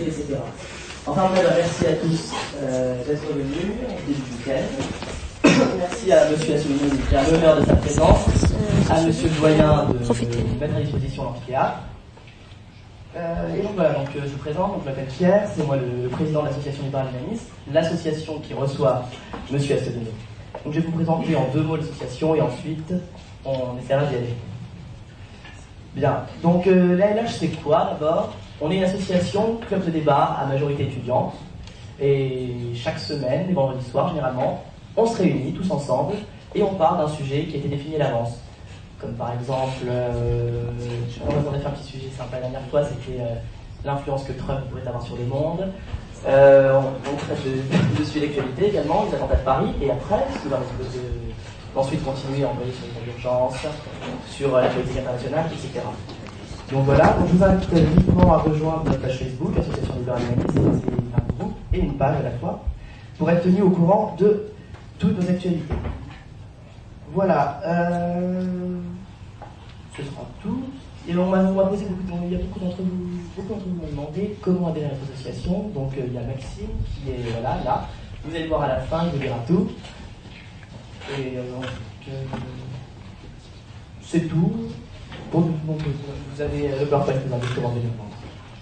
etc. Enfin bref, merci à tous euh, d'être venus au début du week-end. Merci à M. Assouline qui a l'honneur de sa présence, à M. le doyen de mettre à disposition l'amphithéâtre. Euh, et donc voilà, donc, euh, je vous présente, donc, je m'appelle Pierre, c'est moi le, président de l'association libérale humaniste, l'association qui reçoit M. Assouline. Donc je vais vous présenter en deux mots l'association et ensuite on essaiera d'y aller. Bien, donc euh, l'ALH c'est quoi d'abord? On est une association, club de débat à majorité étudiante. Et chaque semaine, les vendredis soirs généralement, on se réunit tous ensemble et on parle d'un sujet qui a été défini à l'avance. Comme par exemple, euh, on a fait un petit sujet sympa la dernière fois, c'était euh, l'influence que Trump pourrait avoir sur le monde. Euh, on, traite de, de, suivre l'actualité également, les attentats de Paris, et après, ce va ensuite continuer à envoyer sur les d'urgence, sur la politique internationale, etc. Donc voilà, je vous invite vivement à rejoindre notre page Facebook, Association libérale humaniste, c'est un groupe et une page à la fois, pour être tenu au courant de toutes nos actualités. Voilà, euh, ce sera tout. Et on m'a posé beaucoup, il y a beaucoup d'entre vous, beaucoup d'entre vous m'ont demandé comment adhérer à notre association. Donc euh, il y a Maxime qui est voilà, là. Vous allez voir à la fin, il vous dira tout. Et euh, donc, c'est tout. Bon, vous avez le PowerPoint que vous avez commandé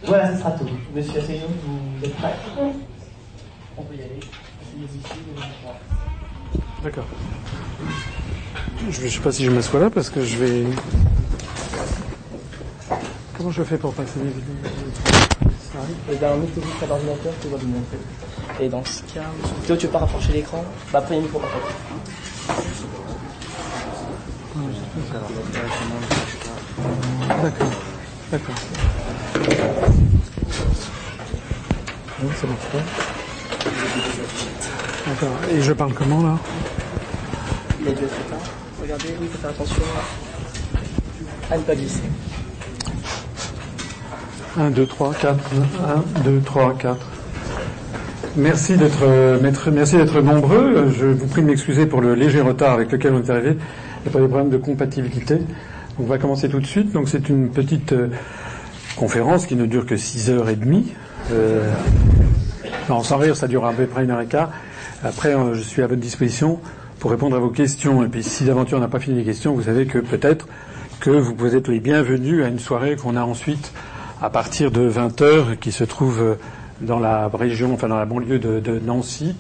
Voilà, ce sera tout. Monsieur Asselineau, vous êtes prêt On peut y aller. D'accord. Je ne sais pas si je m'assois là parce que je vais. Comment je fais pour passer les vidéos Ça arrive. Eh bien, mettez-vous sur l'ordinateur, tu vas vous montrer. Et dans ce cas, plutôt tu veux pas rapprocher l'écran Bah, prenez le micro par D'accord. D'accord. Non, ça marche pas. D'accord. Et je parle comment là? Les deux Regardez, oui, il faut faire attention à ne pas glisser. 1, 2, 3, 4. 1, 2, 3, 4. Merci d'être, merci d'être nombreux. Je vous prie de m'excuser pour le léger retard avec lequel on est arrivé. Il n'y a pas de problème de compatibilité. On va commencer tout de suite. Donc c'est une petite euh, conférence qui ne dure que 6 heures et demie. Euh, sans rire, ça dure à peu près une heure et quart. Après, euh, je suis à votre disposition pour répondre à vos questions. Et puis si d'aventure on n'a pas fini les questions, vous savez que peut-être que vous pouvez être les bienvenus à une soirée qu'on a ensuite à partir de 20 heures qui se trouve dans la région, enfin dans la banlieue de, Nancy,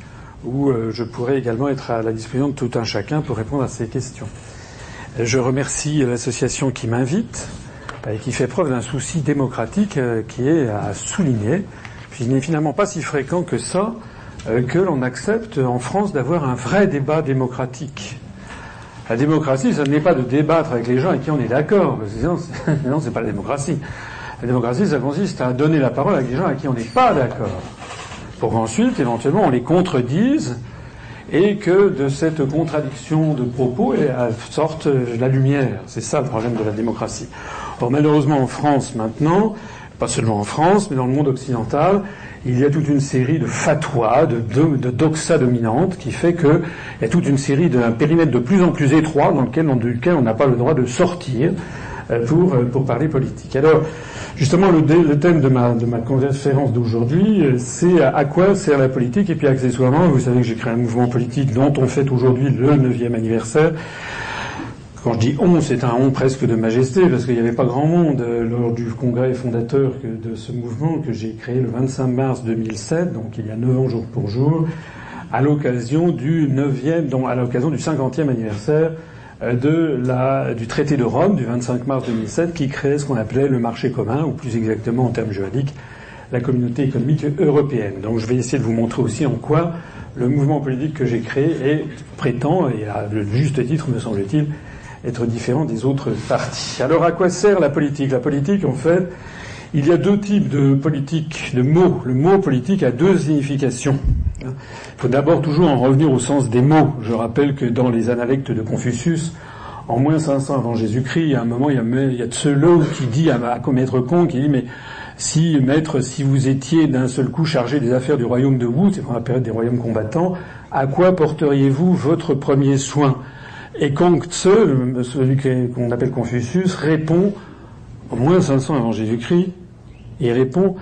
où je pourrais également être à la disposition de tout un chacun pour répondre à ces questions. Je remercie l'association qui m'invite et qui fait preuve d'un souci démocratique euh, qui est à souligner. Puis n'est finalement pas si fréquent que ça euh, que l'on accepte en France d'avoir un vrai débat démocratique. La démocratie, ce n'est pas de débattre avec les gens avec qui on est d'accord. Sinon, non, c'est pas la démocratie. La démocratie, ça consiste à donner la parole à des gens avec qui on n'est pas d'accord. Pour qu'ensuite, éventuellement, on les contredise et que de cette contradiction de propos sorte la lumière. C'est ça le problème de la démocratie. Or, malheureusement, en France maintenant, pas seulement en France, mais dans le monde occidental, il y a toute une série de fatwas, de, de, doxa dominantes, qui fait qu'il y a toute une série d'un périmètre de plus en plus étroit dans lequel, dans lequel on n'a pas le droit de sortir euh, pour, euh, pour parler politique. Alors, justement, le, thème de ma, conférence d'aujourd'hui, euh, c'est à quoi sert la politique et puis accessoirement, vous savez que j'ai créé un mouvement politique dont on fête aujourd'hui le neuvième anniversaire. Quand je dis on, c'est un on presque de majesté, parce qu'il n'y avait pas grand monde lors du congrès fondateur de ce mouvement que j'ai créé le 25 mars 2007, donc il y a neuf ans jour pour jour, à l'occasion du neuvième, donc à l'occasion du cinquantième anniversaire euh, de la, du traité de Rome du 25 mars 2007 qui crée ce qu'on appelait le marché commun, ou plus exactement en termes juridiques, la communauté économique européenne. Donc je vais essayer de vous montrer aussi en quoi le mouvement politique que j'ai créé est, prétend, et à le juste titre me semble-t-il, être différent des autres partis. Alors à quoi sert la politique? La politique, en fait, il y a deux types de politique, de mots. Le mot politique a deux significations. Il faut d'abord toujours en revenir au sens des mots. Je rappelle que dans les analectes de Confucius, en moins 500 avant Jésus-Christ, il y a un moment, il y a, il y qui dit à, à Maître Kong, qui dit, mais si, maître, si vous étiez d'un seul coup chargé des affaires du royaume de Wu, c'est pendant la période des royaumes combattants, à quoi porteriez-vous votre premier soin? Et Kong Tse, celui qu'on appelle Confucius, répond, en moins 500 avant Jésus-Christ, il répond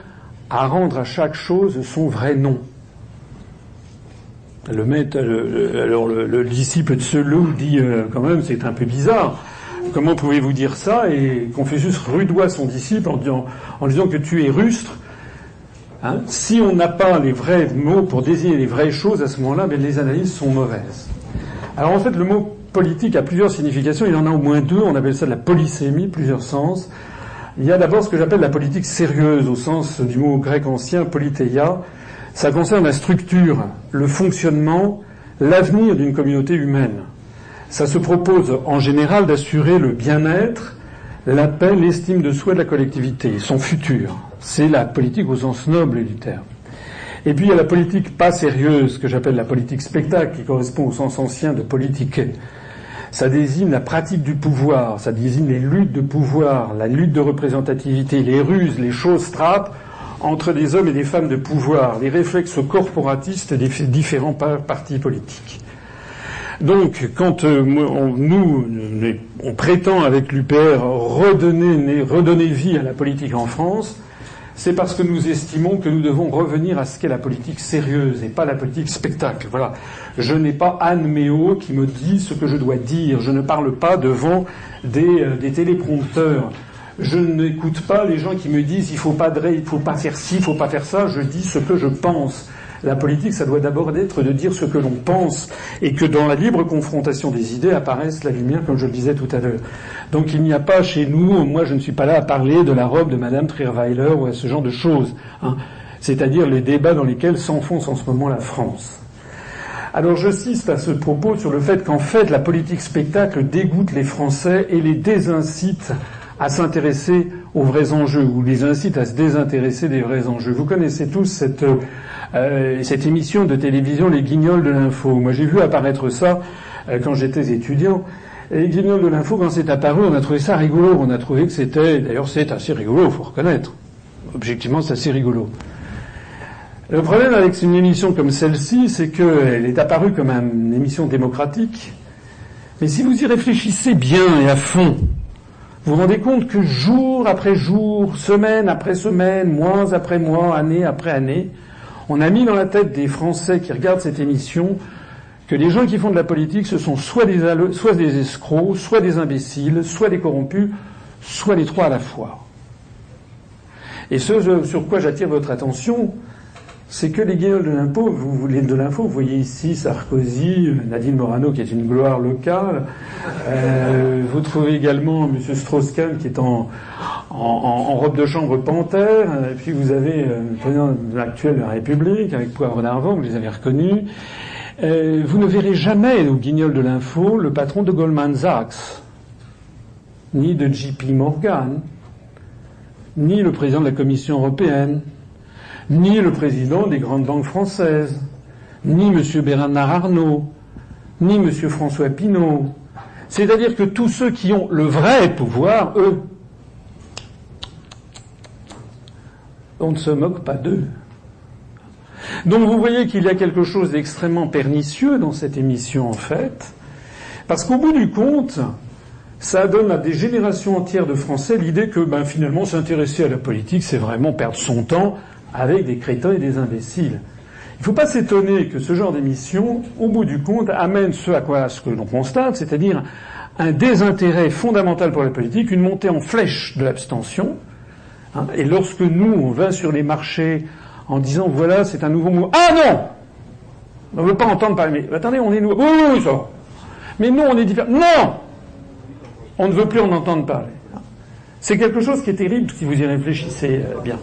à rendre à chaque chose son vrai nom. Le maître, alors le, disciple de ce loup dit euh, quand même c'est un peu bizarre. Comment pouvez-vous dire ça Et Confucius rudoie son disciple en, disant, en disant que tu es rustre. Hein? Si on n'a pas les vrais mots pour désigner les vraies choses, à ce moment-là, ben, les analyses sont mauvaises. Alors en fait, le mot politique a plusieurs significations. Il en a au moins deux. On appelle ça de la polysémie, plusieurs sens. Il y a d'abord ce que j'appelle la politique sérieuse, au sens du mot grec ancien politéia. Ça concerne la structure, le fonctionnement, l'avenir d'une communauté humaine. Ça se propose en général d'assurer le bien-être, la paix, l'estime de soi de la collectivité, son futur. C'est la politique au sens noble du terme. Et puis il y a la politique pas sérieuse, que j'appelle la politique spectacle, qui correspond au sens ancien de politique. Ça désigne la pratique du pouvoir, ça désigne les luttes de pouvoir, la lutte de représentativité, les ruses, les choses strates entre des hommes et des femmes de pouvoir, les réflexes corporatistes des différents partis politiques. Donc, quand euh, on, nous, on prétend avec l'UPR redonner, vie à la politique en France, c'est parce que nous estimons que nous devons revenir à ce qu'est la politique sérieuse et pas la politique spectacle. Voilà. Je n'ai pas Anne Méo qui me dit ce que je dois dire. Je ne parle pas devant des, euh, des téléprompteurs. Je n'écoute pas les gens qui me disent il faut pas il faut pas faire ci, il faut pas faire ça. Je dis ce que je pense. La politique, ça doit d'abord être de dire ce que l'on pense et que dans la libre confrontation des idées apparaisse la lumière, comme je le disais tout à l'heure. Donc il n'y a pas chez nous, moi je ne suis pas là à parler de la robe de Madame Trierweiler ou à ce genre de choses, hein. c'est-à-dire les débats dans lesquels s'enfonce en ce moment la France. Alors j'insiste à ce propos sur le fait qu'en fait la politique spectacle dégoûte les Français et les désincite à s'intéresser aux vrais enjeux ou les incite à se désintéresser des vrais enjeux. Vous connaissez tous cette euh, cette émission de télévision Les Guignols de l'info. Moi, j'ai vu apparaître ça euh, quand j'étais étudiant. Les Guignols de l'info, quand c'est apparu, on a trouvé ça rigolo. On a trouvé que c'était, d'ailleurs, c'est assez rigolo, faut reconnaître. Objectivement, c'est assez rigolo. Le problème avec une émission comme celle-ci, c'est qu'elle est apparue comme une émission démocratique. Mais si vous y réfléchissez bien et à fond, vous vous rendez compte que jour après jour, semaine après semaine, mois après mois, année après année, on a mis dans la tête des Français qui regardent cette émission que les gens qui font de la politique, ce sont soit des, soit des escrocs, soit des imbéciles, soit des corrompus, soit les trois à la fois. Et ce sur quoi j'attire votre attention, c'est que les guignols de l'impôt, vous voulez de l'info, vous voyez ici Sarkozy, Nadine Morano qui est une gloire locale. Euh, vous trouvez également M. Strauss-Kahn qui est en, robe de chambre panthère. Et puis vous avez euh, le président de la République avec Poivre d'Arvon, vous les avez reconnus. Euh, vous ne verrez jamais au guignol de l'info le patron de Goldman Sachs, ni de JP Morgan, ni le président de la Commission européenne, ni le président des grandes banques françaises, ni M. Bernard Arnault, ni M. François Pinault. C'est-à-dire que tous ceux qui ont le vrai pouvoir, eux, on ne se moque pas d'eux. Donc vous voyez qu'il y a quelque chose d'extrêmement pernicieux dans cette émission en fait, parce qu'au bout du compte, ça donne à des générations entières de Français l'idée que ben, finalement s'intéresser à la politique, c'est vraiment perdre son temps avec des crétins et des imbéciles. Il ne faut pas s'étonner que ce genre d'émission, au bout du compte, amène ce à quoi ce que l'on constate, c'est-à-dire un désintérêt fondamental pour la politique, une montée en flèche de l'abstention. Hein. et lorsque nous, on va sur les marchés en disant voilà, c'est un nouveau mouvement. Ah non On ne veut pas entendre parler. Mais attendez, on est nouveau. Oui, oui, ça. Mais nous, on est différents. Non On ne veut plus en entendre parler. C'est quelque chose qui est terrible si vous y réfléchissez euh, bien.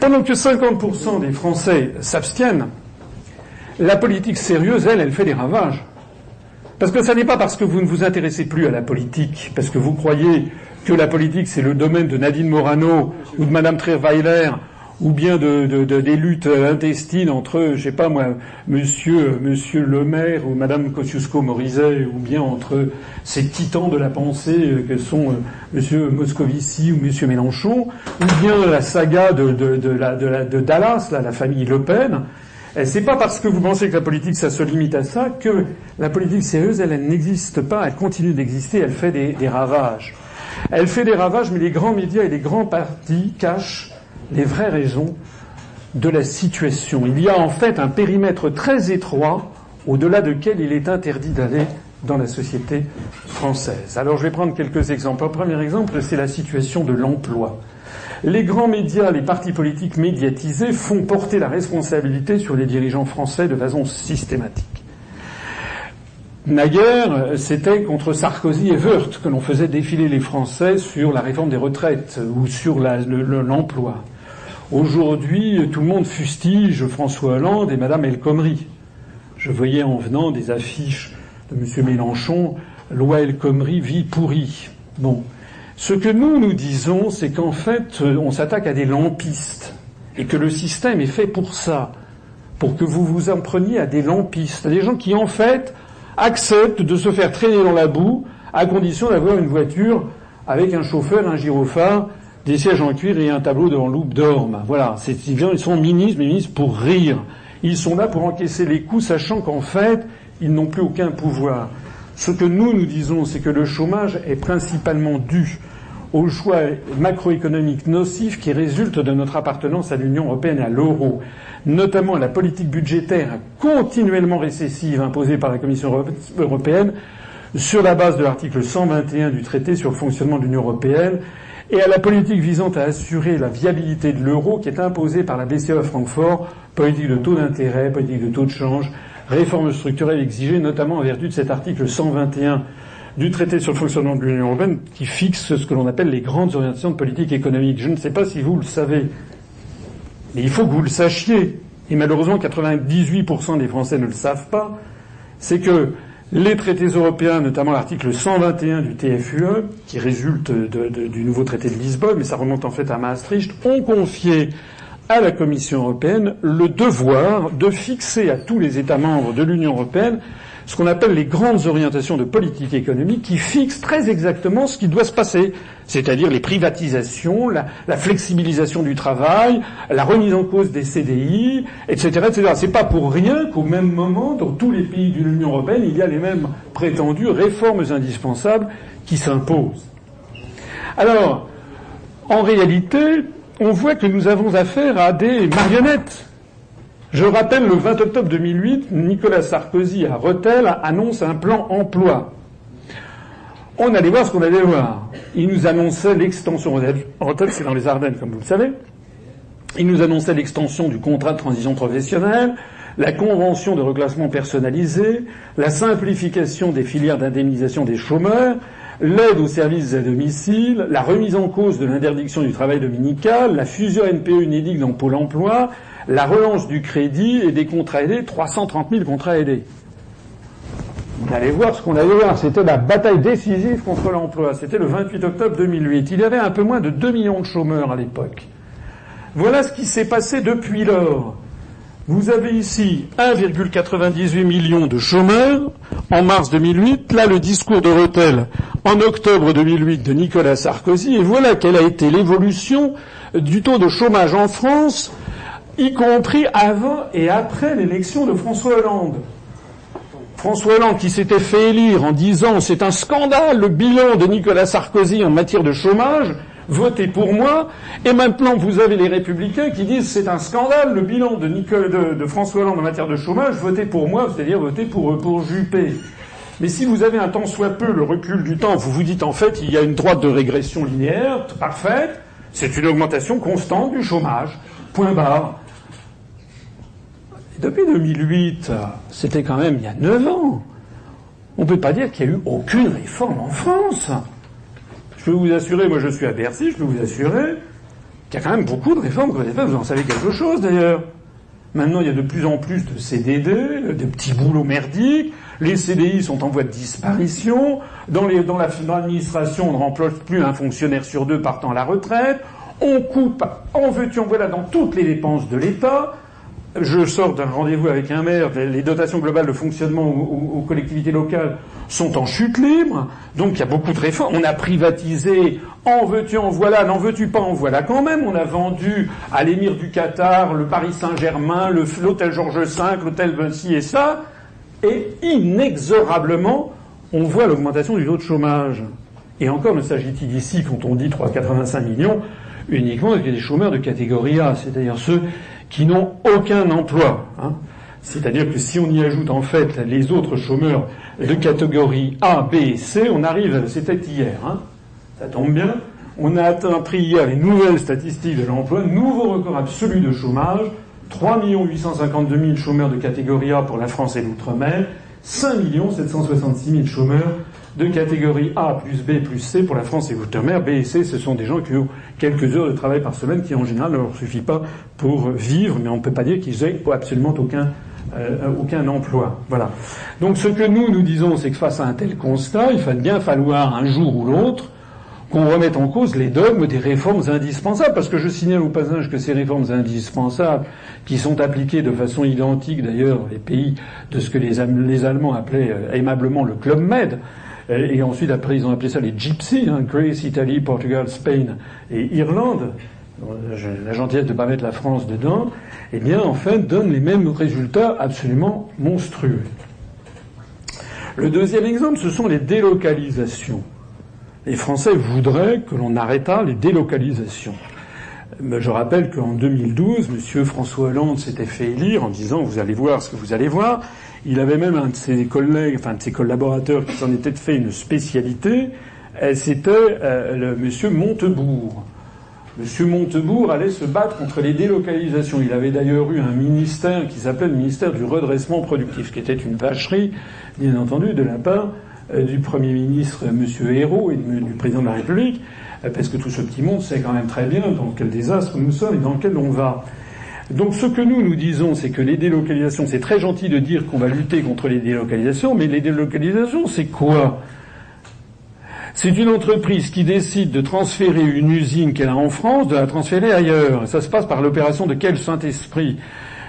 Pendant que 50% des Français s'abstiennent, la politique sérieuse, elle, elle fait des ravages. Parce que ce n'est pas parce que vous ne vous intéressez plus à la politique, parce que vous croyez que la politique c'est le domaine de Nadine Morano ou de Madame Trierweiler ou bien de, des luttes intestines entre, je sais pas moi, Monsieur, Monsieur Le Maire ou Madame Kosciusko-Morizet, ou bien entre ces titans de la pensée que sont euh, Monsieur Moscovici ou Monsieur Mélenchon, ou bien la saga de, de, la, de, Dallas, la famille Le Pen. C'est pas parce que vous pensez que la politique ça se limite à ça que la politique sérieuse, elle, n'existe pas, elle continue d'exister, elle fait des, des ravages. Elle fait des ravages, mais les grands médias et les grands partis cachent les vraies raisons de la situation. Il y a en fait un périmètre très étroit au-delà duquel il est interdit d'aller dans la société française. Alors je vais prendre quelques exemples. Un premier exemple, c'est la situation de l'emploi. Les grands médias, les partis politiques médiatisés font porter la responsabilité sur les dirigeants français de façon systématique. Naguère, c'était contre Sarkozy et Wörth que l'on faisait défiler les Français sur la réforme des retraites ou sur l'emploi. Aujourd'hui, tout le monde fustige François Hollande et Madame El Khomri. Je voyais en venant des affiches de M. Mélenchon, loi El Khomri, vie pourrie. Bon. Ce que nous nous disons, c'est qu'en fait, on s'attaque à des lampistes et que le système est fait pour ça, pour que vous vous en preniez à des lampistes, à des gens qui en fait acceptent de se faire traîner dans la boue à condition d'avoir une voiture avec un chauffeur, un gyrophare, des sièges en cuir et un tableau devant loupe d'orme. Voilà, ils sont ministres, mais ministres pour rire. Ils sont là pour encaisser les coups, sachant qu'en fait, ils n'ont plus aucun pouvoir. Ce que nous nous disons, c'est que le chômage est principalement dû aux choix macroéconomiques nocifs qui résultent de notre appartenance à l'Union européenne et à l'euro, notamment la politique budgétaire continuellement récessive imposée par la Commission européenne sur la base de l'article 121 du traité sur le fonctionnement de l'Union européenne et à la politique visant à assurer la viabilité de l'euro qui est imposée par la BCE à Francfort, politique de taux d'intérêt, politique de taux de change, réforme structurelle exigée notamment en vertu de cet article 121 du traité sur le fonctionnement de l'Union européenne qui fixe ce que l'on appelle les grandes orientations de politique économique. Je ne sais pas si vous le savez, mais il faut que vous le sachiez, et malheureusement 98% des Français ne le savent pas, c'est que les traités européens, notamment l'article 121 du TFUE, qui résulte du nouveau traité de Lisbonne, mais ça remonte en fait à Maastricht, ont confié à la Commission européenne le devoir de fixer à tous les États membres de l'Union européenne ce qu'on appelle les grandes orientations de politique économique qui fixent très exactement ce qui doit se passer, c'est-à-dire les privatisations, la, flexibilisation du travail, la remise en cause des CDI, etc., etc. C'est pas pour rien qu'au même moment, dans tous les pays de l'Union européenne, il y a les mêmes prétendues réformes indispensables qui s'imposent. Alors, en réalité, on voit que nous avons affaire à des marionnettes. Je rappelle, le 20 octobre 2008, Nicolas Sarkozy à Rethel annonce un plan emploi. On allait voir ce qu'on allait voir. Il nous annonçait l'extension. Rethel, c'est dans les Ardennes, comme vous le savez. Il nous annonçait l'extension du contrat de transition professionnelle, la convention de reclassement personnalisé, la simplification des filières d'indemnisation des chômeurs, l'aide aux services à domicile, la remise en cause de l'interdiction du travail dominical, la fusion NPE-UNEDIC dans Pôle emploi, la relance du crédit et des contrats aidés, 330 000 contrats aidés. Vous allez voir ce qu'on allait voir. C'était la bataille décisive contre l'emploi. C'était le 28 octobre 2008. Il y avait un peu moins de 2 millions de chômeurs à l'époque. Voilà ce qui s'est passé depuis lors. Vous avez ici 1,98 million de chômeurs en mars 2008. Là, le discours de Rethel en octobre 2008 de Nicolas Sarkozy. Et voilà quelle a été l'évolution du taux de chômage en France, y compris avant et après l'élection de François Hollande. François Hollande qui s'était fait élire en disant c'est un scandale le bilan de Nicolas Sarkozy en matière de chômage votez pour moi. Et maintenant, vous avez les républicains qui disent c'est un scandale, le bilan de, François Hollande en matière de chômage, votez pour moi, c'est-à-dire votez pour, pour Juppé. Mais si vous avez un temps soit peu le recul du temps, vous vous dites en fait il y a une droite de régression linéaire parfaite, c'est une augmentation constante du chômage. Point barre. Depuis 2008, c'était quand même il y a 9 ans. On ne peut pas dire qu'il n'y a eu aucune réforme en France. Je peux vous assurer, moi je suis à Bercy, je peux vous assurer qu'il y a quand même beaucoup de réformes que vous avez faites. Vous en savez quelque chose d'ailleurs. Maintenant, il y a de plus en plus de CDD, de petits boulots merdiques. Les CDI sont en voie de disparition. Dans, les, dans l'administration, on ne remplace plus un fonctionnaire sur deux partant à la retraite. On coupe, en veux-tu, en voilà, dans toutes les dépenses de l'État je sors d'un rendez-vous avec un maire, les dotations globales de fonctionnement aux, collectivités locales sont en chute libre, donc il y a beaucoup de réformes. On a privatisé, en veux-tu, en voilà, n'en veux-tu pas, en voilà quand même. On a vendu à l'émir du Qatar le Paris Saint-Germain, l'hôtel Georges V, l'hôtel Vinci et ça, et inexorablement, on voit l'augmentation du taux de chômage. Et encore ne s'agit-il ici, quand on dit 3,85 millions, uniquement avec des chômeurs de catégorie A, c'est-à-dire ceux qui n'ont aucun emploi. Hein. C'est-à-dire que si on y ajoute en fait les autres chômeurs de catégorie A, B et C, on arrive, c'était hier, hein, ça tombe bien, on a atteint pris hier les nouvelles statistiques de l'emploi, nouveau record absolu de chômage, 3 852 000 chômeurs de catégorie A pour la France et l'outre-mer, 5 766 000 chômeurs de catégorie A plus B plus C pour la France et l'outre-mer. B et C, ce sont des gens qui ont quelques heures de travail par semaine qui en général ne leur suffit pas pour vivre, mais on ne peut pas dire qu'ils aient absolument aucun euh, aucun emploi. Voilà. Donc ce que nous nous disons, c'est que face à un tel constat, il va bien falloir un jour ou l'autre qu'on remette en cause les dogmes des réformes indispensables, parce que je signale au passage que ces réformes indispensables, qui sont appliquées de façon identique d'ailleurs dans les pays de ce que les, Allemands appelaient euh, aimablement le Club Med, euh, et ensuite après ils ont appelé ça les Gypsies, hein, Greece, Italie, Portugal, Spain et Irlande, la gentillesse de ne pas mettre la France dedans, eh bien, en fait, donne les mêmes résultats absolument monstrueux. Le deuxième exemple, ce sont les délocalisations. Les Français voudraient que l'on arrêtât les délocalisations. Je rappelle qu'en 2012, M. François Hollande s'était fait élire en disant vous allez voir ce que vous allez voir. Il avait même un de ses collègues, enfin de ses collaborateurs qui s'en était fait une spécialité. C'était euh, le M. Montebourg. M. Montebourg allait se battre contre les délocalisations. Il avait d'ailleurs eu un ministère qui s'appelait le ministère du redressement productif, qui était une vacherie, bien entendu, de la part euh, du Premier ministre M. Hérault et du Président de la République, euh, parce que tout ce petit monde sait quand même très bien dans quel désastre nous sommes et dans lequel on va. Donc ce que nous nous disons, c'est que les délocalisations, c'est très gentil de dire qu'on va lutter contre les délocalisations, mais les délocalisations, c'est quoi? C'est une entreprise qui décide de transférer une usine qu'elle a en France, de la transférer ailleurs. Ça se passe par l'opération de quel Saint-Esprit?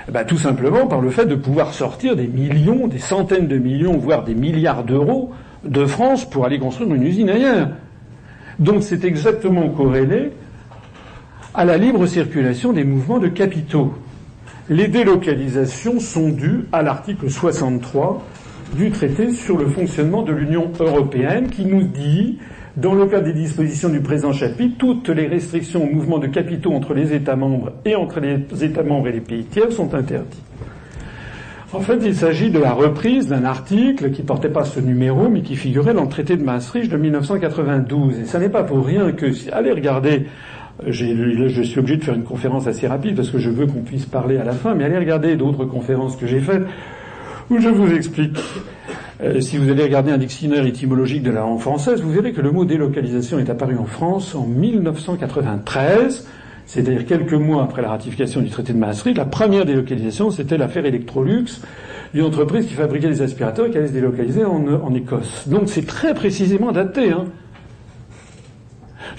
Eh ben, Tout simplement par le fait de pouvoir sortir des millions, des centaines de millions, voire des milliards d'euros de France pour aller construire une usine ailleurs. Donc c'est exactement corrélé à la libre circulation des mouvements de capitaux. Les délocalisations sont dues à l'article 63 du traité sur le fonctionnement de l'Union européenne qui nous dit, dans le cadre des dispositions du présent chapitre, toutes les restrictions au mouvement de capitaux entre les États membres et entre les États membres et les pays tiers sont interdites. En fait, il s'agit de la reprise d'un article qui portait pas ce numéro, mais qui figurait dans le traité de Maastricht de 1992. Et ça n'est pas pour rien que, allez regarder, je suis obligé de faire une conférence assez rapide parce que je veux qu'on puisse parler à la fin, mais allez regarder d'autres conférences que j'ai faites où je vous explique. Euh, si vous allez regarder un dictionnaire étymologique de la langue française, vous verrez que le mot délocalisation est apparu en France en 1993, c'est-à-dire quelques mois après la ratification du traité de Maastricht. La première délocalisation, c'était l'affaire Electrolux, une entreprise qui fabriquait des aspirateurs et qui allait se délocaliser en, Écosse. Donc c'est très précisément daté. Hein.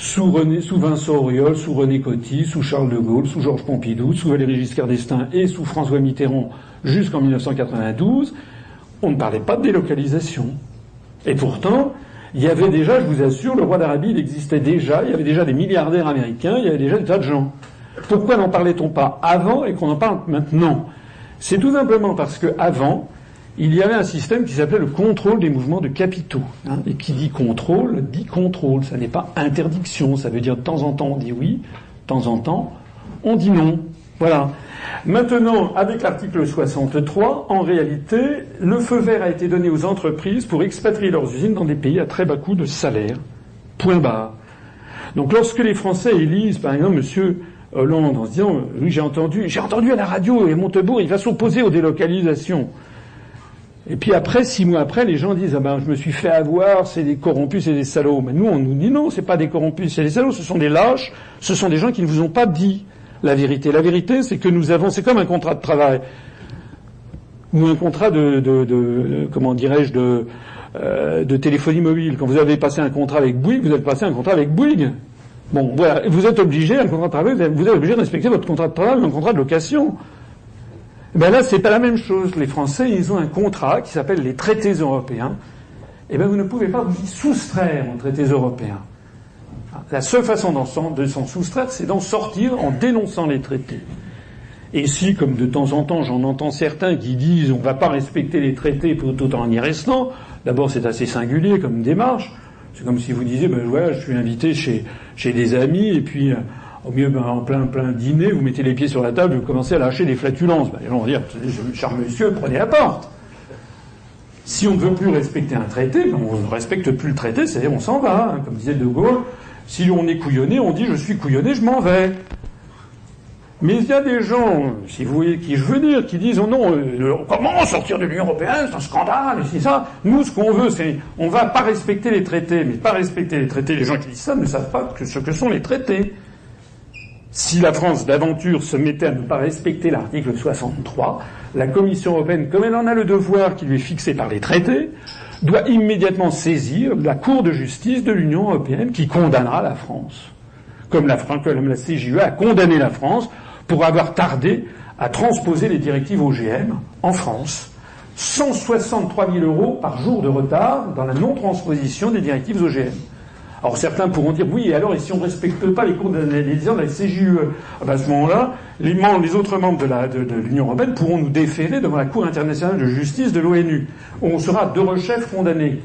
Sous, René, sous Vincent Auriol, sous René Coty, sous Charles de Gaulle, sous Georges Pompidou, sous Valéry Giscard d'Estaing et sous François Mitterrand jusqu'en 1992, on ne parlait pas de délocalisation. Et pourtant, il y avait déjà, je vous assure, le roi d'Arabie, il existait déjà, il y avait déjà des milliardaires américains, il y avait déjà des tas de gens. Pourquoi n'en parlait-on pas avant et qu'on en parle maintenant? C'est tout simplement parce que avant, il y avait un système qui s'appelait le contrôle des mouvements de capitaux. Hein. et qui dit contrôle, dit contrôle. Ça n'est pas interdiction. Ça veut dire de temps en temps on dit oui, de temps en temps on dit non. Voilà. Maintenant, avec l'article 63, en réalité, le feu vert a été donné aux entreprises pour expatrier leurs usines dans des pays à très bas coût de salaire. Point barre. Donc lorsque les Français élisent, par exemple, M. Hollande en se disant Oui, j'ai entendu, j'ai entendu à la radio et Montebourg, il va s'opposer aux délocalisations. Et puis après, six mois après, les gens disent Ah ben je me suis fait avoir, c'est des corrompus, c'est des salauds. Mais nous, on nous dit non, c'est pas des corrompus, c'est des salauds, ce sont des lâches, ce sont des gens qui ne vous ont pas dit la vérité. La vérité, c'est que nous avons, c'est comme un contrat de travail ou un contrat de, de, comment dirais-je, de, euh, de téléphonie mobile. Quand vous avez passé un contrat avec Bouygues, vous avez passé un contrat avec Bouygues. Bon, voilà, vous êtes obligé, un contrat de travail, vous êtes obligé de respecter votre contrat de travail, un contrat de location. Ben là, c'est pas la même chose. Les Français, ils ont un contrat qui s'appelle les traités européens. Et eh ben, vous ne pouvez pas vous y soustraire aux traités européens. La seule façon de s'en soustraire, c'est d'en sortir en dénonçant les traités. Et si, comme de temps en temps, j'en entends certains qui disent on ne va pas respecter les traités tout en y restant, d'abord c'est assez singulier comme démarche. C'est comme si vous disiez ben voilà, je suis invité chez, chez des amis et puis Au mieux, ben, en plein, plein dîner, vous mettez les pieds sur la table, vous commencez à lâcher des flatulences. Ben, les gens vont dire, cher monsieur, prenez la porte. Si on ne veut plus respecter un traité, ben, on ne respecte plus le traité, c'est-à-dire on s'en va. Hein. Comme disait De Gaulle, si on est couillonné, on dit je suis couillonné, je m'en vais. Mais il y a des gens, si vous voyez qui je veux dire, qui disent oh non, euh, comment sortir de l'Union européenne, c'est un scandale, c'est ça. Nous, ce qu'on veut, c'est on va pas respecter les traités, mais pas respecter les traités. Les gens qui disent ça ne savent pas ce que sont les traités. Si la France d'aventure se mettait à ne pas respecter l'article 63, la Commission européenne, comme elle en a le devoir qui lui est fixé par les traités, doit immédiatement saisir la Cour de justice de l'Union européenne qui condamnera la France. Comme la, comme la CJE a condamné la France pour avoir tardé à transposer les directives OGM en France. 163 000 euros par jour de retard dans la non-transposition des directives OGM. Alors certains pourront dire oui, alors et si on ne respecte pas les cours de, la CJUE ah ben, À ce moment-là, les, autres membres de, l'Union européenne pourront nous déférer devant la Cour internationale de justice de l'ONU, où on sera de rechef condamnés.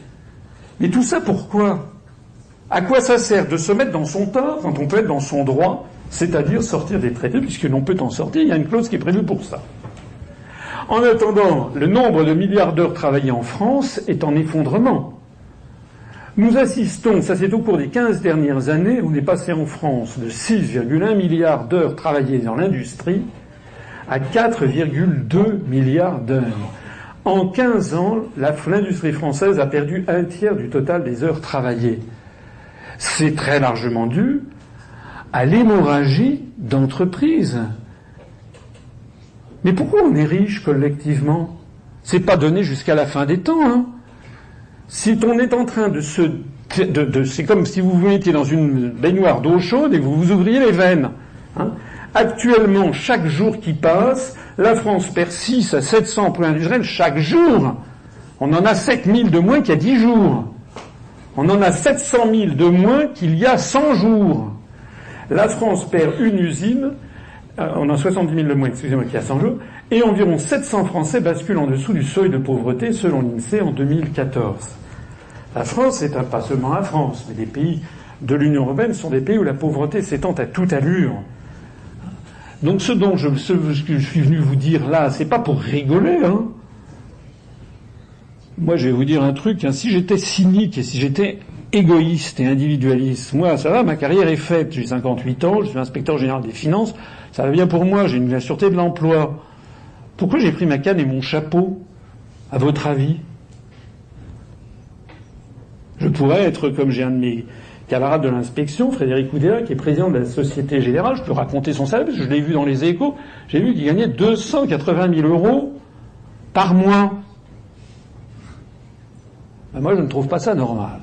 Mais tout ça pourquoi? À quoi ça sert de se mettre dans son tort quand on peut être dans son droit, c'est-à-dire sortir des traités, puisque l'on peut en sortir, il y a une clause qui est prévue pour ça. En attendant, le nombre de milliards d'heures travaillées en France est en effondrement. Nous assistons, ça c'est au cours des 15 dernières années, on est passé en France de 6,1 milliards d'heures travaillées dans l'industrie à 4,2 milliards d'heures. En 15 ans, l'industrie française a perdu un tiers du total des heures travaillées. C'est très largement dû à l'hémorragie d'entreprises. Mais pourquoi on est riche collectivement? C'est pas donné jusqu'à la fin des temps. Hein si on est en train de se... De, c'est comme si vous vous mettiez dans une baignoire d'eau chaude et vous vous ouvriez les veines. Hein. Actuellement, chaque jour qui passe, la France perd 6 à 700 points industriels chaque jour. On en a 7000 de moins qu'il y a 10 jours. On en a 700 000 de moins qu'il y a 100 jours. La France perd une usine, euh, on a 70 000 de moins, excusez-moi, qu'il y a 100 jours, et environ 700 Français basculent en dessous du seuil de pauvreté selon l'INSEE en 2014. La France, c'est pas seulement la France, mais les pays de l'Union européenne sont des pays où la pauvreté s'étend à toute allure. Donc ce dont je, je suis venu vous dire là, c'est pas pour rigoler, hein. Moi, je vais vous dire un truc. Hein. si j'étais cynique et si j'étais égoïste et individualiste, moi, ça va, ma carrière est faite. J'ai 58 ans, je suis inspecteur général des finances. Ça va bien pour moi. J'ai une la sûreté de l'emploi. Pourquoi j'ai pris ma canne et mon chapeau À votre avis? Je pourrais être comme j'ai un de mes camarades de l'inspection, Frédéric Oudéa, qui est président de la Société Générale. Je peux raconter son salaire, parce que je l'ai vu dans les échos. J'ai vu qu'il gagnait 280 000 euros par mois. Ben moi, je ne trouve pas ça normal.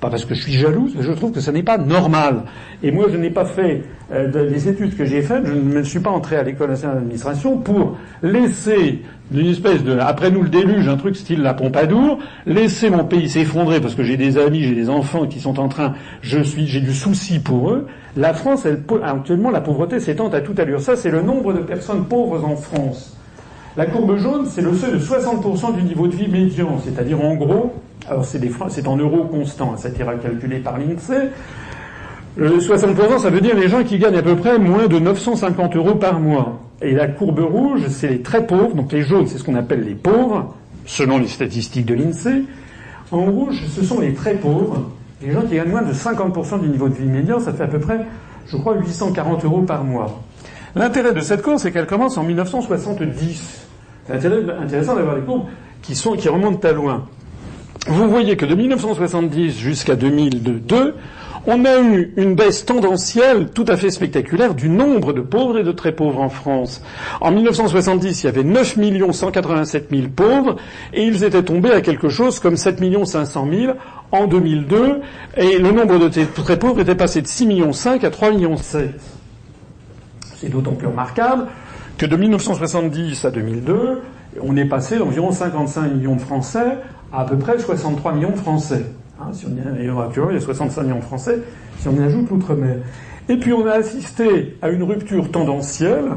Pas parce que je suis jalouse, je trouve que ce n'est pas normal. Et moi, je n'ai pas fait euh, les études que j'ai faites, je ne me suis pas entré à l'école nationale d'administration pour laisser d'une espèce de, après nous le déluge, un truc style la Pompadour, laisser mon pays s'effondrer parce que j'ai des amis, j'ai des enfants qui sont en train, je suis, j'ai du souci pour eux. La France, elle, actuellement, la pauvreté s'étend à toute allure. Ça, c'est le nombre de personnes pauvres en France. La courbe jaune, c'est le seuil de 60% du niveau de vie médian, c'est-à-dire en gros, alors c'est en euros constants, ça ira calculé par l'INSEE. Le 60%, ça veut dire les gens qui gagnent à peu près moins de 950 euros par mois. Et la courbe rouge, c'est les très pauvres, donc les jaunes, c'est ce qu'on appelle les pauvres, selon les statistiques de l'INSEE. En rouge, ce sont les très pauvres, les gens qui gagnent moins de 50% du niveau de vie médian, ça fait à peu près, je crois, 840 euros par mois. L'intérêt de cette courbe, c'est qu'elle commence en 1970. C'est intéressant d'avoir les courbes qui, sont, qui remontent à loin. Vous voyez que de 1970 jusqu'à 2002, on a eu une baisse tendancielle tout à fait spectaculaire du nombre de pauvres et de très pauvres en France. En 1970, il y avait 9 187 000 pauvres et ils étaient tombés à quelque chose comme 7 500 000 en 2002 et le nombre de très pauvres était passé de 6 millions 5 à 3 millions 7. C'est d'autant plus remarquable que de 1970 à 2002, on est passé d'environ 55 millions de Français à à peu près 63 millions de Français. Hein, si on y, actuellement, il y a 65 millions de Français, si on y ajoute l'outre-mer. Et puis on a assisté à une rupture tendancielle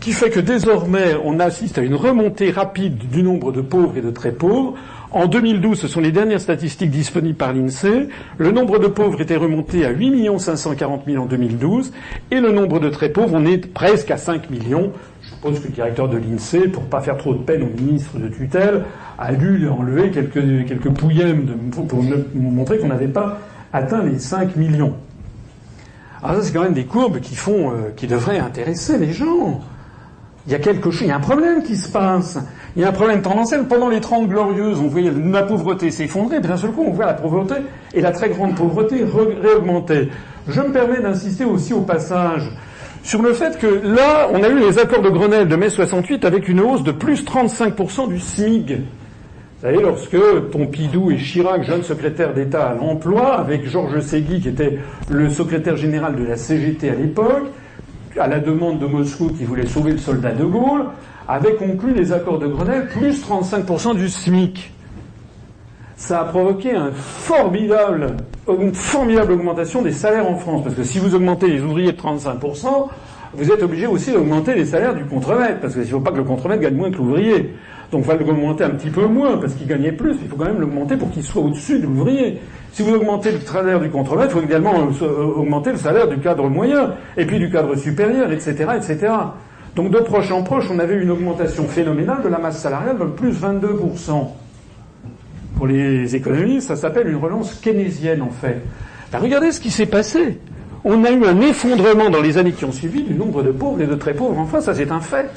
qui fait que désormais on assiste à une remontée rapide du nombre de pauvres et de très pauvres. En 2012, ce sont les dernières statistiques disponibles par l'INSEE. Le nombre de pauvres était remonté à 8 540 000 en 2012 et le nombre de très pauvres, on est presque à 5 millions. Je suppose que le directeur de l'INSEE, pour pas faire trop de peine au ministre de tutelle, a dû enlever quelques, quelques pouillèmes pour montrer qu'on n'avait pas atteint les 5 millions. Alors ça, c'est quand même des courbes qui font, euh, qui devraient intéresser les gens. Il y a quelque chose, il y a un problème qui se passe. Il y a un problème tendanciel. Pendant les Trente Glorieuses, on voyait la pauvreté s'effondrer, puis d'un seul coup, on voit la pauvreté et la très grande pauvreté réaugmenter. Je me permets d'insister aussi au passage sur le fait que là, on a eu les accords de Grenelle de mai 68 avec une hausse de plus 35% du SMIG. Vous savez, lorsque Pompidou et Chirac, jeune secrétaire d'État à l'emploi, avec Georges Segui, qui était le secrétaire général de la CGT à l'époque, à la demande de Moscou qui voulait sauver le soldat de Gaulle, avaient conclu les accords de Grenelle plus 35% du SMIC. Ça a provoqué un formidable, une formidable augmentation des salaires en France, parce que si vous augmentez les ouvriers de 35%, vous êtes obligé aussi d'augmenter les salaires du contremaître, parce qu'il ne faut pas que le contremaître gagne moins que l'ouvrier. Donc il va l'augmenter un petit peu moins parce qu'il gagnait plus. Il faut quand même l'augmenter pour qu'il soit au-dessus de l'ouvrier. Si vous augmentez le salaire du contremaître, il faut également euh, augmenter le salaire du cadre moyen et puis du cadre supérieur, etc., etc. Donc de proche en proche, on avait une augmentation phénoménale de la masse salariale de plus 22%. Pour les économistes, ça s'appelle une relance keynésienne en fait. Ben, regardez ce qui s'est passé. On a eu un effondrement dans les années qui ont suivi du nombre de pauvres et de très pauvres. Enfin, ça c'est un fait.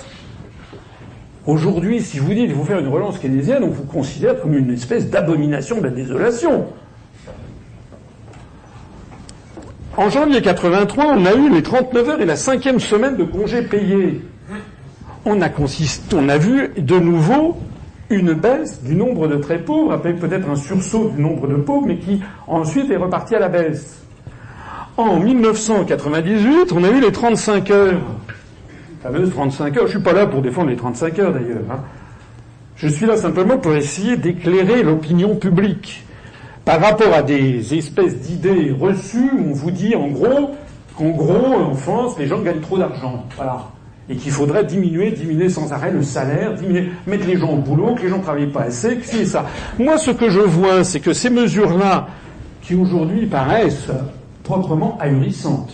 Aujourd'hui, si vous dites qu'il faut faire une relance keynésienne, on vous considère comme une espèce d'abomination de la désolation. En janvier 83, on a eu les 39 heures et la cinquième semaine de congés payés. On a, on a vu de nouveau une baisse du nombre de très pauvres, avec peut-être un sursaut du nombre de pauvres, mais qui ensuite est reparti à la baisse. En 1998, on a eu les 35 heures fameuse 35 heures. Je suis pas là pour défendre les 35 heures d'ailleurs. Hein. Je suis là simplement pour essayer d'éclairer l'opinion publique par rapport à des espèces d'idées reçues où on vous dit en gros qu'en gros en France les gens gagnent trop d'argent. Voilà. Et qu'il faudrait diminuer, diminuer sans arrêt le salaire, diminuer, mettre les gens au boulot, que les gens ne travaillent pas assez, que c'est ça. Moi, ce que je vois, c'est que ces mesures-là, qui aujourd'hui paraissent proprement ahurissantes,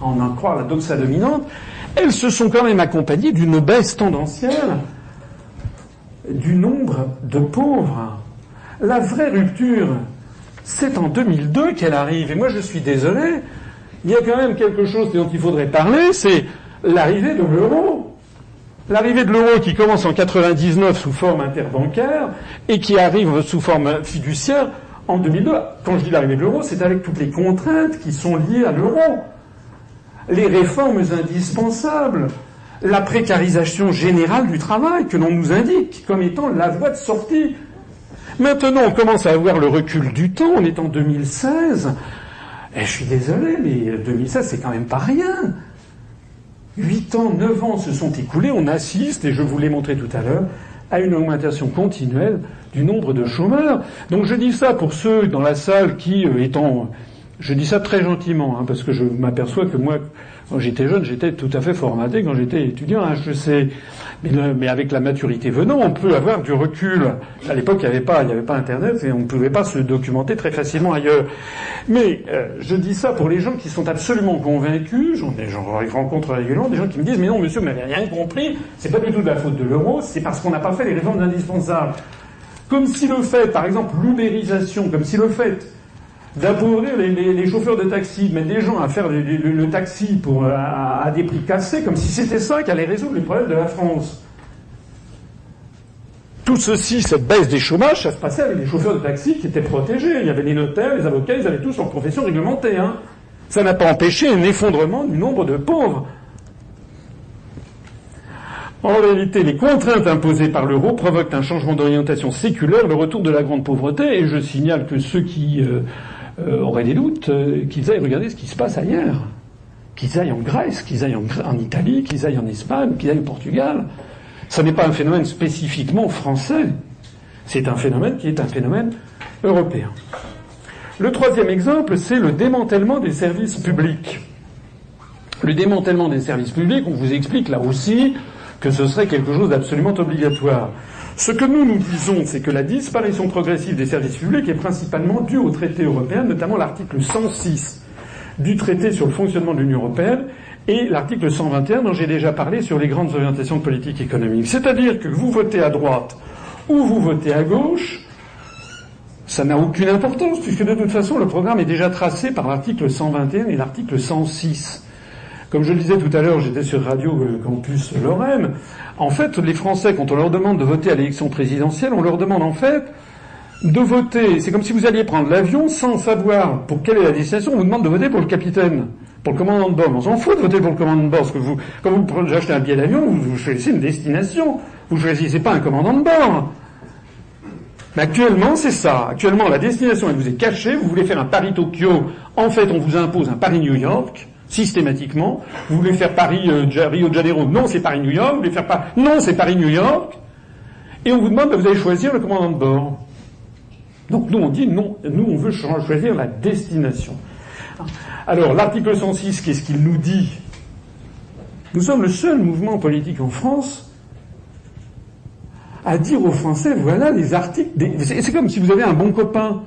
en en croire la doxa dominante, elles se sont quand même accompagnées d'une baisse tendancielle du nombre de pauvres. La vraie rupture, c'est en 2002 qu'elle arrive. Et moi, je suis désolé, il y a quand même quelque chose dont il faudrait parler, c'est l'arrivée de l'euro. L'arrivée de l'euro qui commence en 99 sous forme interbancaire et qui arrive sous forme fiduciaire en 2002. Quand je dis l'arrivée de l'euro, c'est avec toutes les contraintes qui sont liées à l'euro les réformes indispensables, la précarisation générale du travail que l'on nous indique comme étant la voie de sortie. Maintenant, on commence à avoir le recul du temps, on est en 2016. Et je suis désolé, mais 2016, c'est quand même pas rien. Huit ans, neuf ans se sont écoulés, on assiste, et je vous l'ai montré tout à l'heure, à une augmentation continuelle du nombre de chômeurs. Donc je dis ça pour ceux dans la salle qui, euh, étant je dis ça très gentiment, hein, parce que je m'aperçois que moi, quand j'étais jeune, j'étais tout à fait formaté quand j'étais étudiant à HEC. Mais, mais, avec la maturité venant, on peut avoir du recul. À l'époque, il n'y avait pas, Internet et on ne pouvait pas se documenter très facilement ailleurs. Mais euh, je dis ça pour les gens qui sont absolument convaincus. J'en, j'en rencontre régulièrement des gens qui me disent mais non, monsieur, vous n'avez rien compris. C'est pas du tout de la faute de l'euro. C'est parce qu'on n'a pas fait les réformes indispensables. Comme si le fait, par exemple, l'ubérisation, comme si le fait d'appauvrir les, chauffeurs de taxi, de mettre des gens à faire le, taxi pour, à, des prix cassés, comme si c'était ça qui allait résoudre les problèmes de la France. Tout ceci, cette baisse des chômages, ça se passait avec les chauffeurs de taxi qui étaient protégés. Il y avait les notaires, les avocats, ils avaient tous leur profession réglementée. Hein. Ça n'a pas empêché un effondrement du nombre de pauvres. En réalité, les contraintes imposées par l'euro provoquent un changement d'orientation séculaire, le retour de la grande pauvreté, et je signale que ceux qui euh, euh, auraient des doutes, euh, qu'ils aillent regarder ce qui se passe ailleurs. Qu'ils aillent en Grèce, qu'ils aillent en, Italie, qu'ils aillent en Espagne, qu'ils aillent au Portugal. Ce n'est pas un phénomène spécifiquement français. C'est un phénomène qui est un phénomène européen. Le troisième exemple, c'est le démantèlement des services publics. Le démantèlement des services publics, on vous explique là aussi que ce serait quelque chose d'absolument obligatoire. Ce que nous nous disons, c'est que la disparition progressive des services publics est principalement due au traité européen, notamment l'article 106 du traité sur le fonctionnement de l'Union européenne et l'article 121 dont j'ai déjà parlé sur les grandes orientations de politique économique. C'est-à-dire que vous votez à droite ou vous votez à gauche, ça n'a aucune importance, puisque de toute façon, le programme est déjà tracé par l'article 121 et l'article 106. Comme je le disais tout à l'heure, j'étais sur Radio Campus Lorraine. En fait, les Français, quand on leur demande de voter à l'élection présidentielle, on leur demande en fait de voter. C'est comme si vous alliez prendre l'avion sans savoir pour quelle est la destination. On vous demande de voter pour le capitaine, pour le commandant de bord. On s'en fout de voter pour le commandant de bord, parce que vous, quand vous achetez un billet d'avion, vous choisissez une destination. Vous choisissez pas un commandant de bord. Mais actuellement, c'est ça. Actuellement, la destination, elle vous est cachée. Vous voulez faire un Paris-Tokyo. En fait, on vous impose un Paris-New York, systématiquement. Vous voulez faire Paris-Rio de Janeiro. Non, c'est Paris-New York. Vous voulez faire Paris... Non, c'est Paris-New York. Et on vous demande, bah, vous allez choisir le commandant de bord. Donc nous, on dit non. Nous, on veut choisir la destination. Alors, l'article 106, qu'est-ce qu'il nous dit? Nous sommes le seul mouvement politique en France à dire aux Français, voilà les articles. C'est comme si vous avez un bon copain.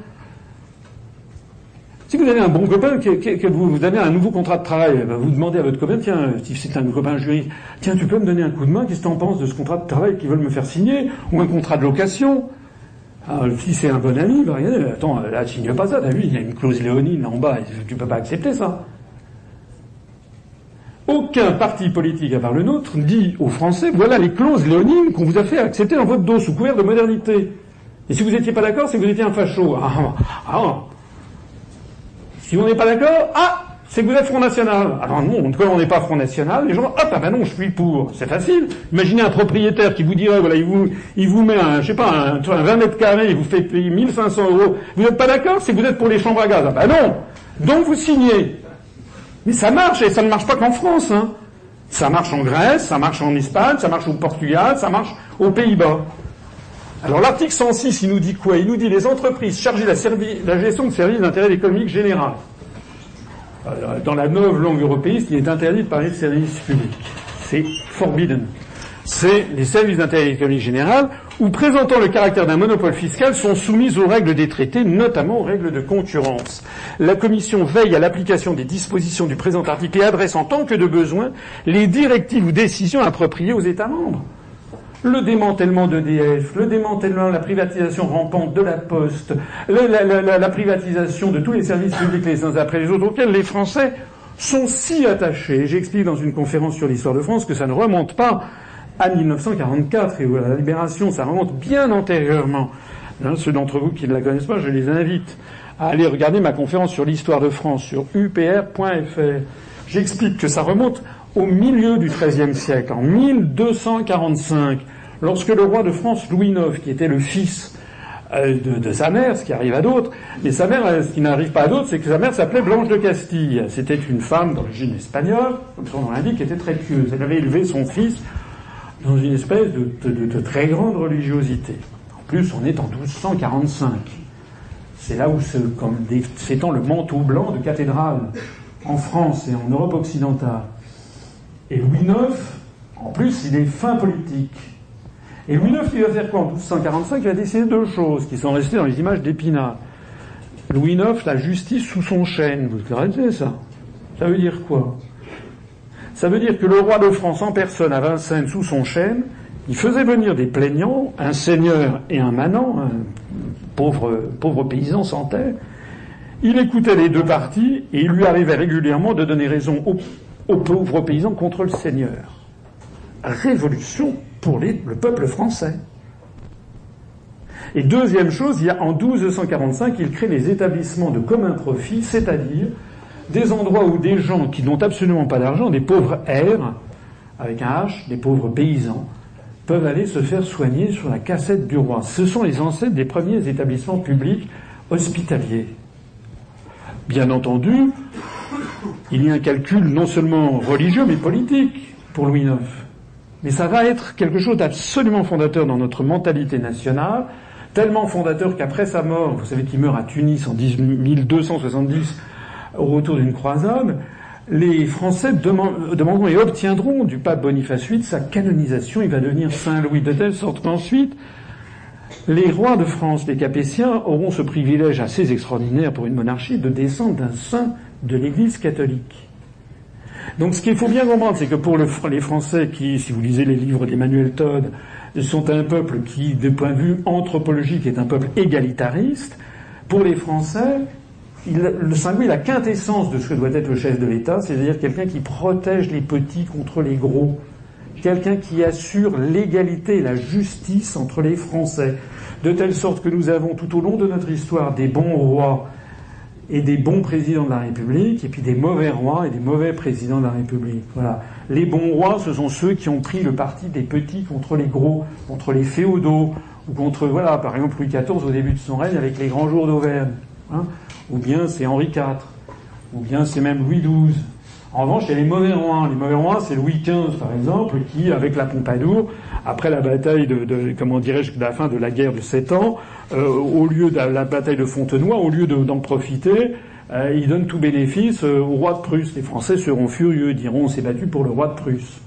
Si vous avez un bon copain, que, vous, vous avez un nouveau contrat de travail, ben, vous demandez à votre copain, tiens, si c'est un copain juriste, tiens, tu peux me donner un coup de main, qu'est-ce que tu en penses de ce contrat de travail qu'ils veulent me faire signer, ou un contrat de location? Alors, si c'est un bon ami, bah, regardez, attends, là, signe pas ça, t'as vu, il y a une clause léonine en bas, tu peux pas accepter ça. Aucun parti politique à part le nôtre dit aux Français voilà les clauses léonines qu'on vous a fait accepter dans votre dos sous couvert de modernité. Et si vous n'étiez pas d'accord, c'est que vous étiez un facho. Ah, ah, ah. Si on n'est pas d'accord, ah, c'est que vous êtes Front National. Alors non, quand on n'est pas Front National, les gens, ah ben non, je suis pour. C'est facile. Imaginez un propriétaire qui vous dirait, voilà, il vous, il vous met un, je sais pas, un, 20 mètres carrés, il vous fait payer 1500 euros. Vous n'êtes pas d'accord, c'est que vous êtes pour les chambres à gaz. Ah ben non. Donc vous signez. Mais ça marche, et ça ne marche pas qu'en France. Hein. Ça marche en Grèce, ça marche en Espagne, ça marche au Portugal, ça marche aux Pays-Bas. Alors l'article 106, il nous dit quoi? Il nous dit les entreprises chargées de la, gestion de services d'intérêt économique général. Dans la nouvelle langue européenne, il est interdit de parler de services publics. C'est forbidden c'est les services d'intérêt économique général, ou présentant le caractère d'un monopole fiscal, sont soumis aux règles des traités, notamment aux règles de concurrence. La Commission veille à l'application des dispositions du présent article et adresse en tant que de besoin les directives ou décisions appropriées aux États membres. Le démantèlement d'EDF, le démantèlement, la privatisation rampante de la Poste, la, privatisation de tous les services publics les uns après les autres, auxquels les Français sont si attachés. J'explique dans une conférence sur l'histoire de France que ça ne remonte pas à 1944 et où la libération, ça remonte bien antérieurement. Hein, ceux d'entre vous qui ne la connaissent pas, je les invite à aller regarder ma conférence sur l'histoire de France sur upr.fr. J'explique que ça remonte au milieu du XIIIe siècle, en 1245, lorsque le roi de France Louis IX, qui était le fils euh, de, sa mère, ce qui arrive à d'autres, mais sa mère, ce qui n'arrive pas à d'autres, c'est que sa mère s'appelait Blanche de Castille. C'était une femme d'origine espagnole, comme son nom l'indique, qui était très pieuse. Elle avait élevé son fils dans une espèce de, très grande religiosité. En plus, on est en 1245. C'est là où s'étend le manteau blanc de cathédrale en France et en Europe occidentale. Et Louis IX, en plus, il est fin politique. Et Louis IX, il va faire quoi en 1245 Il va décider deux choses qui sont restées dans les images d'Épinal. Louis IX, la justice sous son chêne. Vous connaissez ça? Ça veut dire quoi? Ça veut dire que le roi de France en personne à Vincennes sous son chêne, il faisait venir des plaignants, un seigneur et un manant, un pauvre, pauvre paysan sans terre. Il écoutait les deux parties et il lui arrivait régulièrement de donner raison aux, pauvres paysans contre le seigneur. Révolution pour le peuple français. Et deuxième chose, il y a en 1245, il crée les établissements de commun profit, c'est-à-dire des endroits où des gens qui n'ont absolument pas d'argent, des pauvres airs, avec un H, des pauvres paysans, peuvent aller se faire soigner sur la cassette du roi. Ce sont les ancêtres des premiers établissements publics hospitaliers. Bien entendu, il y a un calcul non seulement religieux mais politique pour Louis IX. Mais ça va être quelque chose d'absolument fondateur dans notre mentalité nationale, tellement fondateur qu'après sa mort, vous savez qu'il meurt à Tunis en 1270, au retour d'une croisade, les Français demanderont et obtiendront du pape Boniface VIII sa canonisation. Il va devenir Saint Louis de telle sorte qu'ensuite, les rois de France, les Capétiens, auront ce privilège assez extraordinaire pour une monarchie de descendre d'un saint de l'Église catholique. Donc ce qu'il faut bien comprendre, c'est que pour les Français qui, si vous lisez les livres d'Emmanuel Todd, sont un peuple qui, de point de vue anthropologique, est un peuple égalitariste, pour les Français, le Saint-Louis est la quintessence de ce que doit être le chef de l'État, c'est-à-dire quelqu'un qui protège les petits contre les gros, quelqu'un qui assure l'égalité et la justice entre les Français, de telle sorte que nous avons tout au long de notre histoire des bons rois et des bons présidents de la République, et puis des mauvais rois et des mauvais présidents de la République. Voilà. Les bons rois, ce sont ceux qui ont pris le parti des petits contre les gros, contre les féodaux, ou contre, voilà, par exemple Louis XIV au début de son règne avec les grands jours d'Auvergne. Hein ou bien c'est Henri IV, ou bien c'est même Louis XII. En revanche, il y a les mauvais rois. Les mauvais rois, c'est Louis XV, par exemple, qui, avec la Pompadour, après la bataille de, comment dirais-je, la fin de la guerre de Sept Ans, euh, au lieu de la bataille de Fontenoy, au lieu d'en profiter, euh, il donne tout bénéfice euh, au roi de Prusse. Les Français seront furieux, diront on s'est battu pour le roi de Prusse.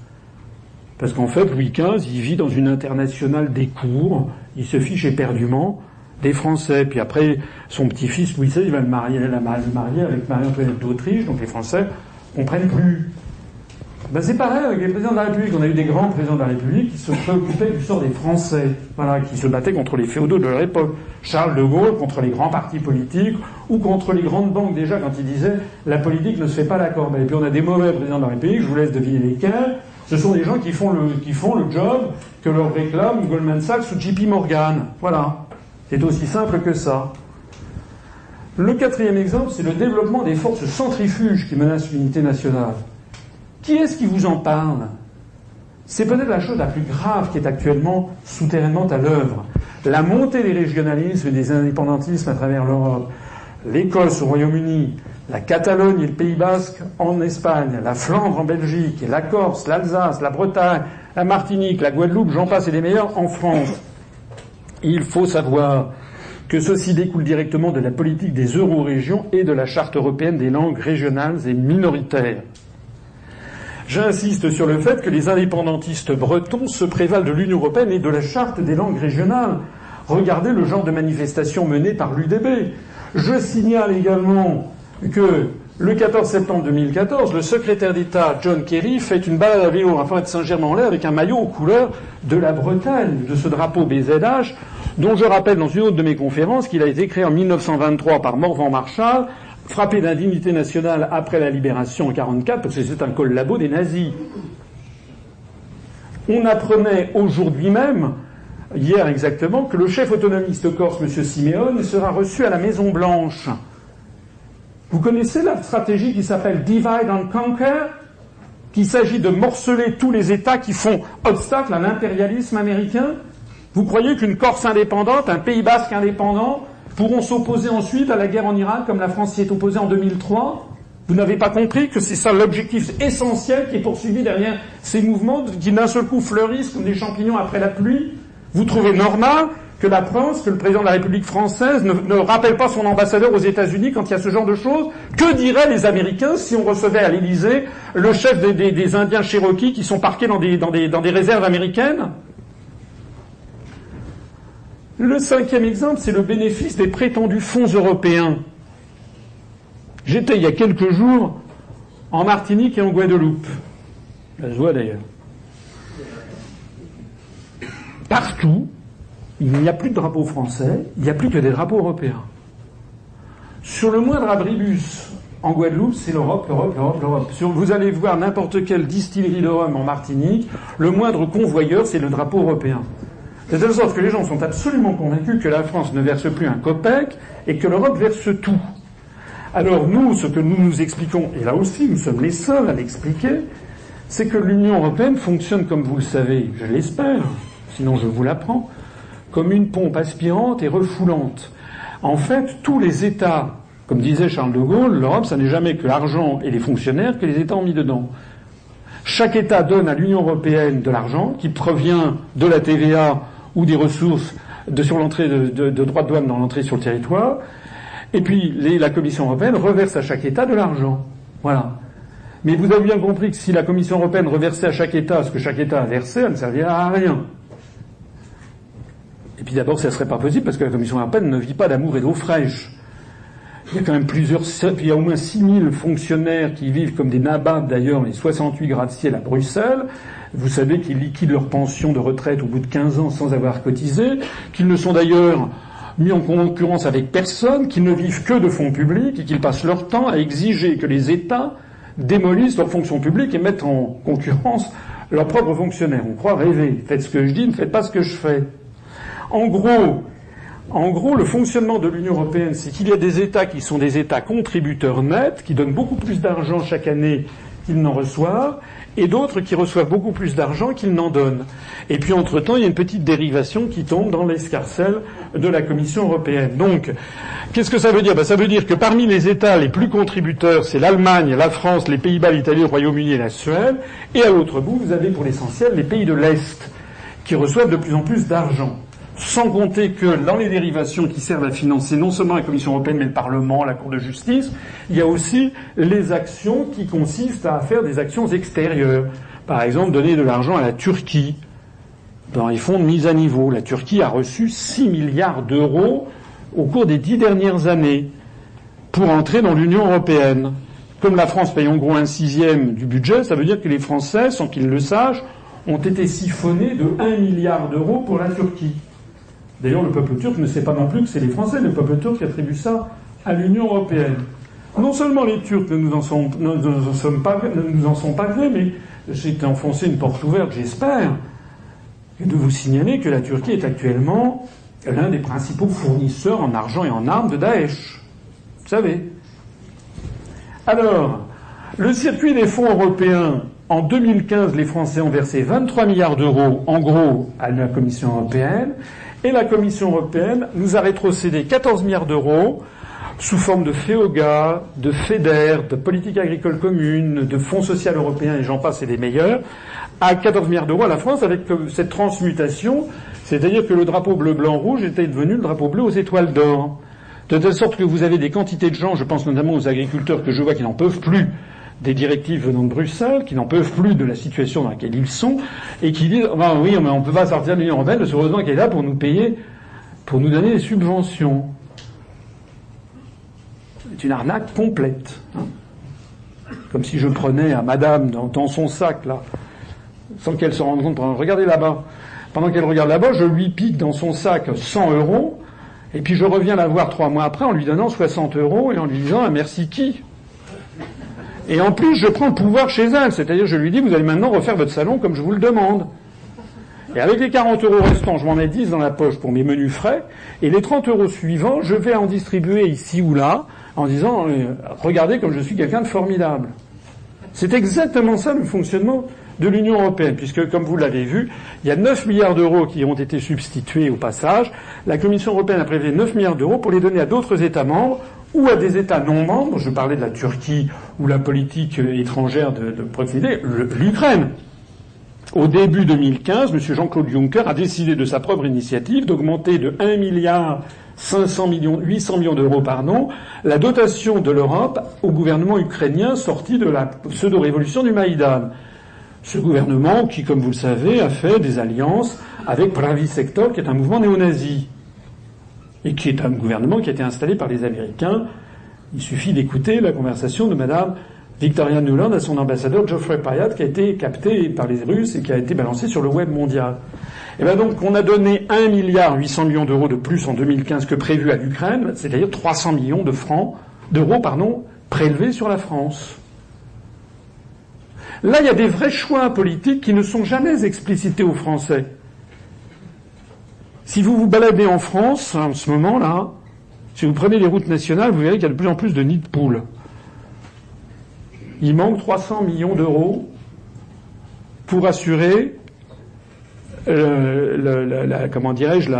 Parce qu'en fait, Louis XV, il vit dans une internationale des cours, il se fiche éperdument des Français. Puis après, son petit-fils Louis XVI, il va le marier avec Marie-Antoinette d'Autriche, donc les Français comprennent plus. Ben c'est pareil avec les présidents de la République. On a eu des grands présidents de la République qui se préoccupaient du sort des Français, voilà, qui se battaient contre les féodaux de leur époque. Charles de Gaulle contre les grands partis politiques ou contre les grandes banques déjà quand il disait la politique ne se fait pas la corbeille. Et puis on a des mauvais présidents de la République, je vous laisse deviner lesquels. Ce sont des gens qui font le, qui font le job que leur réclame Goldman Sachs ou JP Morgan. Voilà. C'est aussi simple que ça. Le quatrième exemple, c'est le développement des forces centrifuges qui menacent l'unité nationale. Qui est-ce qui vous en parle? C'est peut-être la chose la plus grave qui est actuellement souterrainement à l'œuvre. La montée des régionalismes et des indépendantismes à travers l'Europe. L'Écosse au Royaume-Uni, la Catalogne et le Pays basque en Espagne, la Flandre en Belgique, la Corse, l'Alsace, la Bretagne, la Martinique, la Guadeloupe, j'en passe et les meilleurs en France. Il faut savoir que ceci découle directement de la politique des euro-régions et de la charte européenne des langues régionales et minoritaires. J'insiste sur le fait que les indépendantistes bretons se prévalent de l'Union européenne et de la charte des langues régionales. Regardez le genre de manifestation menée par l'UDB. Je signale également que le 14 septembre 2014, le secrétaire d'État John Kerry fait une balade à vélo à de Saint-Germain-en-Laye avec un maillot aux couleurs de la Bretagne, de ce drapeau BZH, dont je rappelle dans une autre de mes conférences qu'il a été créé en 1923 par Morvan Marshall, frappé d'indignité nationale après la libération en 1944, parce que c'est un collabo des nazis. On apprenait aujourd'hui même, hier exactement, que le chef autonomiste corse, M. Simeone, sera reçu à la Maison Blanche. Vous connaissez la stratégie qui s'appelle Divide and Conquer? Qu'il s'agit de morceler tous les États qui font obstacle à l'impérialisme américain? Vous croyez qu'une Corse indépendante, un Pays basque indépendant, pourront s'opposer ensuite à la guerre en Irak comme la France s'y est opposée en 2003 Vous n'avez pas compris que c'est ça l'objectif essentiel qui est poursuivi derrière ces mouvements qui d'un seul coup fleurissent comme des champignons après la pluie? Vous trouvez normal que la France, que le président de la République française ne, rappelle pas son ambassadeur aux États-Unis quand il y a ce genre de choses? Que diraient les Américains si on recevait à l'Élysée le chef des, Indiens Cherokees qui sont parqués dans des, dans des réserves américaines? Le cinquième exemple, c'est le bénéfice des prétendus fonds européens. J'étais il y a quelques jours en Martinique et en Guadeloupe. La joie d'ailleurs. Partout, il n'y a plus de drapeau français, il n'y a plus que des drapeaux européens. Sur le moindre abribus en Guadeloupe, c'est l'Europe, l'Europe, l'Europe, l'Europe. vous allez voir n'importe quelle distillerie de rhum en Martinique, le moindre convoyeur, c'est le drapeau européen. De telle sorte que les gens sont absolument convaincus que la France ne verse plus un copec et que l'Europe verse tout. Alors nous, ce que nous nous expliquons, et là aussi nous sommes les seuls à l'expliquer, c'est que l'Union européenne fonctionne comme vous le savez, je l'espère, sinon je vous l'apprends, comme une pompe aspirante et refoulante. En fait, tous les États, comme disait Charles de Gaulle, l'Europe, ça n'est jamais que l'argent et les fonctionnaires que les États ont mis dedans. Chaque État donne à l'Union européenne de l'argent qui provient de la TVA ou des ressources de, sur l'entrée de, de, droits de douane dans l'entrée sur le territoire. Et puis la Commission européenne reverse à chaque État de l'argent. Voilà. Mais vous avez bien compris que si la Commission européenne reversait à chaque État ce que chaque État a versé, elle ne servirait à rien. Et puis d'abord, ça ne serait pas possible parce que la Commission européenne ne vit pas d'amour et d'eau fraîche. Il y a quand même plusieurs, il y a au moins 6000 fonctionnaires qui vivent comme des nababs d'ailleurs, les 68 gratte-ciel à Bruxelles. Vous savez qu'ils liquident leur pension de retraite au bout de 15 ans sans avoir cotisé, qu'ils ne sont d'ailleurs mis en concurrence avec personne, qu'ils ne vivent que de fonds publics et qu'ils passent leur temps à exiger que les États démolissent leurs fonctions publiques et mettent en concurrence leurs propres fonctionnaires. On croit rêver. Faites ce que je dis, ne faites pas ce que je fais. En gros, en gros, le fonctionnement de l'Union européenne, c'est qu'il y a des États qui sont des États contributeurs nets, qui donnent beaucoup plus d'argent chaque année qu'ils n'en reçoivent, et d'autres qui reçoivent beaucoup plus d'argent qu'ils n'en donnent. Et puis, entre-temps, il y a une petite dérivation qui tombe dans l'escarcelle de la Commission européenne. Donc, qu'est-ce que ça veut dire? Ben, Ça veut dire que parmi les États les plus contributeurs, c'est l'Allemagne, la France, les Pays-Bas, l'Italie, le Royaume-Uni et la Suède, et à l'autre bout, vous avez pour l'essentiel les pays de l'Est, qui reçoivent de plus en plus d'argent. Sans compter que dans les dérivations qui servent à financer non seulement la Commission européenne, mais le Parlement, la Cour de justice, il y a aussi les actions qui consistent à faire des actions extérieures. Par exemple, donner de l'argent à la Turquie dans les fonds de mise à niveau. La Turquie a reçu 6 milliards d'euros au cours des dix dernières années pour entrer dans l'Union européenne. Comme la France paye en gros un sixième du budget, ça veut dire que les Français, sans qu'ils le sachent, ont été siphonnés de 1 milliard d'euros pour la Turquie. D'ailleurs, le peuple turc ne sait pas non plus que c'est les Français, le peuple turc qui attribue ça à l'Union européenne. Non seulement les Turcs ne nous en sont, pas, ne mais j'ai enfoncé une porte ouverte, j'espère, de vous signaler que la Turquie est actuellement l'un des principaux fournisseurs en argent et en armes de Daesh. Vous savez. Alors, le circuit des fonds européens, en 2015, les Français ont versé 23 milliards d'euros, en gros, à la Commission européenne. Et la Commission européenne nous a rétrocédé 14 milliards d'euros sous forme de FEOGA, de FEDER, de politique agricole commune, de fonds social européen et j'en passe et des meilleurs, à 14 milliards d'euros à la France avec cette transmutation, c'est-à-dire que le drapeau bleu-blanc-rouge était devenu le drapeau bleu aux étoiles d'or. De telle sorte que vous avez des quantités de gens, je pense notamment aux agriculteurs que je vois qui n'en peuvent plus des directives venant de Bruxelles, qui n'en peuvent plus de la situation dans laquelle ils sont, et qui disent oui, mais on ne peut pas sortir de l'Union européenne, heureusement qu'elle est là pour nous payer, pour nous donner des subventions. C'est une arnaque complète. Hein. Comme si je prenais à madame dans, son sac, là, sans qu'elle se rende compte, regardez là-bas. Pendant qu'elle regarde là-bas, je lui pique dans son sac 100 euros, et puis je reviens la voir trois mois après en lui donnant 60 euros et en lui disant ah, merci qui? Et en plus, je prends le pouvoir chez elle. C'est-à-dire, je lui dis, vous allez maintenant refaire votre salon comme je vous le demande. Et avec les 40 euros restants, je m'en ai 10 dans la poche pour mes menus frais. Et les 30 euros suivants, je vais en distribuer ici ou là, en disant, euh, regardez comme je suis quelqu'un de formidable. C'est exactement ça le fonctionnement de l'Union européenne, puisque, comme vous l'avez vu, il y a 9 milliards d'euros qui ont été substitués au passage. La Commission européenne a prévu 9 milliards d'euros pour les donner à d'autres États membres ou à des États non membres, je parlais de la Turquie ou la politique étrangère de, de l'Ukraine. Au début 2015, M. Jean-Claude Juncker a décidé de sa propre initiative d'augmenter de 1 milliard 500 millions, 800 millions d'euros, pardon, la dotation de l'Europe au gouvernement ukrainien sorti de la pseudo-révolution du Maïdan. Ce gouvernement qui, comme vous le savez, a fait des alliances avec Pravi Sector, qui est un mouvement néo-nazi et qui est un gouvernement qui a été installé par les Américains. Il suffit d'écouter la conversation de Madame Victoria Nuland à son ambassadeur Geoffrey Payat qui a été capté par les Russes et qui a été balancé sur le web mondial. Et bien donc on a donné 1 milliard 800 millions d'euros de plus en 2015 que prévu à l'Ukraine, c'est-à-dire 300 millions de francs, d'euros, pardon, prélevés sur la France. Là, il y a des vrais choix politiques qui ne sont jamais explicités aux Français. Si vous vous baladez en France, en ce moment-là, si vous prenez les routes nationales, vous verrez qu'il y a de plus en plus de nids de poules. Il manque 300 millions d'euros pour assurer euh, comment dirais-je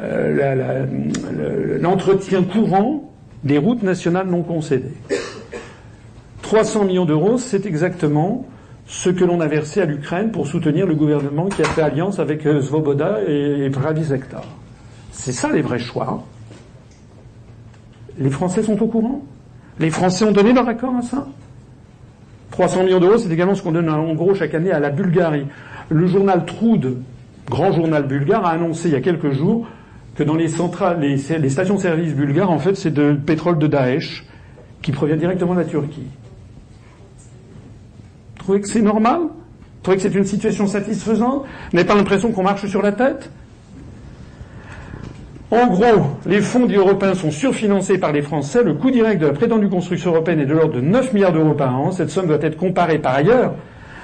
euh, l'entretien courant des routes nationales non concédées. 300 millions d'euros, c'est exactement ce que l'on a versé à l'Ukraine pour soutenir le gouvernement qui a fait alliance avec euh, Svoboda et Pravi C'est ça les vrais choix. Les Français sont au courant? Les Français ont donné leur accord à ça? 300 millions d'euros, c'est également ce qu'on donne en gros chaque année à la Bulgarie. Le journal Troud, grand journal bulgare, a annoncé il y a quelques jours que dans les centrales, les, stations-service bulgares, en fait, c'est de pétrole de Daesh qui provient directement de la Turquie. Vous trouvez que c'est normal Vous trouvez que c'est une situation satisfaisante Vous n'avez pas l'impression qu'on marche sur la tête en gros, les fonds dits européens sont surfinancés par les Français. Le coût direct de la prétendue construction européenne est de l'ordre de 9 milliards d'euros par an. Cette somme doit être comparée par ailleurs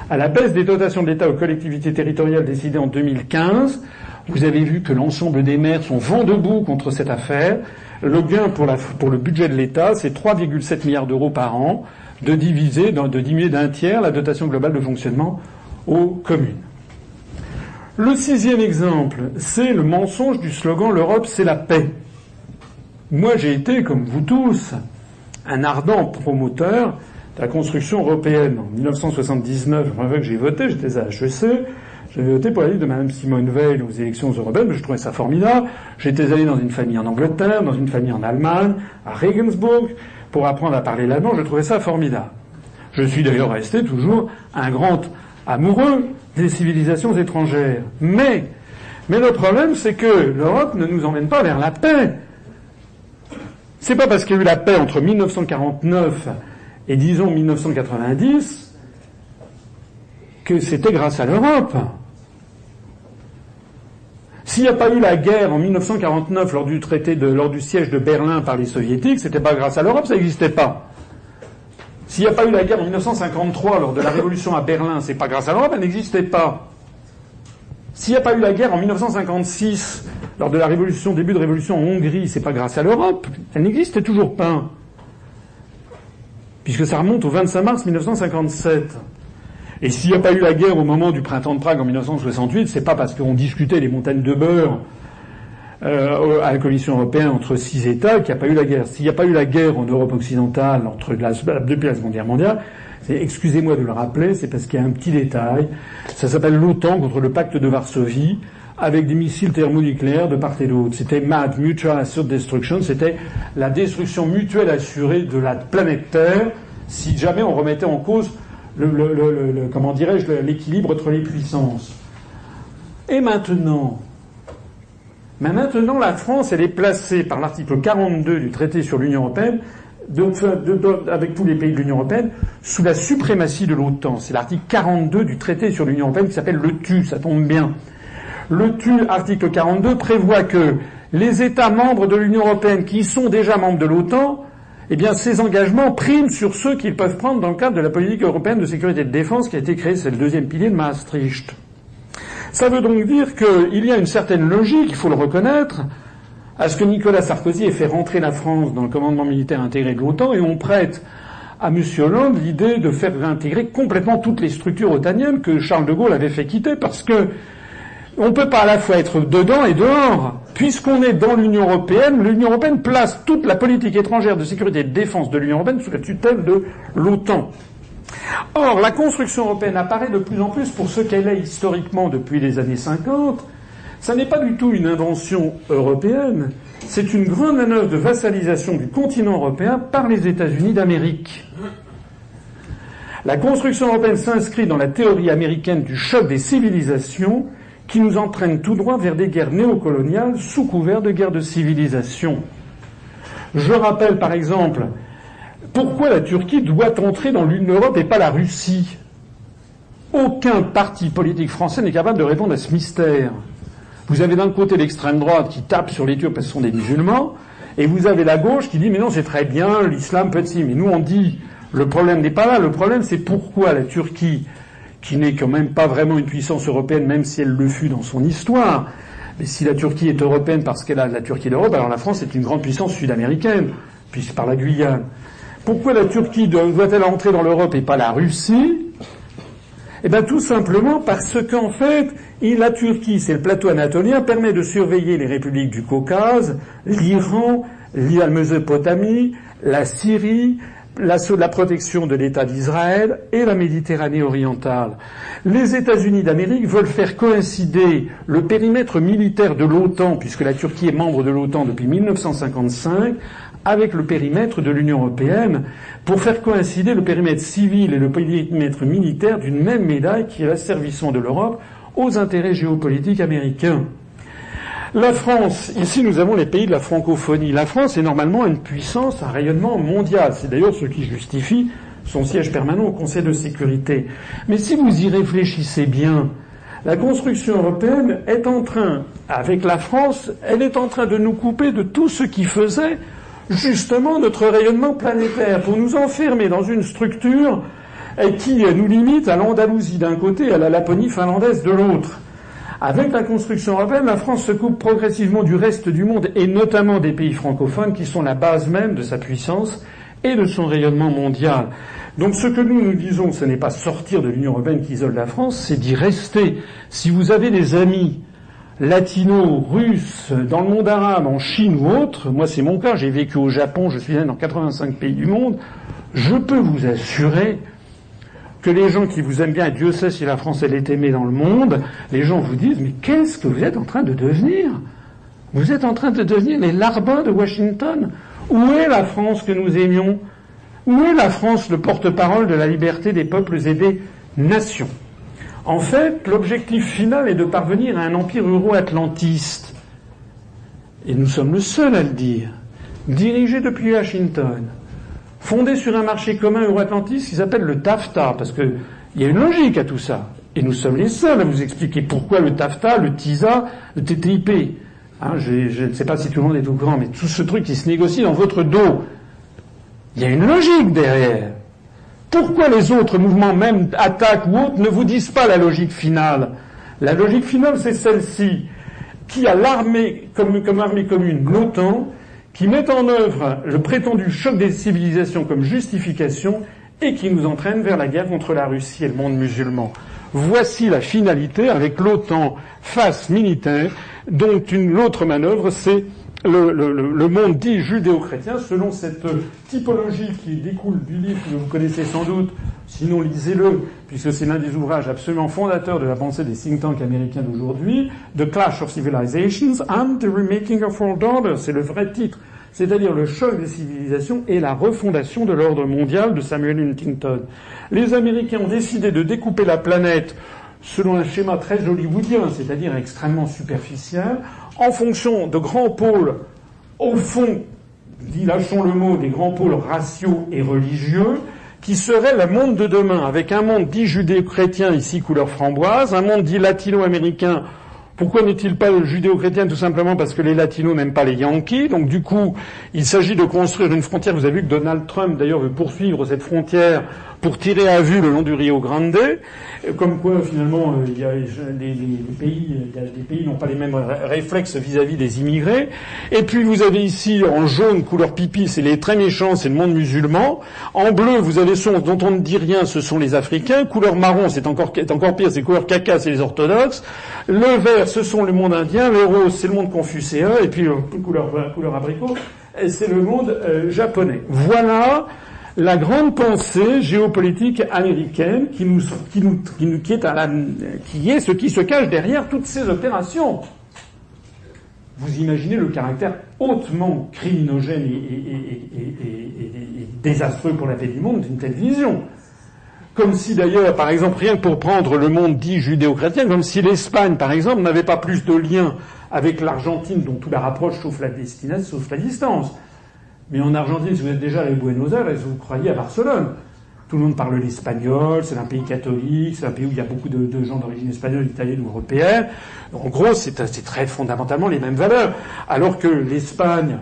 à la baisse des dotations de l'État aux collectivités territoriales décidée en 2015. Vous avez vu que l'ensemble des maires sont vent debout contre cette affaire. Le gain pour, pour le budget de l'État, c'est 3,7 milliards d'euros par an de diviser, de diminuer d'un tiers la dotation globale de fonctionnement aux communes. Le sixième exemple, c'est le mensonge du slogan L'Europe, c'est la paix. Moi, j'ai été, comme vous tous, un ardent promoteur de la construction européenne. En 1979, la première que j'ai voté, j'étais à HEC, j'avais voté pour la liste de Mme Simone Veil aux élections européennes, je trouvais ça formidable. J'étais allé dans une famille en Angleterre, dans une famille en Allemagne, à Regensburg, pour apprendre à parler l'allemand, je trouvais ça formidable. Je suis d'ailleurs resté toujours un grand amoureux des civilisations étrangères. Mais, mais le problème, c'est que l'Europe ne nous emmène pas vers la paix. C'est pas parce qu'il y a eu la paix entre 1949 et disons 1990 que c'était grâce à l'Europe. S'il n'y a pas eu la guerre en 1949 lors du siège de Berlin par les soviétiques, c'était pas grâce à l'Europe, ça n'existait pas. S'il n'y a pas eu la guerre en 1953 lors de la révolution à Berlin, c'est pas grâce à l'Europe, elle n'existait pas. S'il n'y a pas eu la guerre en 1956 lors de la révolution, début de révolution en Hongrie, c'est pas grâce à l'Europe, elle n'existait toujours pas. Puisque ça remonte au 25 mars 1957. Et s'il n'y a pas eu la guerre au moment du printemps de Prague en 1968, c'est pas parce qu'on discutait les montagnes de beurre euh, à la Commission européenne entre six États qu'il n'y a pas eu la guerre. S'il n'y a pas eu la guerre en Europe occidentale entre la, depuis la Seconde Guerre mondiale, excusez-moi de le rappeler, c'est parce qu'il y a un petit détail. Ça s'appelle l'OTAN contre le pacte de Varsovie, avec des missiles thermonucléaires de part et d'autre. C'était MAD, Mutual Assured Destruction, c'était la destruction mutuelle assurée de la planète Terre si jamais on remettait en cause le, comment dirais-je l'équilibre entre les puissances. Et maintenant, mais maintenant, la France, elle est placée par l'article 42 du traité sur l'Union européenne, avec tous les pays de l'Union européenne, sous la suprématie de l'OTAN. C'est l'article 42 du traité sur l'Union européenne qui s'appelle le TU, ça tombe bien. Le TU, article 42, prévoit que les États membres de l'Union européenne qui sont déjà membres de l'OTAN, eh bien, ces engagements priment sur ceux qu'ils peuvent prendre dans le cadre de la politique européenne de sécurité et de défense qui a été créée, c'est le deuxième pilier de Maastricht. Ça veut donc dire qu'il y a une certaine logique, il faut le reconnaître, à ce que Nicolas Sarkozy ait fait rentrer la France dans le commandement militaire intégré de l'OTAN et on prête à M. Hollande l'idée de faire réintégrer complètement toutes les structures otaniennes que Charles de Gaulle avait fait quitter parce que on ne peut pas à la fois être dedans et dehors. Puisqu'on est dans l'Union européenne, l'Union européenne place toute la politique étrangère de sécurité et de défense de l'Union européenne sous la tutelle de l'OTAN. Or, la construction européenne apparaît de plus en plus pour ce qu'elle est historiquement depuis les années 50. Ça n'est pas du tout une invention européenne, c'est une grande manœuvre de vassalisation du continent européen par les États-Unis d'Amérique. La construction européenne s'inscrit dans la théorie américaine du choc des civilisations qui nous entraîne tout droit vers des guerres néocoloniales sous couvert de guerres de civilisation. Je rappelle par exemple pourquoi la Turquie doit entrer dans l'Union Europe et pas la Russie Aucun parti politique français n'est capable de répondre à ce mystère. Vous avez d'un côté l'extrême droite qui tape sur les Turcs parce ce sont des musulmans, et vous avez la gauche qui dit mais non c'est très bien, l'islam peut être Mais nous on dit le problème n'est pas là, le problème c'est pourquoi la Turquie, qui n'est quand même pas vraiment une puissance européenne, même si elle le fut dans son histoire, mais si la Turquie est européenne parce qu'elle a la Turquie d'Europe, alors la France est une grande puissance sud-américaine, puisque par la Guyane. Pourquoi la Turquie doit-elle entrer dans l'Europe et pas la Russie? Eh bien tout simplement parce qu'en fait, la Turquie, c'est le plateau anatolien, permet de surveiller les républiques du Caucase, l'Iran, la Mésopotamie, la Syrie, la, protection de l'État d'Israël et la Méditerranée orientale. Les États-Unis d'Amérique veulent faire coïncider le périmètre militaire de l'OTAN, puisque la Turquie est membre de l'OTAN depuis 1955, avec le périmètre de l'Union européenne pour faire coïncider le périmètre civil et le périmètre militaire d'une même médaille qui est l'asservissement de l'Europe aux intérêts géopolitiques américains. La France, ici nous avons les pays de la francophonie. La France est normalement une puissance, un rayonnement mondial. C'est d'ailleurs ce qui justifie son siège permanent au Conseil de sécurité. Mais si vous y réfléchissez bien, la construction européenne est en train, avec la France, elle est en train de nous couper de tout ce qui faisait justement notre rayonnement planétaire pour nous enfermer dans une structure qui nous limite à l'Andalousie d'un côté et à la Laponie finlandaise de l'autre. Avec la construction européenne, la France se coupe progressivement du reste du monde et notamment des pays francophones qui sont la base même de sa puissance et de son rayonnement mondial. Donc ce que nous nous disons, ce n'est pas sortir de l'Union européenne qui isole la France, c'est d'y rester. Si vous avez des amis latino, russes, dans le monde arabe, en Chine ou autre, moi c'est mon cas, j'ai vécu au Japon, je suis allé dans 85 pays du monde, je peux vous assurer que les gens qui vous aiment bien, et Dieu sait si la France elle est aimée dans le monde, les gens vous disent mais qu'est-ce que vous êtes en train de devenir? Vous êtes en train de devenir les larbins de Washington. Où est la France que nous aimions? Où est la France, le porte-parole de la liberté des peuples et des nations? En fait, l'objectif final est de parvenir à un empire euro-atlantiste. Et nous sommes le seul à le dire. Dirigé depuis Washington, fondé sur un marché commun euro-atlantiste qui s'appelle le TAFTA, parce qu'il y a une logique à tout ça. Et nous sommes les seuls à vous expliquer pourquoi le TAFTA, le TISA, le TTIP. Hein, je, ne sais pas si tout le monde est au courant, mais tout ce truc qui se négocie dans votre dos, il y a une logique derrière. Pourquoi les autres mouvements, même attaques ou autres, ne vous disent pas la logique finale? La logique finale, c'est celle-ci, qui a l'armée comme, comme armée commune? l'OTAN, qui met en œuvre le prétendu choc des civilisations comme justification et qui nous entraîne vers la guerre contre la Russie et le monde musulman. Voici la finalité avec l'OTAN face militaire, dont une autre manœuvre, c'est le, monde dit judéo-chrétien selon cette typologie qui découle du livre que vous connaissez sans doute, sinon lisez-le, puisque c'est l'un des ouvrages absolument fondateurs de la pensée des think tanks américains d'aujourd'hui, The Clash of Civilizations and the Remaking of World Order, c'est le vrai titre, c'est-à-dire le choc des civilisations et la refondation de l'ordre mondial de Samuel Huntington. Les Américains ont décidé de découper la planète selon un schéma très hollywoodien, c'est-à-dire extrêmement superficiel, en fonction de grands pôles, au fond, lâchons le mot, des grands pôles raciaux et religieux, qui seraient le monde de demain, avec un monde dit judéo-chrétien, ici couleur framboise, un monde dit latino-américain, pourquoi n'est-il pas judéo-chrétien Tout simplement parce que les latinos n'aiment pas les Yankees? Donc du coup, il s'agit de construire une frontière. Vous avez vu que Donald Trump, d'ailleurs, veut poursuivre cette frontière pour tirer à vue le long du Rio Grande. Comme quoi, finalement, euh, il y a les, pays, il y a des pays n'ont pas les mêmes réflexes vis-à-vis des immigrés. Et puis vous avez ici en jaune couleur pipi, c'est les très méchants, c'est le monde musulman. En bleu, vous avez ceux dont on ne dit rien, ce sont les Africains. Couleur marron, c'est encore, encore pire, c'est couleur caca, c'est les orthodoxes. Le vert, ce sont le monde indien. Le rose, c'est le monde confucéen. Et puis euh, couleur, couleur abricot, c'est le monde euh, japonais. Voilà la grande pensée géopolitique américaine qui est ce qui se cache derrière toutes ces opérations. Vous imaginez le caractère hautement criminogène et, désastreux pour la paix du monde d'une telle vision. Comme si d'ailleurs, par exemple, rien que pour prendre le monde dit judéo-chrétien, comme si l'Espagne, par exemple, n'avait pas plus de liens avec l'Argentine, dont tout la rapproche sauf la destination, sauf la distance. Mais en Argentine, si vous êtes déjà à Buenos Aires, vous croyez à Barcelone. Tout le monde parle l'espagnol, c'est un pays catholique, c'est un pays où il y a beaucoup de, gens d'origine espagnole, italienne ou européenne. En gros, c'est très fondamentalement les mêmes valeurs. Alors que l'Espagne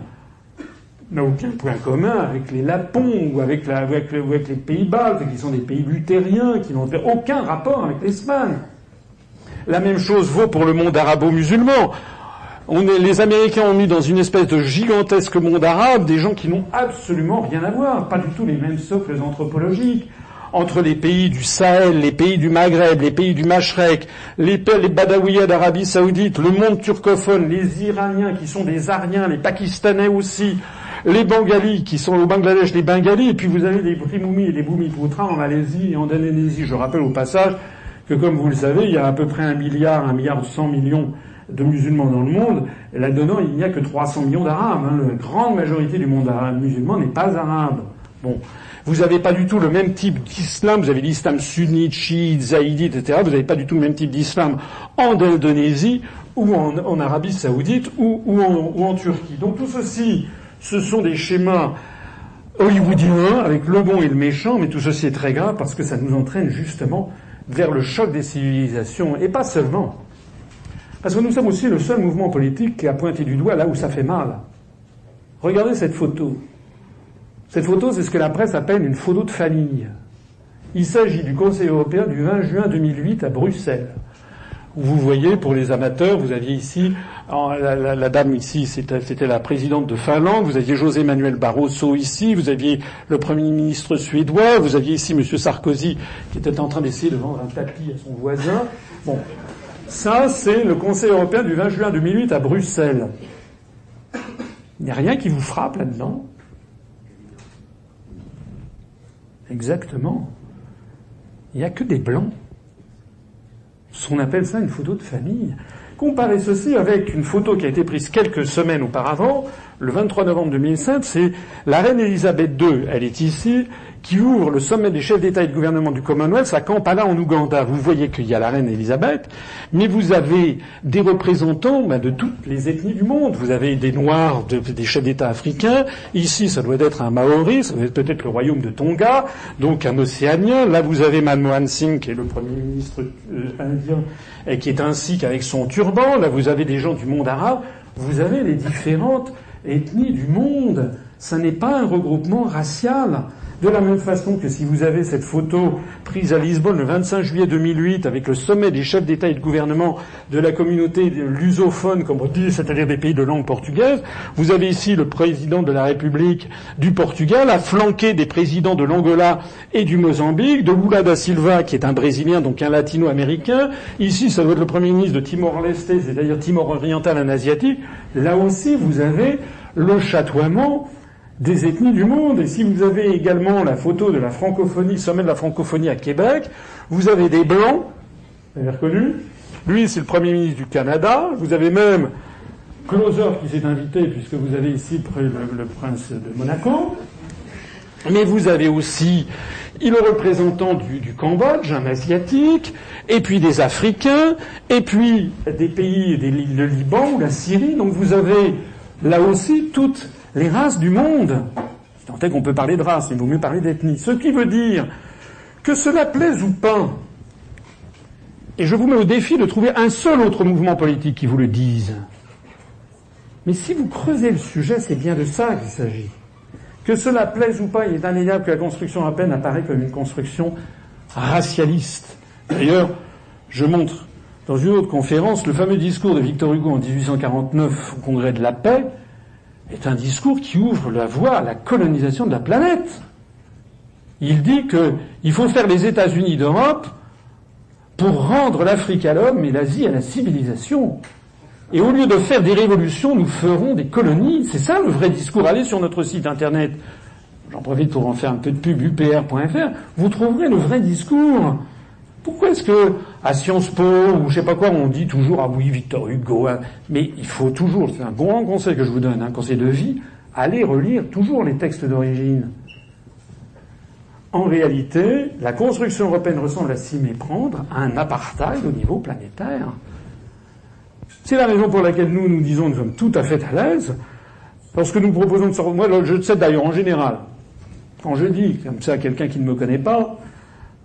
n'a aucun point commun avec les Lapons ou avec, avec, les pays baltes, qui sont des pays luthériens, qui n'ont aucun rapport avec l'Espagne. La même chose vaut pour le monde arabo-musulman les Américains ont mis dans une espèce de gigantesque monde arabe des gens qui n'ont absolument rien à voir, pas du tout les mêmes socles anthropologiques entre les pays du Sahel, les pays du Maghreb, les pays du Mashrek, les, les d'Arabie Saoudite, le monde turcophone, les Iraniens qui sont des Ariens, les Pakistanais aussi, les Bengalis qui sont au Bangladesh, les Bengalis, et puis vous avez les Brimoumis et les Boumipoutra en Malaisie et en Indonésie. Je rappelle au passage que, comme vous le savez, il y a à peu près un milliard, un milliard cent millions de musulmans dans le monde. Là-dedans, il n'y a que 300 millions d'Arabes. Hein. La grande majorité du monde musulman n'est pas arabe. Bon. Vous n'avez pas du tout le même type d'islam. Vous avez l'islam sunnite, chiite, zaïdite, etc. Vous n'avez pas du tout le même type d'islam en Indonésie ou en, Arabie saoudite ou, en, ou en Turquie. Donc tout ceci, ce sont des schémas hollywoodiens avec le bon et le méchant, mais tout ceci est très grave parce que ça nous entraîne justement vers le choc des civilisations, et pas seulement. Parce que nous sommes aussi le seul mouvement politique qui a pointé du doigt là où ça fait mal. Regardez cette photo. Cette photo, c'est ce que la presse appelle une photo de famille. Il s'agit du Conseil européen du 20 juin 2008 à Bruxelles. Vous voyez, pour les amateurs, vous aviez ici, la, dame ici, c'était la présidente de Finlande, vous aviez José Manuel Barroso ici, vous aviez le Premier ministre suédois, vous aviez ici M. Sarkozy qui était en train d'essayer de vendre un tapis à son voisin. Bon, ça c'est le Conseil européen du 20 juin 2008 à Bruxelles. Il n'y a rien qui vous frappe là-dedans Exactement. Il n'y a que des blancs. On appelle ça une photo de famille. Comparez ceci avec une photo qui a été prise quelques semaines auparavant, le 23 novembre 2005, c'est la reine Elisabeth II, elle est ici, qui ouvre le sommet des chefs d'État et de gouvernement du Commonwealth à Kampala en Ouganda. Vous voyez qu'il y a la reine Elisabeth, mais vous avez des représentants ben, de toutes les ethnies du monde. Vous avez des Noirs, des chefs d'État africains. Ici, ça doit être un Maori, ça doit être peut-être le royaume de Tonga, donc un Océanien. Là, vous avez Manmohan Singh, qui est le premier ministre euh, indien, et qui est ainsi qu'avec son turban. Là, vous avez des gens du monde arabe. Vous avez les différentes ethnies du monde. Ça n'est pas un regroupement racial. De la même façon que si vous avez cette photo prise à Lisbonne le 25 juillet 2008 avec le sommet des chefs d'État et de gouvernement de la communauté lusophone, comme on dit, c'est-à-dire des pays de langue portugaise, vous avez ici le président de la République du Portugal, à flanquer des présidents de l'Angola et du Mozambique, de Lula da Silva, qui est un Brésilien, donc un latino-américain. Ici, ça doit être le premier ministre de Timor-Leste, c'est-à-dire Timor oriental, un asiatique. Là aussi, vous avez le chatoiement des ethnies du monde. Et si vous avez également la photo de la francophonie, sommet de la francophonie à Québec, vous avez des blancs, vous avez reconnu Lui, c'est le Premier ministre du Canada. Vous avez même Closer qui s'est invité, puisque vous avez ici le, prince de Monaco. Mais vous avez aussi le représentant du, du, Cambodge, un asiatique, et puis des Africains, et puis des pays, des, le Liban ou la Syrie. Donc vous avez là aussi toutes les races du monde. Tant est qu'on peut parler de race, il vaut mieux parler d'ethnie. Ce qui veut dire que cela plaise ou pas, et je vous mets au défi de trouver un seul autre mouvement politique qui vous le dise. Mais si vous creusez le sujet, c'est bien de ça qu'il s'agit. Que cela plaise ou pas, il est indéniable que la construction à peine apparaît comme une construction racialiste. D'ailleurs, je montre dans une autre conférence le fameux discours de Victor Hugo en 1849 au Congrès de la paix, est un discours qui ouvre la voie à la colonisation de la planète. Il dit qu'il faut faire les États-Unis d'Europe pour rendre l'Afrique à l'homme et l'Asie à la civilisation. Et au lieu de faire des révolutions, nous ferons des colonies. C'est ça le vrai discours. Allez sur notre site internet. J'en profite pour en faire un peu de pub, upr.fr. Vous trouverez le vrai discours. Pourquoi est-ce que à Sciences Po ou je sais pas quoi on dit toujours ah oui Victor Hugo hein. mais il faut toujours c'est un grand conseil que je vous donne un conseil de vie allez relire toujours les textes d'origine. En réalité, la construction européenne ressemble à s'y méprendre à un apartheid au niveau planétaire. C'est la raison pour laquelle nous nous disons nous sommes tout à fait à l'aise parce que nous proposons de sortir. Moi, je sais d'ailleurs en général, quand je dis comme ça à quelqu'un qui ne me connaît pas,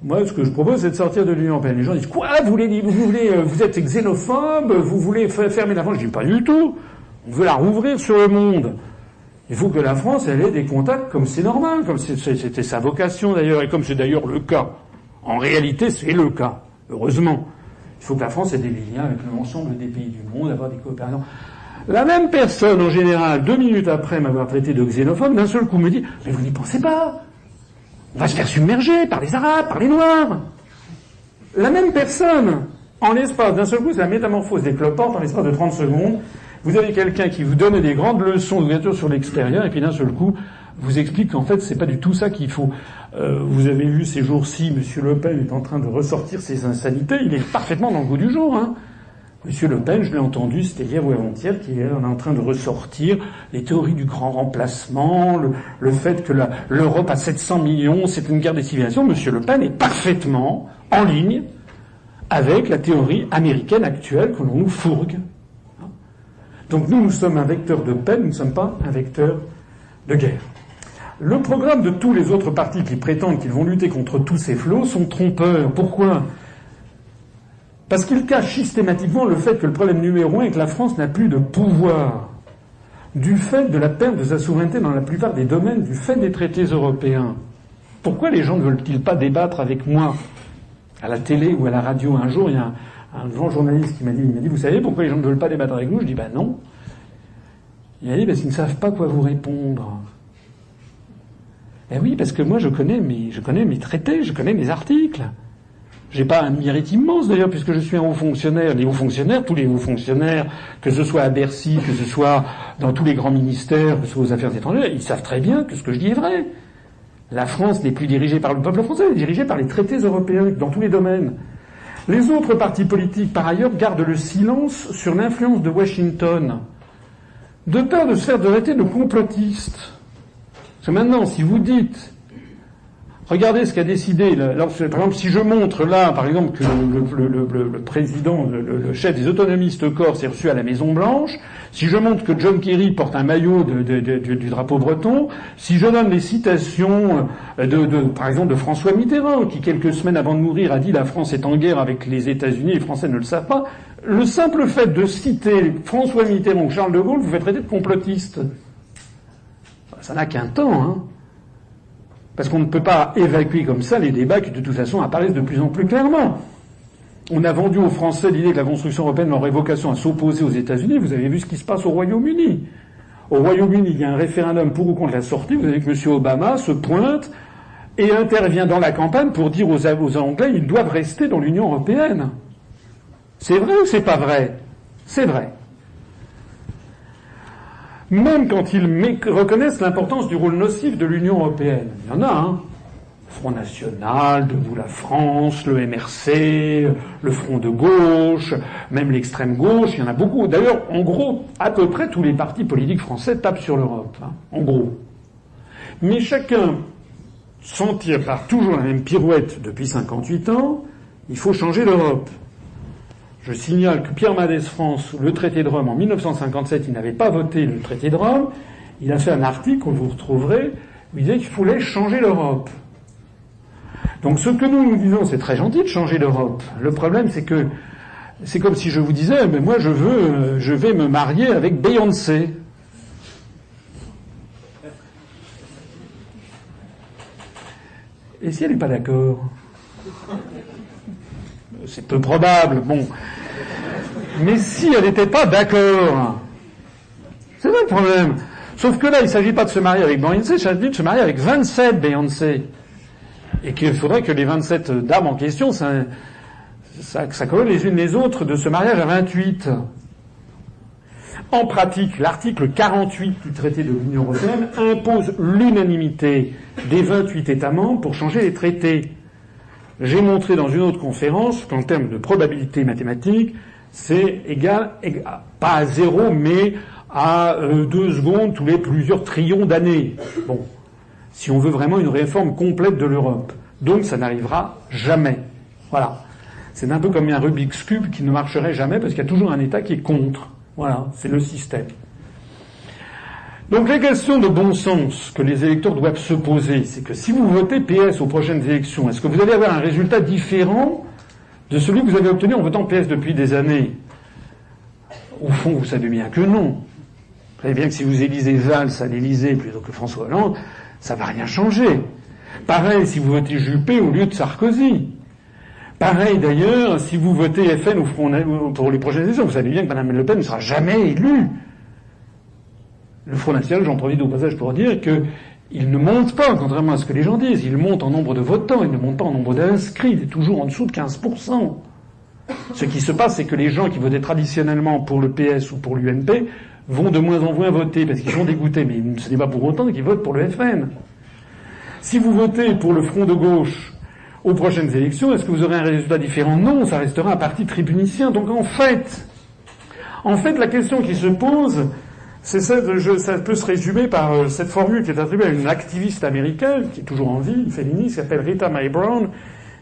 moi, ce que je propose, c'est de sortir de l'Union européenne. Les gens disent quoi Vous voulez, vous euh, êtes xénophobe Vous voulez fermer la France? Je dis pas du tout. On veut la rouvrir sur le monde. Il faut que la France, ait des contacts comme c'est normal, comme c'était sa vocation d'ailleurs, et comme c'est d'ailleurs le cas. En réalité, c'est le cas. Heureusement. Il faut que la France ait des liens avec l'ensemble des pays du monde, avoir des coopérations. La même personne, en général, deux minutes après m'avoir traité de xénophobe, d'un seul coup me dit, mais vous n'y pensez pas? On va se faire submerger par les Arabes, par les Noirs. La même personne, en l'espace d'un seul coup, c'est la métamorphose des en l'espace de 30 secondes. Vous avez quelqu'un qui vous donne des grandes leçons d'ouverture sur l'extérieur, et puis d'un seul coup, vous explique qu'en fait, c'est pas du tout ça qu'il faut. Euh, vous avez vu ces jours-ci, M. Le Pen est en train de ressortir ses insanités. Il est parfaitement dans le goût du jour. Hein. Monsieur Le Pen, je l'ai entendu, c'était hier ou avant-hier, qu'il est en train de ressortir les théories du grand remplacement, le, fait que l'Europe a 700 millions, c'est une guerre des civilisations. Monsieur Le Pen est parfaitement en ligne avec la théorie américaine actuelle que l'on nous fourgue. Donc nous, nous sommes un vecteur de paix, nous ne sommes pas un vecteur de guerre. Le programme de tous les autres partis qui prétendent qu'ils vont lutter contre tous ces flots sont trompeurs. Pourquoi? Parce qu'ils cachent systématiquement le fait que le problème numéro un est que la France n'a plus de pouvoir du fait de la perte de sa souveraineté dans la plupart des domaines, du fait des traités européens. Pourquoi les gens ne veulent-ils pas débattre avec moi à la télé ou à la radio Un jour, il y a un, grand journaliste qui m'a dit, il m'a dit, vous savez pourquoi les gens ne veulent pas débattre avec nous? Je dis, ben non. Il m'a dit, parce qu'ils ne savent pas quoi vous répondre. Eh oui, parce que moi je connais mes, je connais mes traités, je connais mes articles. J'ai pas un mérite immense d'ailleurs puisque je suis un haut fonctionnaire. Les hauts fonctionnaires, tous les hauts fonctionnaires, que ce soit à Bercy, que ce soit dans tous les grands ministères, que ce soit aux affaires étrangères, ils savent très bien que ce que je dis est vrai. La France n'est plus dirigée par le peuple français, elle est dirigée par les traités européens dans tous les domaines. Les autres partis politiques, par ailleurs, gardent le silence sur l'influence de Washington, de peur de se faire traiter de complotistes. Parce que maintenant, si vous dites, regardez ce qu'a décidé, par exemple, si je montre là, par exemple, que le, président, le, chef des autonomistes corse est reçu à la Maison Blanche, si je montre que John Kerry porte un maillot du drapeau breton, si je donne les citations de, par exemple, de François Mitterrand, qui quelques semaines avant de mourir a dit la France est en guerre avec les États-Unis, les Français ne le savent pas, le simple fait de citer François Mitterrand ou Charles de Gaulle vous fait traiter de complotiste. Ça n'a qu'un temps, hein. Parce qu'on ne peut pas évacuer comme ça les débats qui, de toute façon, apparaissent de plus en plus clairement. On a vendu aux Français l'idée que la construction européenne aurait vocation à s'opposer aux États-Unis. Vous avez vu ce qui se passe au Royaume-Uni. Au Royaume-Uni, il y a un référendum pour ou contre la sortie. Vous avez que M. Obama se pointe et intervient dans la campagne pour dire aux Anglais qu'ils doivent rester dans l'Union européenne. C'est vrai ou c'est pas vrai? C'est vrai même quand ils reconnaissent l'importance du rôle nocif de l'Union européenne. Il y en a, hein. Front National, Debout la France, le MRC, le Front de gauche, même l'extrême gauche, il y en a beaucoup. D'ailleurs, en gros, à peu près tous les partis politiques français tapent sur l'Europe, hein, en gros. Mais chacun s'en tire par toujours la même pirouette depuis 58 ans, il faut changer l'Europe. Je signale que Pierre Mendès France, le traité de Rome, en 1957, il n'avait pas voté le traité de Rome. Il a fait un article que vous retrouverez où il disait qu'il fallait changer l'Europe. Donc ce que nous nous disons, c'est très gentil de changer l'Europe. Le problème, c'est que c'est comme si je vous disais, mais moi je veux, je vais me marier avec Beyoncé. Et si elle n'est pas d'accord? C'est peu probable. Bon, mais si elle n'était pas d'accord, c'est ça le problème. Sauf que là, il ne s'agit pas de se marier avec Beyoncé, il s'agit de se marier avec 27 Beyoncé. Et qu'il faudrait que les 27 dames en question, ça, ça, ça les unes les autres de ce mariage à 28. En pratique, l'article 48 du traité de l'Union européenne impose l'unanimité des 28 États membres pour changer les traités. J'ai montré dans une autre conférence qu'en termes de probabilité mathématique, c'est égal, pas à zéro, mais à euh, deux secondes tous les plusieurs trillions d'années. Bon, si on veut vraiment une réforme complète de l'Europe. Donc ça n'arrivera jamais. Voilà. C'est un peu comme un Rubik's Cube qui ne marcherait jamais parce qu'il y a toujours un État qui est contre. Voilà, c'est le système. Donc les questions de bon sens que les électeurs doivent se poser, c'est que si vous votez PS aux prochaines élections, est-ce que vous allez avoir un résultat différent de celui que vous avez obtenu en votant PS depuis des années? Au fond, vous savez bien que non. Vous savez bien que si vous élisez Valls à l'Élysée plutôt que François Hollande, ça va rien changer. Pareil si vous votez Juppé au lieu de Sarkozy. Pareil d'ailleurs si vous votez FN ou pour les prochaines élections. Vous savez bien que Mme Le Pen ne sera jamais élue. Le Front National, j'en profite au passage pour dire que il ne monte pas, contrairement à ce que les gens disent. Il monte en nombre de votants, il ne monte pas en nombre d'inscrits. Il est toujours en dessous de 15%. Ce qui se passe, c'est que les gens qui votaient traditionnellement pour le PS ou pour l'UNP vont de moins en moins voter parce qu'ils sont dégoûtés. Mais ce n'est pas pour autant qu'ils votent pour le FN. Si vous votez pour le Front de gauche aux prochaines élections, est-ce que vous aurez un résultat différent? Non, ça restera un parti tribunicien. Donc en fait, En fait, la question qui se pose, c'est ça, ça peut se résumer par euh, cette formule qui est attribuée à une activiste américaine, qui est toujours en vie, une féministe, qui s'appelle Rita Mae Brown,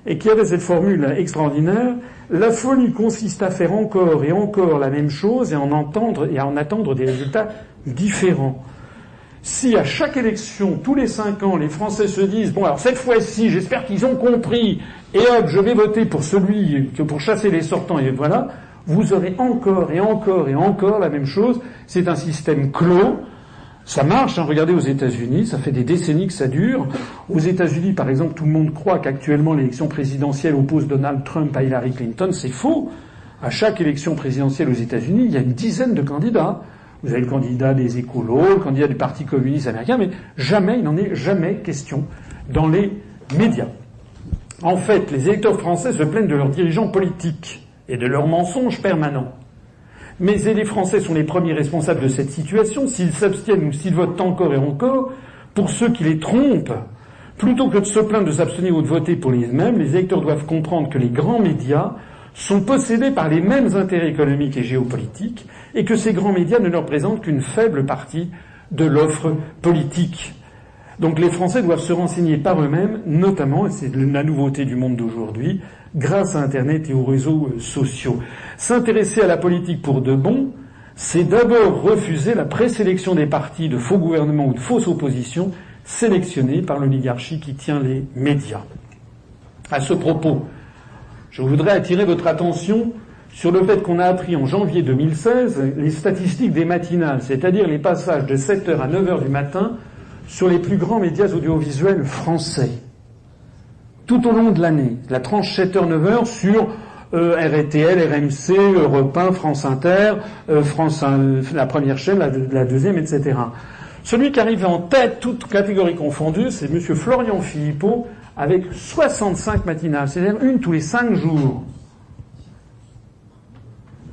et qui avait cette formule extraordinaire. La folie consiste à faire encore et encore la même chose et, en entendre, et à en attendre des résultats différents. Si à chaque élection, tous les cinq ans, les Français se disent bon alors cette fois-ci, j'espère qu'ils ont compris, et hop, je vais voter pour celui que pour chasser les sortants, et voilà, vous aurez encore et encore et encore la même chose. C'est un système clos. Ça marche, hein. regardez aux États-Unis, ça fait des décennies que ça dure. Aux États-Unis, par exemple, tout le monde croit qu'actuellement l'élection présidentielle oppose Donald Trump à Hillary Clinton. C'est faux. À chaque élection présidentielle aux États-Unis, il y a une dizaine de candidats. Vous avez le candidat des écolos, le candidat du Parti communiste américain, mais jamais, il n'en est jamais question dans les médias. En fait, les électeurs français se plaignent de leurs dirigeants politiques et de leurs mensonges permanents. Mais les Français sont les premiers responsables de cette situation s'ils s'abstiennent ou s'ils votent encore et encore pour ceux qui les trompent. Plutôt que de se plaindre de s'abstenir ou de voter pour les mêmes, les électeurs doivent comprendre que les grands médias sont possédés par les mêmes intérêts économiques et géopolitiques et que ces grands médias ne leur présentent qu'une faible partie de l'offre politique. Donc les Français doivent se renseigner par eux-mêmes, notamment, et c'est la nouveauté du monde d'aujourd'hui, grâce à Internet et aux réseaux euh, sociaux. S'intéresser à la politique pour de bon, c'est d'abord refuser la présélection des partis de faux gouvernements ou de fausses oppositions sélectionnés par l'oligarchie qui tient les médias. À ce propos, je voudrais attirer votre attention sur le fait qu'on a appris en janvier 2016 les statistiques des matinales, c'est-à-dire les passages de 7h à 9h du matin sur les plus grands médias audiovisuels français. Tout au long de l'année, la tranche 7h-9h sur euh, RTL, RMC, Europe 1, France Inter, euh, France la première chaîne, la, deuxième, etc. Celui qui arrive en tête, toutes catégories confondues, c'est M. Florian Philippot, avec 65 matinales, c'est-à-dire une tous les cinq jours.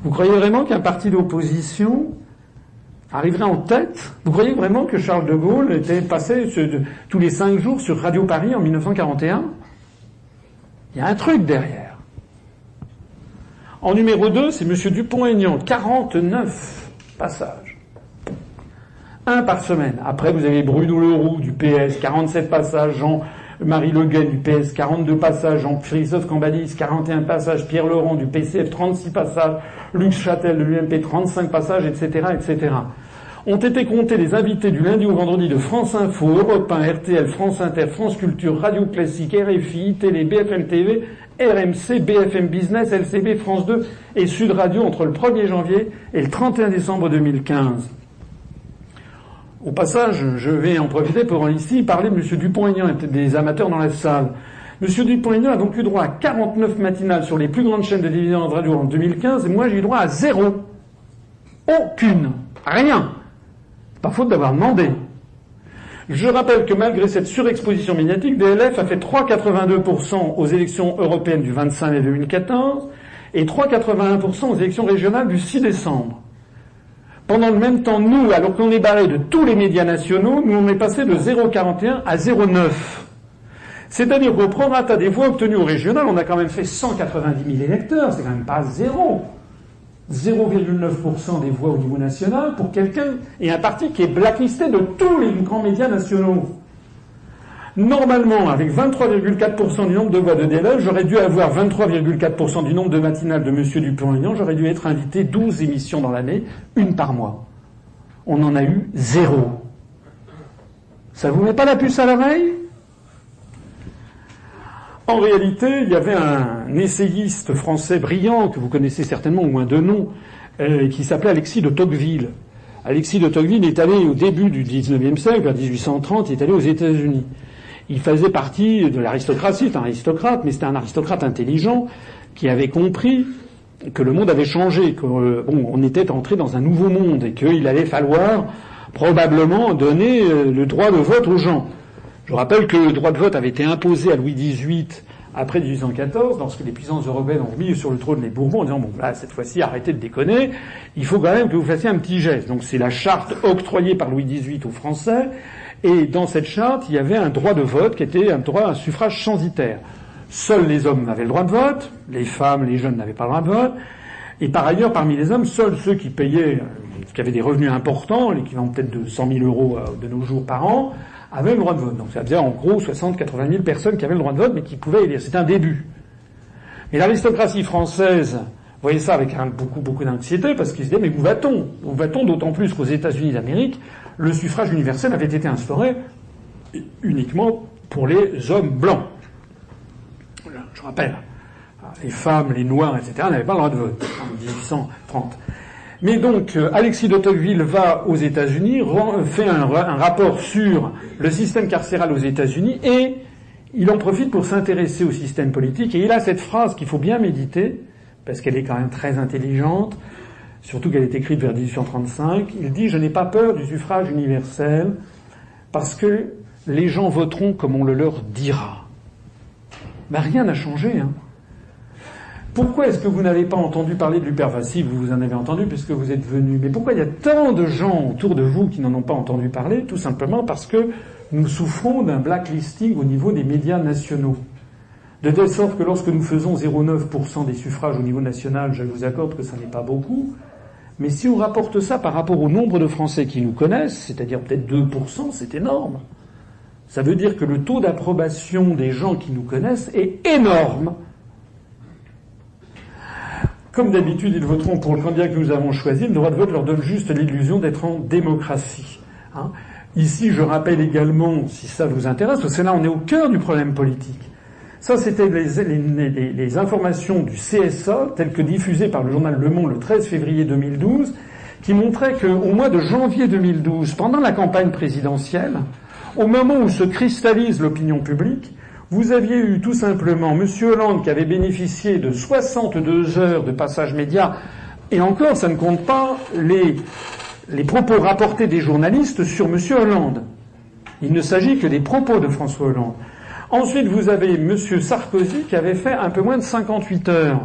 Vous croyez vraiment qu'un parti d'opposition arriverait en tête Vous croyez vraiment que Charles de Gaulle était passé tous les cinq jours sur Radio Paris en 1941 Il y a un truc derrière. En numéro 2, c'est M. Dupont-Aignan, 49 passages. Un par semaine. Après, vous avez Bruno Leroux du PS, 47 passages, Jean-Marie Le Guen du PS, 42 passages, Jean-Christophe Cambadis, 41 passages, Pierre Laurent du PCF, 36 passages, Luc Châtel de l'UMP, 35 passages, etc., etc ont été comptés les invités du lundi au vendredi de France Info, Europe 1, RTL, France Inter, France Culture, Radio Classique, RFI, Télé, BFM TV, RMC, BFM Business, LCB, France 2 et Sud Radio entre le 1er janvier et le 31 décembre 2015. Au passage, je vais en profiter pour ici parler de M. Dupont-Aignan et des amateurs dans la salle. M. Dupont-Aignan a donc eu droit à 49 matinales sur les plus grandes chaînes de de radio en 2015 et moi j'ai eu droit à zéro. Aucune. Rien. Pas faute d'avoir demandé. Je rappelle que malgré cette surexposition médiatique, DLF a fait 3,82% aux élections européennes du 25 mai 2014 et 3,81% aux élections régionales du 6 décembre. Pendant le même temps, nous, alors qu'on est barré de tous les médias nationaux, nous on est passé de 0,41 à 0,9. C'est-à-dire qu'au prorata des voix obtenues au régional, on a quand même fait 190 000 électeurs, c'est quand même pas zéro. 0,9% des voix au niveau national pour quelqu'un et un parti qui est blacklisté de tous les grands médias nationaux. Normalement, avec 23,4% du nombre de voix de DLF, j'aurais dû avoir 23,4% du nombre de matinales de M. Dupont-Aignan, j'aurais dû être invité 12 émissions dans l'année, une par mois. On en a eu zéro. Ça vous met pas la puce à l'oreille? En réalité, il y avait un essayiste français brillant, que vous connaissez certainement au moins de nom, euh, qui s'appelait Alexis de Tocqueville. Alexis de Tocqueville est allé au début du XIXe siècle, vers 1830, il est allé aux États-Unis. Il faisait partie de l'aristocratie, c'est un aristocrate, mais c'était un aristocrate intelligent qui avait compris que le monde avait changé, qu'on euh, était entré dans un nouveau monde et qu'il allait falloir probablement donner euh, le droit de vote aux gens. Je rappelle que le droit de vote avait été imposé à Louis XVIII après 1814, lorsque les puissances européennes ont mis sur le trône les Bourbons en disant bon là cette fois-ci arrêtez de déconner, il faut quand même que vous fassiez un petit geste. Donc c'est la charte octroyée par Louis XVIII aux Français, et dans cette charte il y avait un droit de vote qui était un droit à un suffrage censitaire. Seuls les hommes avaient le droit de vote, les femmes, les jeunes n'avaient pas le droit de vote, Et par ailleurs, parmi les hommes, seuls ceux qui payaient, euh, qui avaient des revenus importants, l'équivalent peut-être de 100 000 euros euh, de nos jours par an, avaient le droit de vote. Donc ça faisait en gros 60 80 000 personnes qui avaient le droit de vote, mais qui pouvaient élire. C'était un début. Et l'aristocratie française voyait ça avec beaucoup, beaucoup d'anxiété, parce qu'ils se disaient, mais où va-t-on? Où va-t-on? D'autant plus qu'aux États-Unis d'Amérique, le suffrage universel avait été instauré uniquement pour les hommes blancs. Je rappelle, les femmes, les noirs, etc., n'avaient pas le droit de vote en 1830. Mais donc, euh, Alexis de Tocqueville va aux États-Unis, fait un, rapport sur le système carcéral aux États-Unis et il en profite pour s'intéresser au système politique. Et il a cette phrase qu'il faut bien méditer, parce qu'elle est quand même très intelligente, surtout qu'elle est écrite vers 1835. Il dit Je n'ai pas peur du suffrage universel, parce que les gens voteront comme on le leur dira. Mais rien n'a changé. Hein. Pourquoi est-ce que vous n'avez pas entendu parler de l'hypervasif Vous en avez entendu puisque vous êtes venu. Mais pourquoi il y a tant de gens autour de vous qui n'en ont pas entendu parler? Tout simplement parce que nous souffrons d'un blacklisting au niveau des médias nationaux. De telle sorte que lorsque nous faisons 0,9% des suffrages au niveau national, je vous accorde que ça n'est pas beaucoup, mais si on rapporte ça par rapport au nombre de Français qui nous connaissent, c'est-à-dire peut-être 2%, c'est énorme. Ça veut dire que le taux d'approbation des gens qui nous connaissent est énorme comme d'habitude, ils voteront pour le candidat que nous avons choisi. Le droit de vote leur donne juste l'illusion d'être en démocratie. Hein. Ici, je rappelle également, si ça vous intéresse, parce que là, on est au cœur du problème politique. Ça, c'était les, informations du CSA, telles que diffusées par le journal Le Monde le 13 février 2012, qui montraient qu'au mois de janvier 2012, pendant la campagne présidentielle, au moment où se cristallise l'opinion publique, vous aviez eu tout simplement M. Hollande qui avait bénéficié de 62 heures de passage média, et encore, ça ne compte pas les, les propos rapportés des journalistes sur M. Hollande. Il ne s'agit que des propos de François Hollande. Ensuite, vous avez M. Sarkozy qui avait fait un peu moins de 58 heures.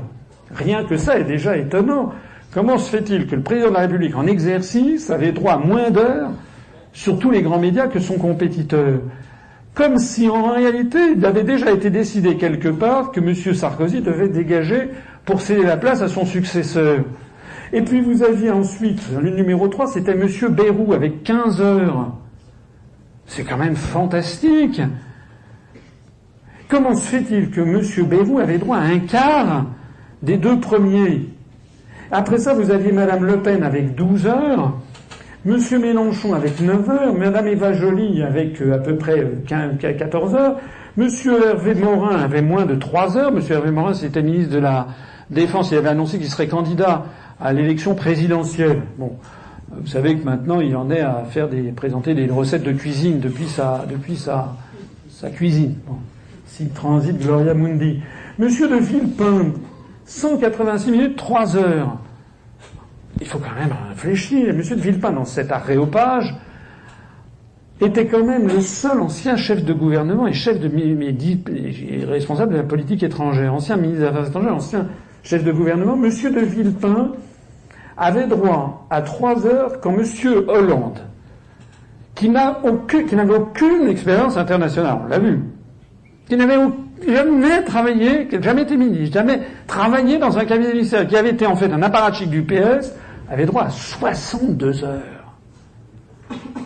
Rien que ça est déjà étonnant. Comment se fait-il que le président de la République en exercice avait droit à moins d'heures sur tous les grands médias que son compétiteur? Comme si en réalité il avait déjà été décidé quelque part que M. Sarkozy devait dégager pour céder la place à son successeur. Et puis vous aviez ensuite, le numéro 3, c'était M. Bayrou avec 15 heures. C'est quand même fantastique. Comment se fait-il que M. Bayrou avait droit à un quart des deux premiers? Après ça, vous aviez Mme Le Pen avec 12 heures. Monsieur Mélenchon avec 9 heures, Madame Eva Joly avec euh, à peu près 14 euh, heures, Monsieur Hervé Morin avait moins de 3 heures. Monsieur Hervé Morin, c'était ministre de la Défense. Il avait annoncé qu'il serait candidat à l'élection présidentielle. Bon, vous savez que maintenant, il en est à faire des, présenter des recettes de cuisine depuis sa, cuisine. Si transite Gloria Mundi. Monsieur de Villepin, 186 minutes, 3 heures il faut quand même réfléchir. Monsieur de Villepin, dans cet aréopage, était quand même le seul ancien chef de gouvernement et chef de responsable de la politique étrangère, ancien ministre des Affaires étrangères, ancien chef de gouvernement. Monsieur de Villepin avait droit à trois heures quand Monsieur Hollande, qui n'avait aucune, aucune expérience internationale, on l'a vu, qui n'avait jamais travaillé, qui jamais été ministre, jamais travaillé dans un cabinet ministériel, qui avait été en fait un apparatchik du PS, avait droit à 62 heures.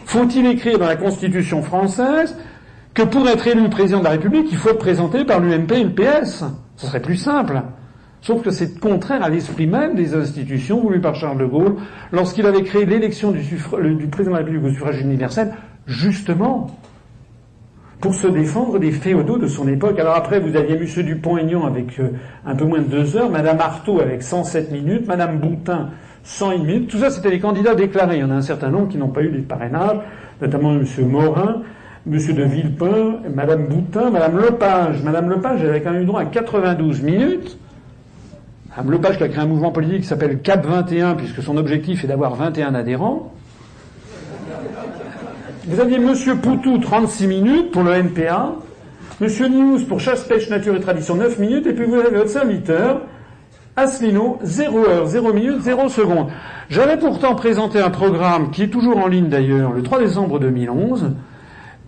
Faut-il écrire dans la Constitution française que pour être élu président de la République, il faut être présenté par l'UMP et le PS Ce serait plus simple. Sauf que c'est contraire à l'esprit même des institutions voulues par Charles de Gaulle lorsqu'il avait créé l'élection du, du, président de la République au suffrage universel, justement pour se défendre des féodaux de son époque. Alors après, vous aviez M. Dupont-Aignan avec euh, un peu moins de deux heures, Madame Artaud avec 107 minutes, Madame Boutin 100 minutes. Tout ça, c'était les candidats déclarés. Il y en a un certain nombre qui n'ont pas eu les parrainages, notamment M. Morin, M. de Villepin, Mme Boutin, Mme Lepage. Mme Lepage avait quand même eu droit à 92 minutes. Mme Lepage qui a créé un mouvement politique qui s'appelle CAP 21, puisque son objectif est d'avoir 21 adhérents. Vous aviez M. Poutou, 36 minutes pour le NPA. M. News pour chasse, pêche, nature et tradition, 9 minutes. Et puis vous avez votre serviteur, Asselineau, 0 heure, 0 minute, 0 seconde. J'avais pourtant présenté un programme qui est toujours en ligne d'ailleurs, le 3 décembre 2011,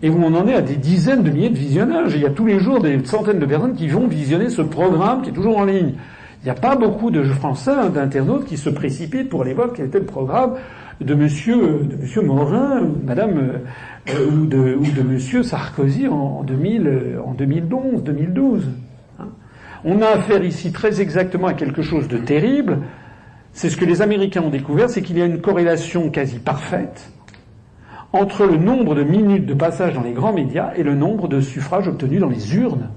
et où on en est à des dizaines de milliers de visionnages. il y a tous les jours des centaines de personnes qui vont visionner ce programme qui est toujours en ligne. Il n'y a pas beaucoup de Français, d'internautes, qui se précipitent pour aller voir quel était le programme de Monsieur, de Monsieur Morin, euh, ou, de, ou Monsieur Sarkozy en, 2000, en 2011, 2012. Hein. On a affaire ici très exactement à quelque chose de terrible. C'est ce que les Américains ont découvert, c'est qu'il y a une corrélation quasi parfaite entre le nombre de minutes de passage dans les grands médias et le nombre de suffrages obtenus dans les urnes.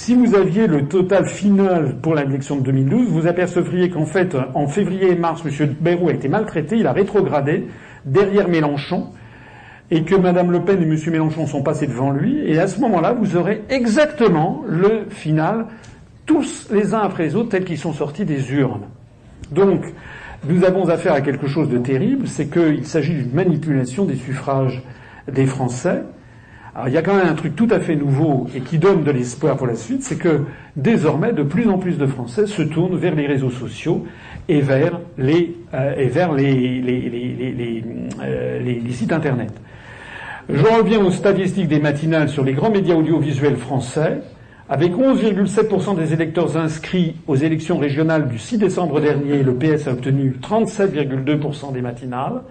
Si vous aviez le total final pour l'élection de 2012, vous apercevriez qu'en fait, en février et mars, M. Bayrou a été maltraité, il a rétrogradé derrière Mélenchon, et que Mme Le Pen et M. Mélenchon sont passés devant lui, et à ce moment-là, vous aurez exactement le final, tous les uns après les autres, tels qu'ils sont sortis des urnes. Donc, nous avons affaire à quelque chose de terrible, c'est qu'il s'agit d'une manipulation des suffrages des Français. Alors il y a quand même un truc tout à fait nouveau et qui donne de l'espoir pour la suite, c'est que désormais de plus en plus de Français se tournent vers les réseaux sociaux et vers les, euh, et vers les, les, les, euh, les, sites internet. Je reviens aux statistiques des matinales sur les grands médias audiovisuels français. Avec 11,7% des électeurs inscrits aux élections régionales du 6 décembre dernier, le PS a obtenu 37,2% des matinales.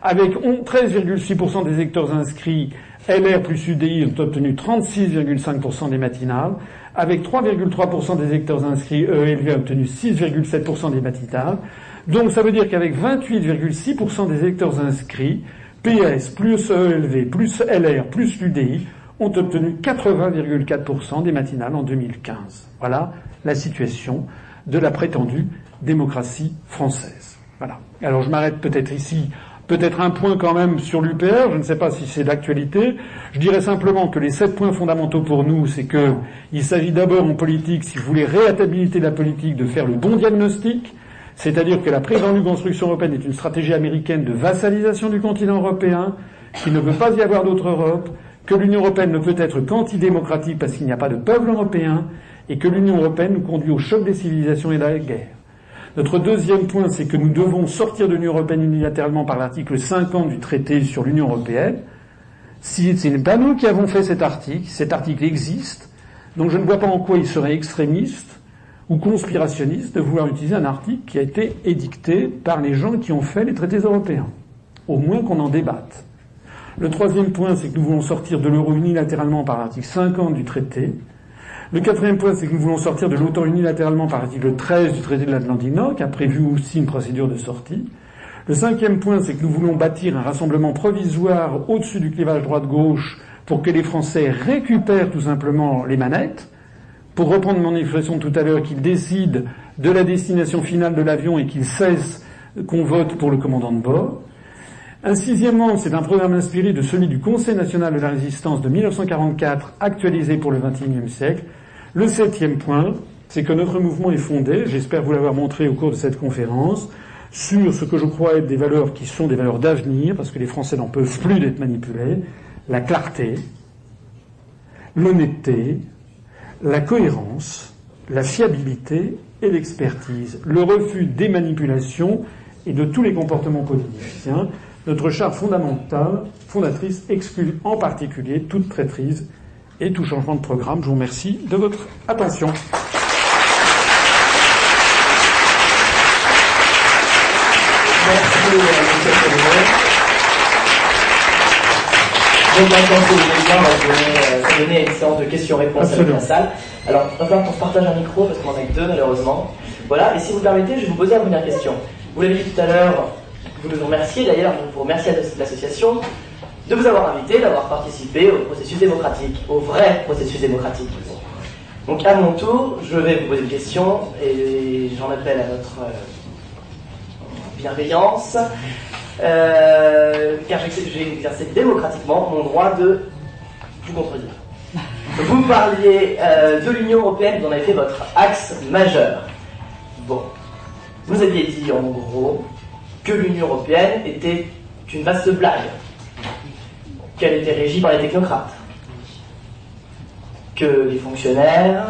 Avec 13,6% des électeurs inscrits, LR plus UDI ont obtenu 36,5% des matinales. Avec 3,3% des électeurs inscrits, ELV a obtenu 6,7% des matinales. Donc ça veut dire qu'avec 28,6% des électeurs inscrits, PS plus ELV plus LR plus UDI ont obtenu 80,4% des matinales en 2015. Voilà la situation de la prétendue démocratie française. Voilà. Alors je m'arrête peut-être ici. Peut-être un point quand même sur l'UPR, je ne sais pas si c'est d'actualité. Je dirais simplement que les sept points fondamentaux pour nous, c'est que il s'agit d'abord en politique, si vous voulez réhabiliter la politique, de faire le bon diagnostic, c'est-à-dire que la prétendue construction européenne est une stratégie américaine de vassalisation du continent européen, qu'il ne peut pas y avoir d'autre Europe, que l'Union européenne ne peut être qu'antidémocratique parce qu'il n'y a pas de peuple européen, et que l'Union européenne nous conduit au choc des civilisations et de la guerre. Notre deuxième point, c'est que nous devons sortir de l'Union européenne unilatéralement par l'article 50 du traité sur l'Union européenne. Si ce n'est pas nous qui avons fait cet article, cet article existe, donc je ne vois pas en quoi il serait extrémiste ou conspirationniste de vouloir utiliser un article qui a été édicté par les gens qui ont fait les traités européens. Au moins qu'on en débatte. Le troisième point, c'est que nous voulons sortir de l'euro unilatéralement par l'article 50 du traité. Le quatrième point, c'est que nous voulons sortir de l'OTAN unilatéralement par l'article 13 du traité de l'Atlantique Nord, qui a prévu aussi une procédure de sortie. Le cinquième point, c'est que nous voulons bâtir un rassemblement provisoire au-dessus du clivage droite-gauche pour que les Français récupèrent tout simplement les manettes. Pour reprendre mon expression tout à l'heure, qu'ils décident de la destination finale de l'avion et qu'ils cessent qu'on vote pour le commandant de bord. Un sixièmement, c'est un programme inspiré de celui du Conseil national de la résistance de 1944, actualisé pour le XXIe siècle. Le septième point, c'est que notre mouvement est fondé, j'espère vous l'avoir montré au cours de cette conférence, sur ce que je crois être des valeurs qui sont des valeurs d'avenir, parce que les Français n'en peuvent plus d'être manipulés, la clarté, l'honnêteté, la cohérence, la fiabilité et l'expertise, le refus des manipulations et de tous les comportements politiciens. Notre charte fondamentale, fondatrice, exclut en particulier toute traîtrise et tout changement de programme. Je vous remercie de votre attention. Merci, Donc maintenant, si vous voulez bien, on va donner, une séance de questions-réponses avec la salle. Alors, il va falloir qu'on se partage un micro parce qu'on en a que deux malheureusement. Voilà, et si vous permettez, je vais vous poser la première question. Vous l'avez dit tout à l'heure, vous nous remercier d'ailleurs, vous remercier à l'association de vous avoir invité, d'avoir participé au processus démocratique, au vrai processus démocratique. Donc à mon tour, je vais vous poser une question et j'en appelle à votre euh, bienveillance, euh, car j'ai exercé démocratiquement mon droit de vous contredire. Vous parliez euh, de l'Union européenne, en avez fait votre axe majeur. Bon, vous aviez dit en gros que l'Union européenne était une vaste blague, qu'elle était régie par les technocrates, que les fonctionnaires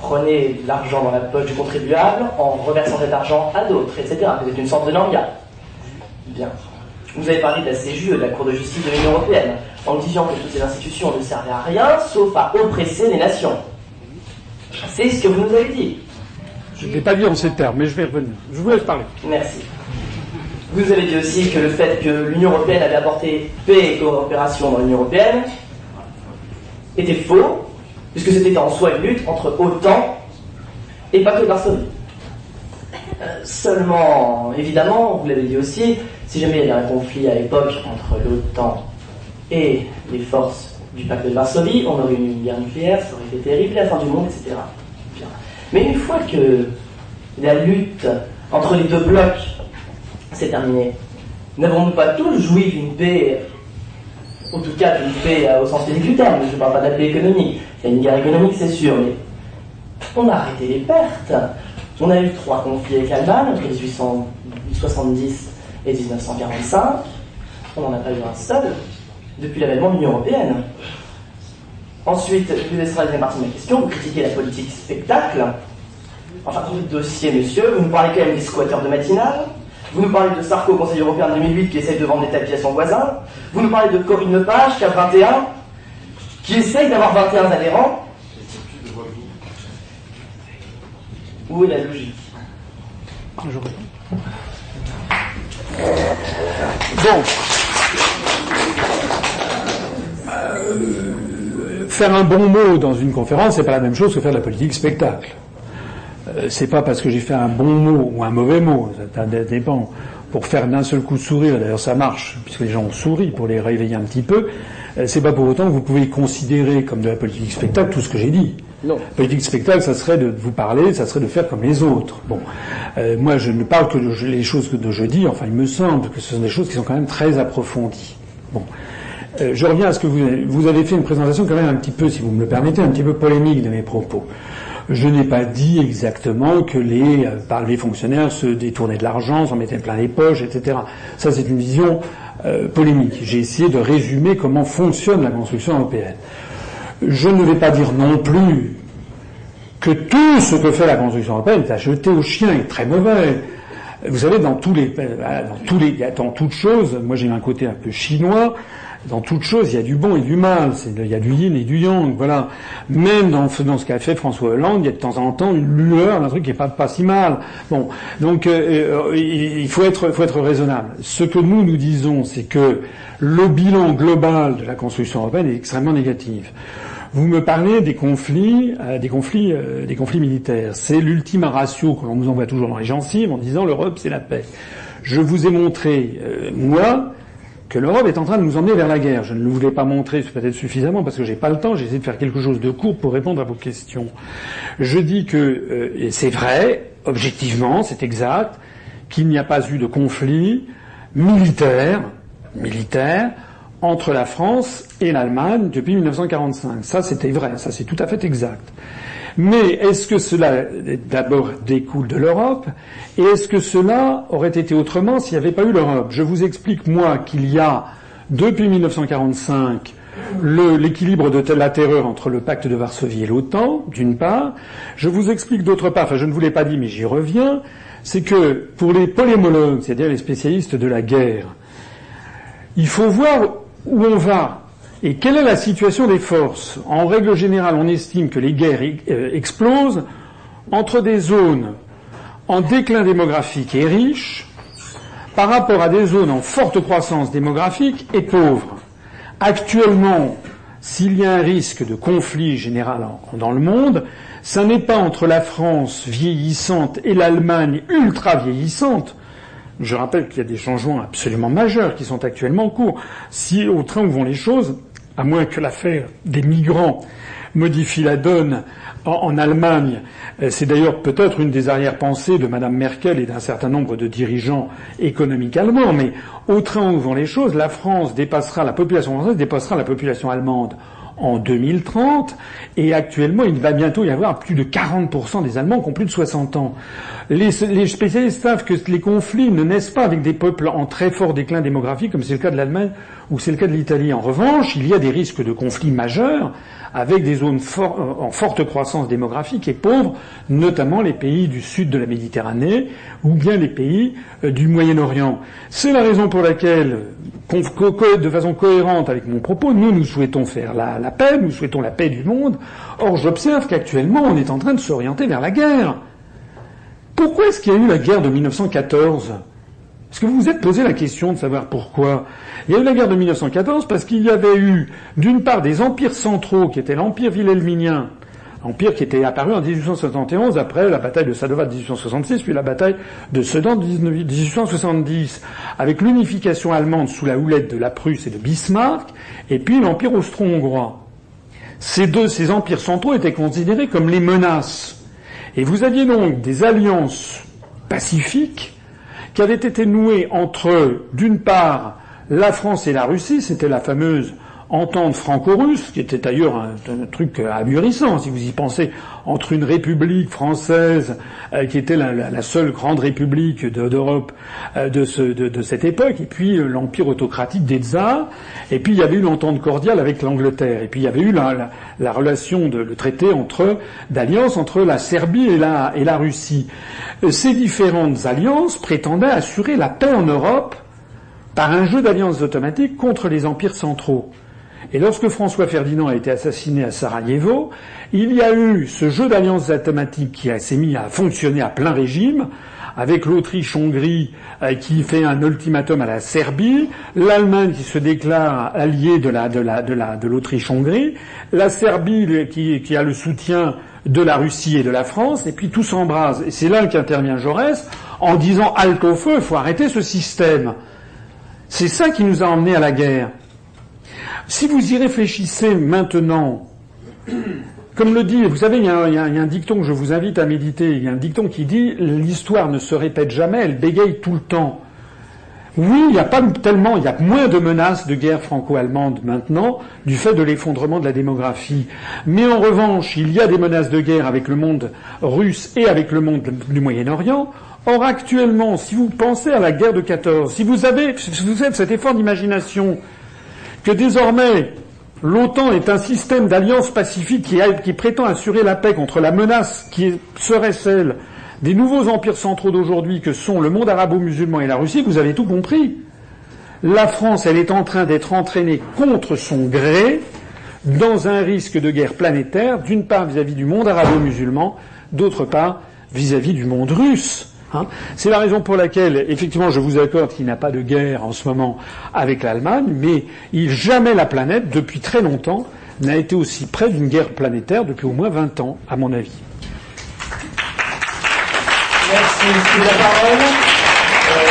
prenaient l'argent dans la poche du contribuable en reversant cet argent à d'autres, etc. C'était une sorte de langa. Bien. Vous avez parlé de la CJE, de la Cour de justice de l'Union européenne, en disant que toutes ces institutions ne servaient à rien, sauf à oppresser les nations. C'est ce que vous nous avez dit. Je ne l'ai pas dit en ces termes, mais je vais revenir. Je vous laisse parler. Merci. Vous avez dit aussi que le fait que l'Union européenne avait apporté paix et coopération dans l'Union européenne était faux, puisque c'était en soi une lutte entre OTAN et pas que Varsovie. Euh, seulement, évidemment, vous l'avez dit aussi, si jamais il y avait un conflit à l'époque entre l'OTAN et les forces du pacte de Varsovie, on aurait eu une guerre nucléaire, ça aurait été terrible, la fin du monde, etc. Mais une fois que la lutte entre les deux blocs s'est terminée, n'avons-nous pas tous joui d'une paix, en tout cas d'une paix au sens physique du terme, je ne parle pas de la paix économique, il y a une guerre économique c'est sûr, mais on a arrêté les pertes. On a eu trois conflits avec l'Allemagne entre 1870 et 1945. On n'en a pas eu un seul depuis l'avènement de l'Union européenne. Ensuite, je vous laisserai partie de ma question. Vous critiquez la politique spectacle. Enfin, tout le dossier, monsieur. Vous nous parlez quand même des squatteurs de matinale. Vous nous parlez de Sarko au Conseil européen de 2008 qui essaye de vendre des tapis à son voisin. Vous nous parlez de Corinne Lepage qui a 21, qui essaye d'avoir 21 adhérents. Où est la logique? Donc, faire un bon mot dans une conférence, c'est pas la même chose que faire de la politique spectacle. Euh, c'est pas parce que j'ai fait un bon mot ou un mauvais mot, ça dépend. Pour faire d'un seul coup sourire, d'ailleurs ça marche, puisque les gens ont souri pour les réveiller un petit peu, euh, c'est pas pour autant que vous pouvez considérer comme de la politique spectacle tout ce que j'ai dit. Non. Politique spectacle, ça serait de vous parler, ça serait de faire comme les autres. Bon, euh, moi je ne parle que de les choses que je dis. Enfin, il me semble que ce sont des choses qui sont quand même très approfondies. Bon, euh, je reviens à ce que vous avez, vous avez fait une présentation quand même un petit peu, si vous me le permettez, un petit peu polémique de mes propos. Je n'ai pas dit exactement que les, euh, par les fonctionnaires se détournaient de l'argent, s'en mettaient plein les poches, etc. Ça, c'est une vision euh, polémique. J'ai essayé de résumer comment fonctionne la construction européenne. Je ne vais pas dire non plus que tout ce que fait la construction européenne est à jeter au chien est très mauvais. Vous savez, dans tous les, dans tous les, dans toutes choses, moi j'ai un côté un peu chinois dans toute chose, il y a du bon et du mal. Il y a du yin et du yang. Voilà. Même dans, ce qu'a fait François Hollande, il y a de temps en temps une lueur, un truc qui est pas, pas si mal. Bon, donc euh, euh, il faut être, faut être raisonnable. Ce que nous nous disons, c'est que le bilan global de la construction européenne est extrêmement négatif. Vous me parlez des conflits, euh, des conflits, des conflits militaires. C'est l'ultima ratio que l'on nous envoie toujours dans les gencives en disant l'Europe c'est la paix. Je vous ai montré, moi, que l'Europe est en train de nous emmener vers la guerre. Je ne le voulais pas montrer peut-être suffisamment parce que j'ai pas le temps. J'ai essayé de faire quelque chose de court pour répondre à vos questions. Je dis que euh, et c'est vrai, objectivement, c'est exact, qu'il n'y a pas eu de conflit militaire, militaire entre la France et l'Allemagne depuis 1945. Ça, c'était vrai. Ça, c'est tout à fait exact. Mais est-ce que cela d'abord découle de l'Europe Et est-ce que cela aurait été autrement s'il n'y avait pas eu l'Europe? Je vous explique, moi, qu'il y a, depuis 1945, l'équilibre de la terreur entre le pacte de Varsovie et l'OTAN, d'une part. Je vous explique d'autre part, enfin je ne vous l'ai pas dit mais j'y reviens, c'est que pour les polémologues, c'est-à-dire les spécialistes de la guerre, il faut voir où on va. Et quelle est la situation des forces? En règle générale, on estime que les guerres euh, explosent entre des zones en déclin démographique et riches par rapport à des zones en forte croissance démographique et pauvres. Actuellement, s'il y a un risque de conflit général dans le monde, ce n'est pas entre la France vieillissante et l'Allemagne ultra vieillissante. Je rappelle qu'il y a des changements absolument majeurs qui sont actuellement en cours. Si au train où vont les choses, à moins que l'affaire des migrants modifie la donne en, Allemagne. Euh, c'est d'ailleurs peut-être une des arrière-pensées de Madame Merkel et d'un certain nombre de dirigeants économiques allemands, mais au train où vont les choses, la France dépassera, la population française dépassera la population allemande en 2030, et actuellement, il va bientôt y avoir plus de 40% des Allemands qui ont plus de 60 ans. Les, spécialistes savent que les conflits ne naissent pas avec des peuples en très fort déclin démographique, comme c'est le cas de l'Allemagne ou c'est le cas de l'Italie. En revanche, il y a des risques de conflits majeurs avec des zones euh, en forte croissance démographique et pauvres, notamment les pays du sud de la Méditerranée ou bien les pays euh, du Moyen-Orient. C'est la raison pour laquelle, de façon cohérente avec mon propos, nous, nous souhaitons faire la, la paix, nous souhaitons la paix du monde. Or, j'observe qu'actuellement, on est en train de s'orienter vers la guerre. Pourquoi est-ce qu'il y a eu la guerre de 1914 Est-ce que vous vous êtes posé la question de savoir pourquoi Il y a eu la guerre de 1914 parce qu'il y avait eu, d'une part, des empires centraux qui étaient l'empire wilhelminien, empire qui était apparu en 1871 après la bataille de Sadova de 1866, puis la bataille de Sedan de 1870, avec l'unification allemande sous la houlette de la Prusse et de Bismarck, et puis l'empire austro-hongrois. Ces deux, ces empires centraux étaient considérés comme les menaces. Et vous aviez donc des alliances pacifiques qui avaient été nouées entre, d'une part, la France et la Russie, c'était la fameuse entente franco-russe, qui était d'ailleurs un, truc ahurissant, si vous y pensez, entre une république française, euh, qui était la, seule grande république d'Europe euh, de, cette époque, et puis euh, l'empire autocratique des tsars, et puis il y avait eu l'entente cordiale avec l'Angleterre, et puis il y avait eu la, la relation, de, le traité entre d'alliance entre la Serbie et la Russie. Ces différentes alliances prétendaient assurer la paix en Europe par un jeu d'alliances automatiques contre les empires centraux. Et lorsque François Ferdinand a été assassiné à Sarajevo, il y a eu ce jeu d'alliances automatiques qui s'est mis à fonctionner à plein régime, avec l'Autriche-Hongrie euh, qui fait un ultimatum à la Serbie, l'Allemagne qui se déclare alliée de la de la de la de l'Autriche-Hongrie, la Serbie qui, qui a le soutien de la Russie et de la France, et puis tout s'embrase. Et c'est là qu'intervient Jaurès en disant halte au feu, il faut arrêter ce système. C'est ça qui nous a emmenés à la guerre. Si vous y réfléchissez maintenant, comme le dit, vous savez, il y, a un, dicton que je vous invite à méditer. Il y a un dicton qui dit l'histoire ne se répète jamais, elle bégaye tout le temps. Oui, il n'y a pas tellement, il y a moins de menaces de guerre franco-allemande maintenant du fait de l'effondrement de la démographie. Mais en revanche, il y a des menaces de guerre avec le monde russe et avec le monde du Moyen-Orient. Or, actuellement, si vous pensez à la guerre de 14, si vous avez, si vous avez cet effort d'imagination que désormais l'OTAN est un système d'alliance pacifique qui, prétend assurer la paix contre la menace qui serait celle des nouveaux empires centraux d'aujourd'hui que sont le monde arabo-musulman et la Russie, vous avez tout compris. La France, elle est en train d'être entraînée contre son gré dans un risque de guerre planétaire, d'une part vis-à-vis du monde arabo-musulman, d'autre part vis-à-vis du monde russe. Hein. C'est la raison pour laquelle, effectivement, je vous accorde qu'il n'y a pas de guerre en ce moment avec l'Allemagne, mais jamais la planète, depuis très longtemps, n'a été aussi près d'une guerre planétaire depuis au moins 20 ans, à mon avis. Merci. C'est la parole. Euh,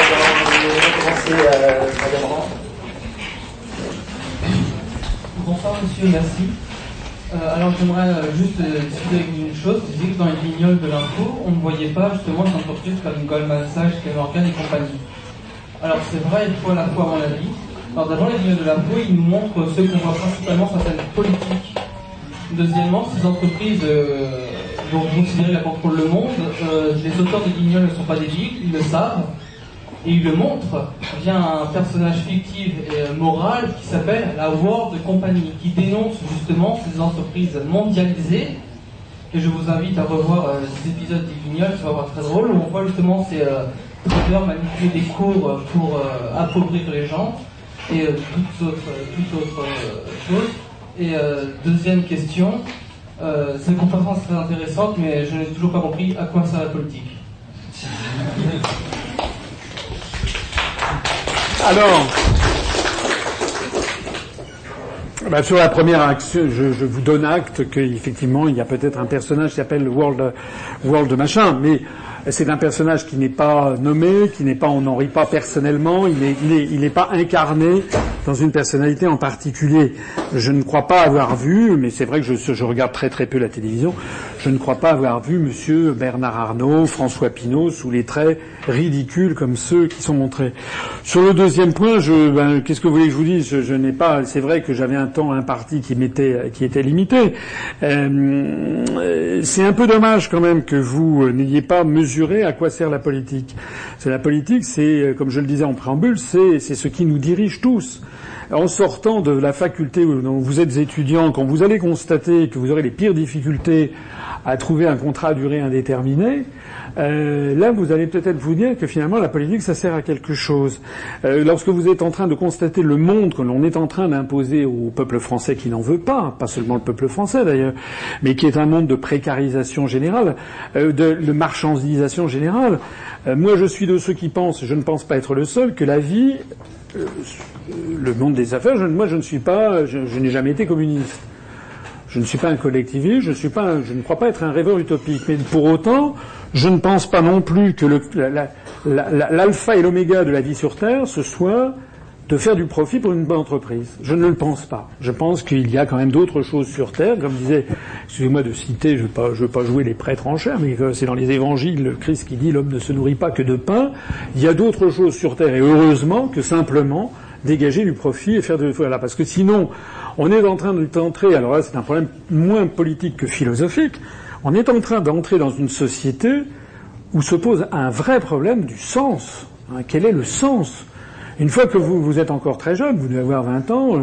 commencer, euh, Bonsoir, monsieur. Merci. Euh, alors j'aimerais euh, juste euh, discuter avec une chose. Vous que dans les guignols de l'info, on ne voyait pas justement des entreprises comme Goldman Sachs, Morgan et compagnie. Alors c'est vrai il faut à la fois à mon avis. Alors d'abord les guignols de l'info, ils nous montrent ce qu'on voit principalement certaines politiques. Deuxièmement, ces entreprises dont vous considérez la contrôle le monde, les auteurs des guignols ne sont pas des ils le savent et il le montre via un personnage fictif et euh, moral qui s'appelle la World Company, qui dénonce justement ces entreprises mondialisées. Et je vous invite à revoir euh, ces épisodes des Guignols, ça va voir très drôle, où on voit justement ces euh, traders manipuler des cours pour appauvrir les gens et toutes autres, toutes autres choses. Et deuxième question, c'est une conférence très intéressante, mais je n'ai toujours pas compris à quoi sert la politique. Alors, bah, sur la première action, je, vous donne acte qu'effectivement, il y a peut-être un personnage qui s'appelle World, World Machin, mais c'est un personnage qui n'est pas nommé, qui n'est pas, on n'en rit pas personnellement, il n'est il il pas incarné dans une personnalité en particulier. Je ne crois pas avoir vu, mais c'est vrai que je, regarde très très peu la télévision, je ne crois pas avoir vu Monsieur Bernard Arnault, François Pinault sous les traits ridicules comme ceux qui sont montrés. Sur le deuxième point, je, ben, qu'est-ce que vous voulez que je vous dise? Je, n'ai pas. C'est vrai que j'avais un temps imparti qui m'était qui était limité. Euh, c'est un peu dommage quand même que vous n'ayez pas mesuré à quoi sert la politique. C'est la politique, c'est comme je le disais en préambule, c'est c'est ce qui nous dirige tous. En sortant de la faculté où vous êtes étudiant, quand vous allez constater que vous aurez les pires difficultés à trouver un contrat à durée indéterminée, euh, là vous allez peut-être vous dire que finalement la politique ça sert à quelque chose. Euh, lorsque vous êtes en train de constater le monde que l'on est en train d'imposer au peuple français qui n'en veut pas, pas seulement le peuple français d'ailleurs, mais qui est un monde de précarisation générale, euh, de, de, marchandisation générale, euh, moi je suis de ceux qui pensent, je ne pense pas être le seul, que la vie euh, le monde des affaires, moi je ne suis pas, je, je n'ai jamais été communiste. Je ne suis pas un collectiviste, je, suis pas, je ne crois pas être un rêveur utopique. Mais pour autant, je ne pense pas non plus que l'alpha et l'oméga de la vie sur Terre, ce soit de faire du profit pour une bonne entreprise. Je ne le pense pas. Je pense qu'il y a quand même d'autres choses sur Terre, comme disait, excusez-moi de citer, je ne veux, veux, pas jouer les prêtres en chair, mais c'est dans les évangiles le Christ qui dit l'homme ne se nourrit pas que de pain. Il y a d'autres choses sur Terre, et heureusement que simplement dégager du profit et faire de voilà parce que sinon on est en train d'entrer alors là c'est un problème moins politique que philosophique on est en train d'entrer dans une société où se pose un vrai problème du sens hein, quel est le sens une fois que vous, êtes encore très jeune, vous devez avoir 20 ans, euh,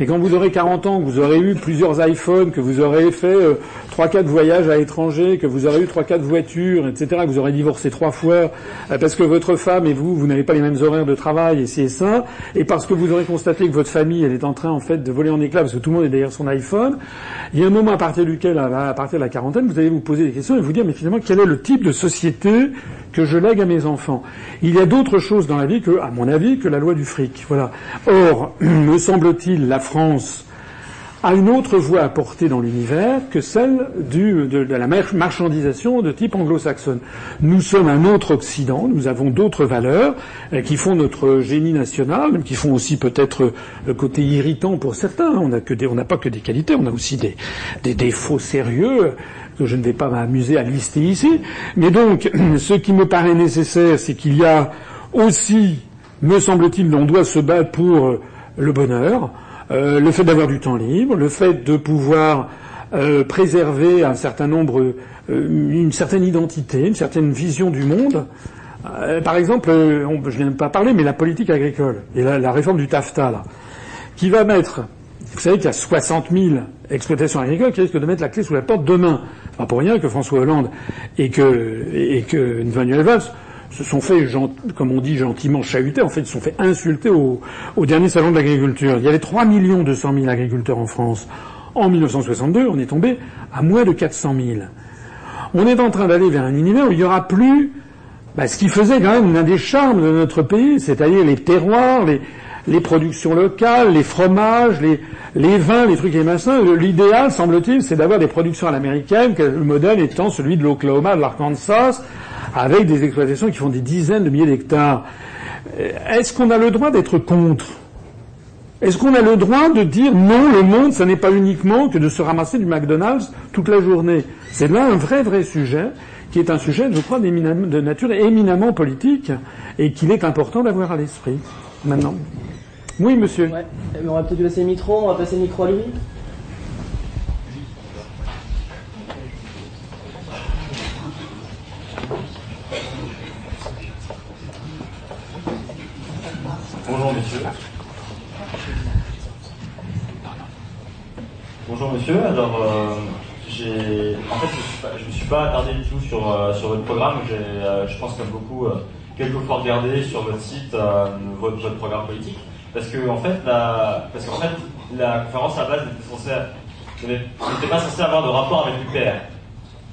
et quand vous aurez 40 ans, que vous aurez eu plusieurs iPhones, que vous aurez fait euh, trois, quatre voyages à l'étranger, que vous aurez eu trois, quatre voitures, etc., que vous aurez divorcé trois fois, euh, parce que votre femme et vous, vous n'avez pas les mêmes horaires de travail, et c'est ça, et parce que vous aurez constaté que votre famille, elle est en train, en fait, de voler en éclats, parce que tout le monde est derrière son iPhone, il y a un moment à partir duquel, à partir de la quarantaine, vous allez vous poser des questions et vous dire, mais finalement, quel est le type de société que je lègue à mes enfants Il y a d'autres choses dans la vie que, à mon avis, que la loi du fric. Voilà. Or, me semble-t-il, la France a une autre voie à porter dans l'univers que celle de, la marchandisation de type anglo-saxonne. Nous sommes un autre Occident, nous avons d'autres valeurs euh, qui font notre génie national, qui font aussi peut-être le côté irritant pour certains. On n'a pas que des qualités, on a aussi des défauts sérieux que je ne vais pas m'amuser à lister ici. Mais donc, ce qui me paraît nécessaire, c'est qu'il y a aussi, me semble-t-il, on doit se battre pour le bonheur, euh, le fait d'avoir du temps libre, le fait de pouvoir euh, préserver un certain nombre, euh, une certaine identité, une certaine vision du monde. Euh, par exemple, on, je de pas parler, mais la politique agricole et la, la réforme du TAFTA, là, qui va mettre, vous savez qu'il y a 60 000 exploitations agricoles qui risquent de mettre la clé sous la porte demain. Pas pour rien que François Hollande et que, et que Manuel Valls se sont fait, comme on dit gentiment, chahuter, en fait, se sont fait insulter au, au dernier salon de l'agriculture. Il y avait 3 millions 200 000 agriculteurs en France. En 1962, on est tombé à moins de 400 000. On est en train d'aller vers un univers où il n'y aura plus bah, ce qui faisait quand même l'un des charmes de notre pays, c'est-à-dire les terroirs, les, les productions locales, les fromages, les, vins, les trucs et les machins. L'idéal, semble-t-il, c'est d'avoir des productions à l'américaine, le modèle étant celui de l'Oklahoma, de l'Arkansas, avec des exploitations qui font des dizaines de milliers d'hectares. Est-ce qu'on a le droit d'être contre? Est-ce qu'on a le droit de dire non, le monde, ce n'est pas uniquement que de se ramasser du McDonald's toute la journée? C'est là un vrai, vrai sujet qui est un sujet, je crois, de nature éminemment politique et qu'il est important d'avoir à l'esprit. Maintenant. Oui, monsieur. Ouais. On va peut-être passer le micro, on va passer le micro à lui. Bonjour monsieur. Bonjour monsieur. Alors, euh, j'ai, en fait, je ne me suis pas attardé du tout sur, euh, sur votre programme. J'ai, euh, je pense comme beaucoup, quelques fois regardé sur votre site votre, votre, programme politique, parce que en fait, la, parce qu'en fait, la conférence à base n'était censée, n'était pas censée avoir de rapport avec l'UPR.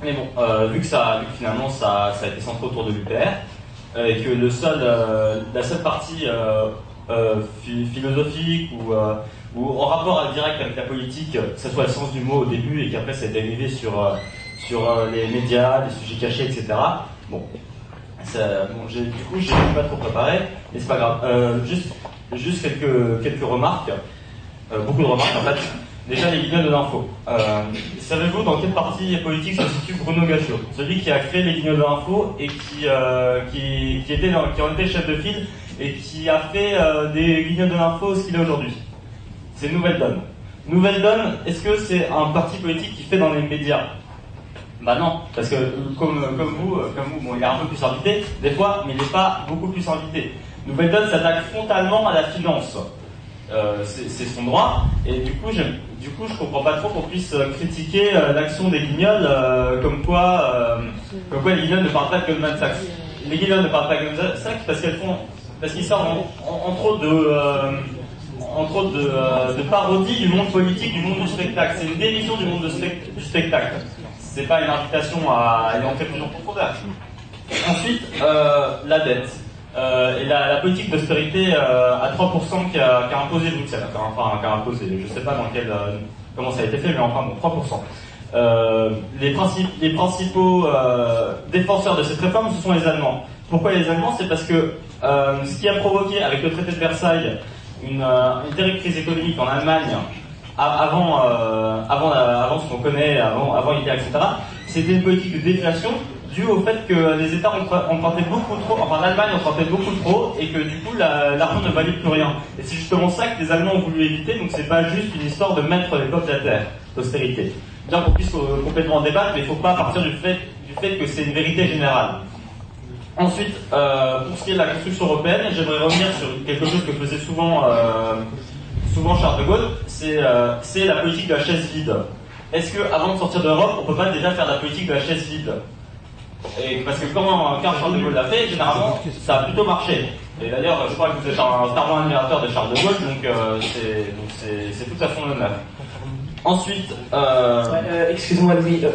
Mais bon, vu que ça, vu que finalement ça, ça a été centré autour de l'UPR, et que le seul, la seule partie euh, philosophique ou, euh, ou en rapport direct avec la politique, que ce soit le sens du mot au début et qu'après c'est dérivé sur, euh, sur les médias, les sujets cachés, etc. Bon, du coup, j'ai pas trop préparé, mais c'est pas grave. juste, juste quelques, remarques, beaucoup de remarques en fait. Déjà les guignols de l'info. Euh, Savez-vous dans quelle partie politique se situe Bruno Gachot Celui qui a créé les guignols de l'info et qui, euh, était qui en était chef de file et qui a fait euh, des guignols de l'info ce qu'il est aujourd'hui. C'est Nouvelle Donne. Nouvelle Donne, est-ce que c'est un parti politique qui fait dans les médias? Bah non, parce que comme, vous, comme vous, bon, il est un peu plus invité, des fois, mais il n'est pas beaucoup plus invité. Nouvelle Donne s'attaque frontalement à la finance. c'est son droit. Et du coup, du coup, je comprends pas trop qu'on puisse critiquer l'action des guignols comme quoi, comme quoi les guignols ne parlent pas de Goldman Sachs. Les guignols ne parlent pas de Goldman Sachs parce qu'elles font, qu'ils entre autres de entre autres parodie du monde politique, du monde du spectacle. C'est une dévision du monde du spectacle. C'est pas une invitation à y entrer plus en profondeur. Ensuite, euh, la dette. Euh, et la, politique d'austérité euh, à 3% qui a, qui a imposé Bruxelles, enfin, qui a imposé, je sais pas dans quel, euh, comment ça a été fait, mais enfin bon, 3%. Euh, les, principaux défenseurs de cette réforme, ce sont les Allemands. Pourquoi les Allemands? C'est parce que ce qui a provoqué avec le traité de Versailles une, une terrible crise économique en Allemagne avant, avant, avant ce qu'on connaît, avant, avant etc., c'était une politique de déflation dû au fait que les États empruntaient beaucoup trop, enfin l'Allemagne empruntait beaucoup trop, et que du coup l'argent ne valait plus rien. Et c'est justement ça que les Allemands ont voulu éviter, donc c'est pas juste une histoire de mettre les peuples à terre, d'austérité. Bien qu'on puisse euh, complètement débattre, mais il ne faut pas partir du fait, du fait que c'est une vérité générale. Ensuite, euh, pour ce qui est de la construction européenne, j'aimerais revenir sur quelque chose que faisait souvent, euh, souvent Charles de Gaulle, c'est la politique de la chaise vide. Est-ce qu'avant de sortir d'Europe, on peut pas déjà faire la politique de la chaise vide? Et parce que quand, Charles de Gaulle l'a fait, généralement, ça a plutôt marché. Et d'ailleurs, je crois que vous êtes un fervent admirateur de Charles de Gaulle, donc euh, c'est tout à son honneur. Ensuite, euh... euh excuse-moi Louis, euh,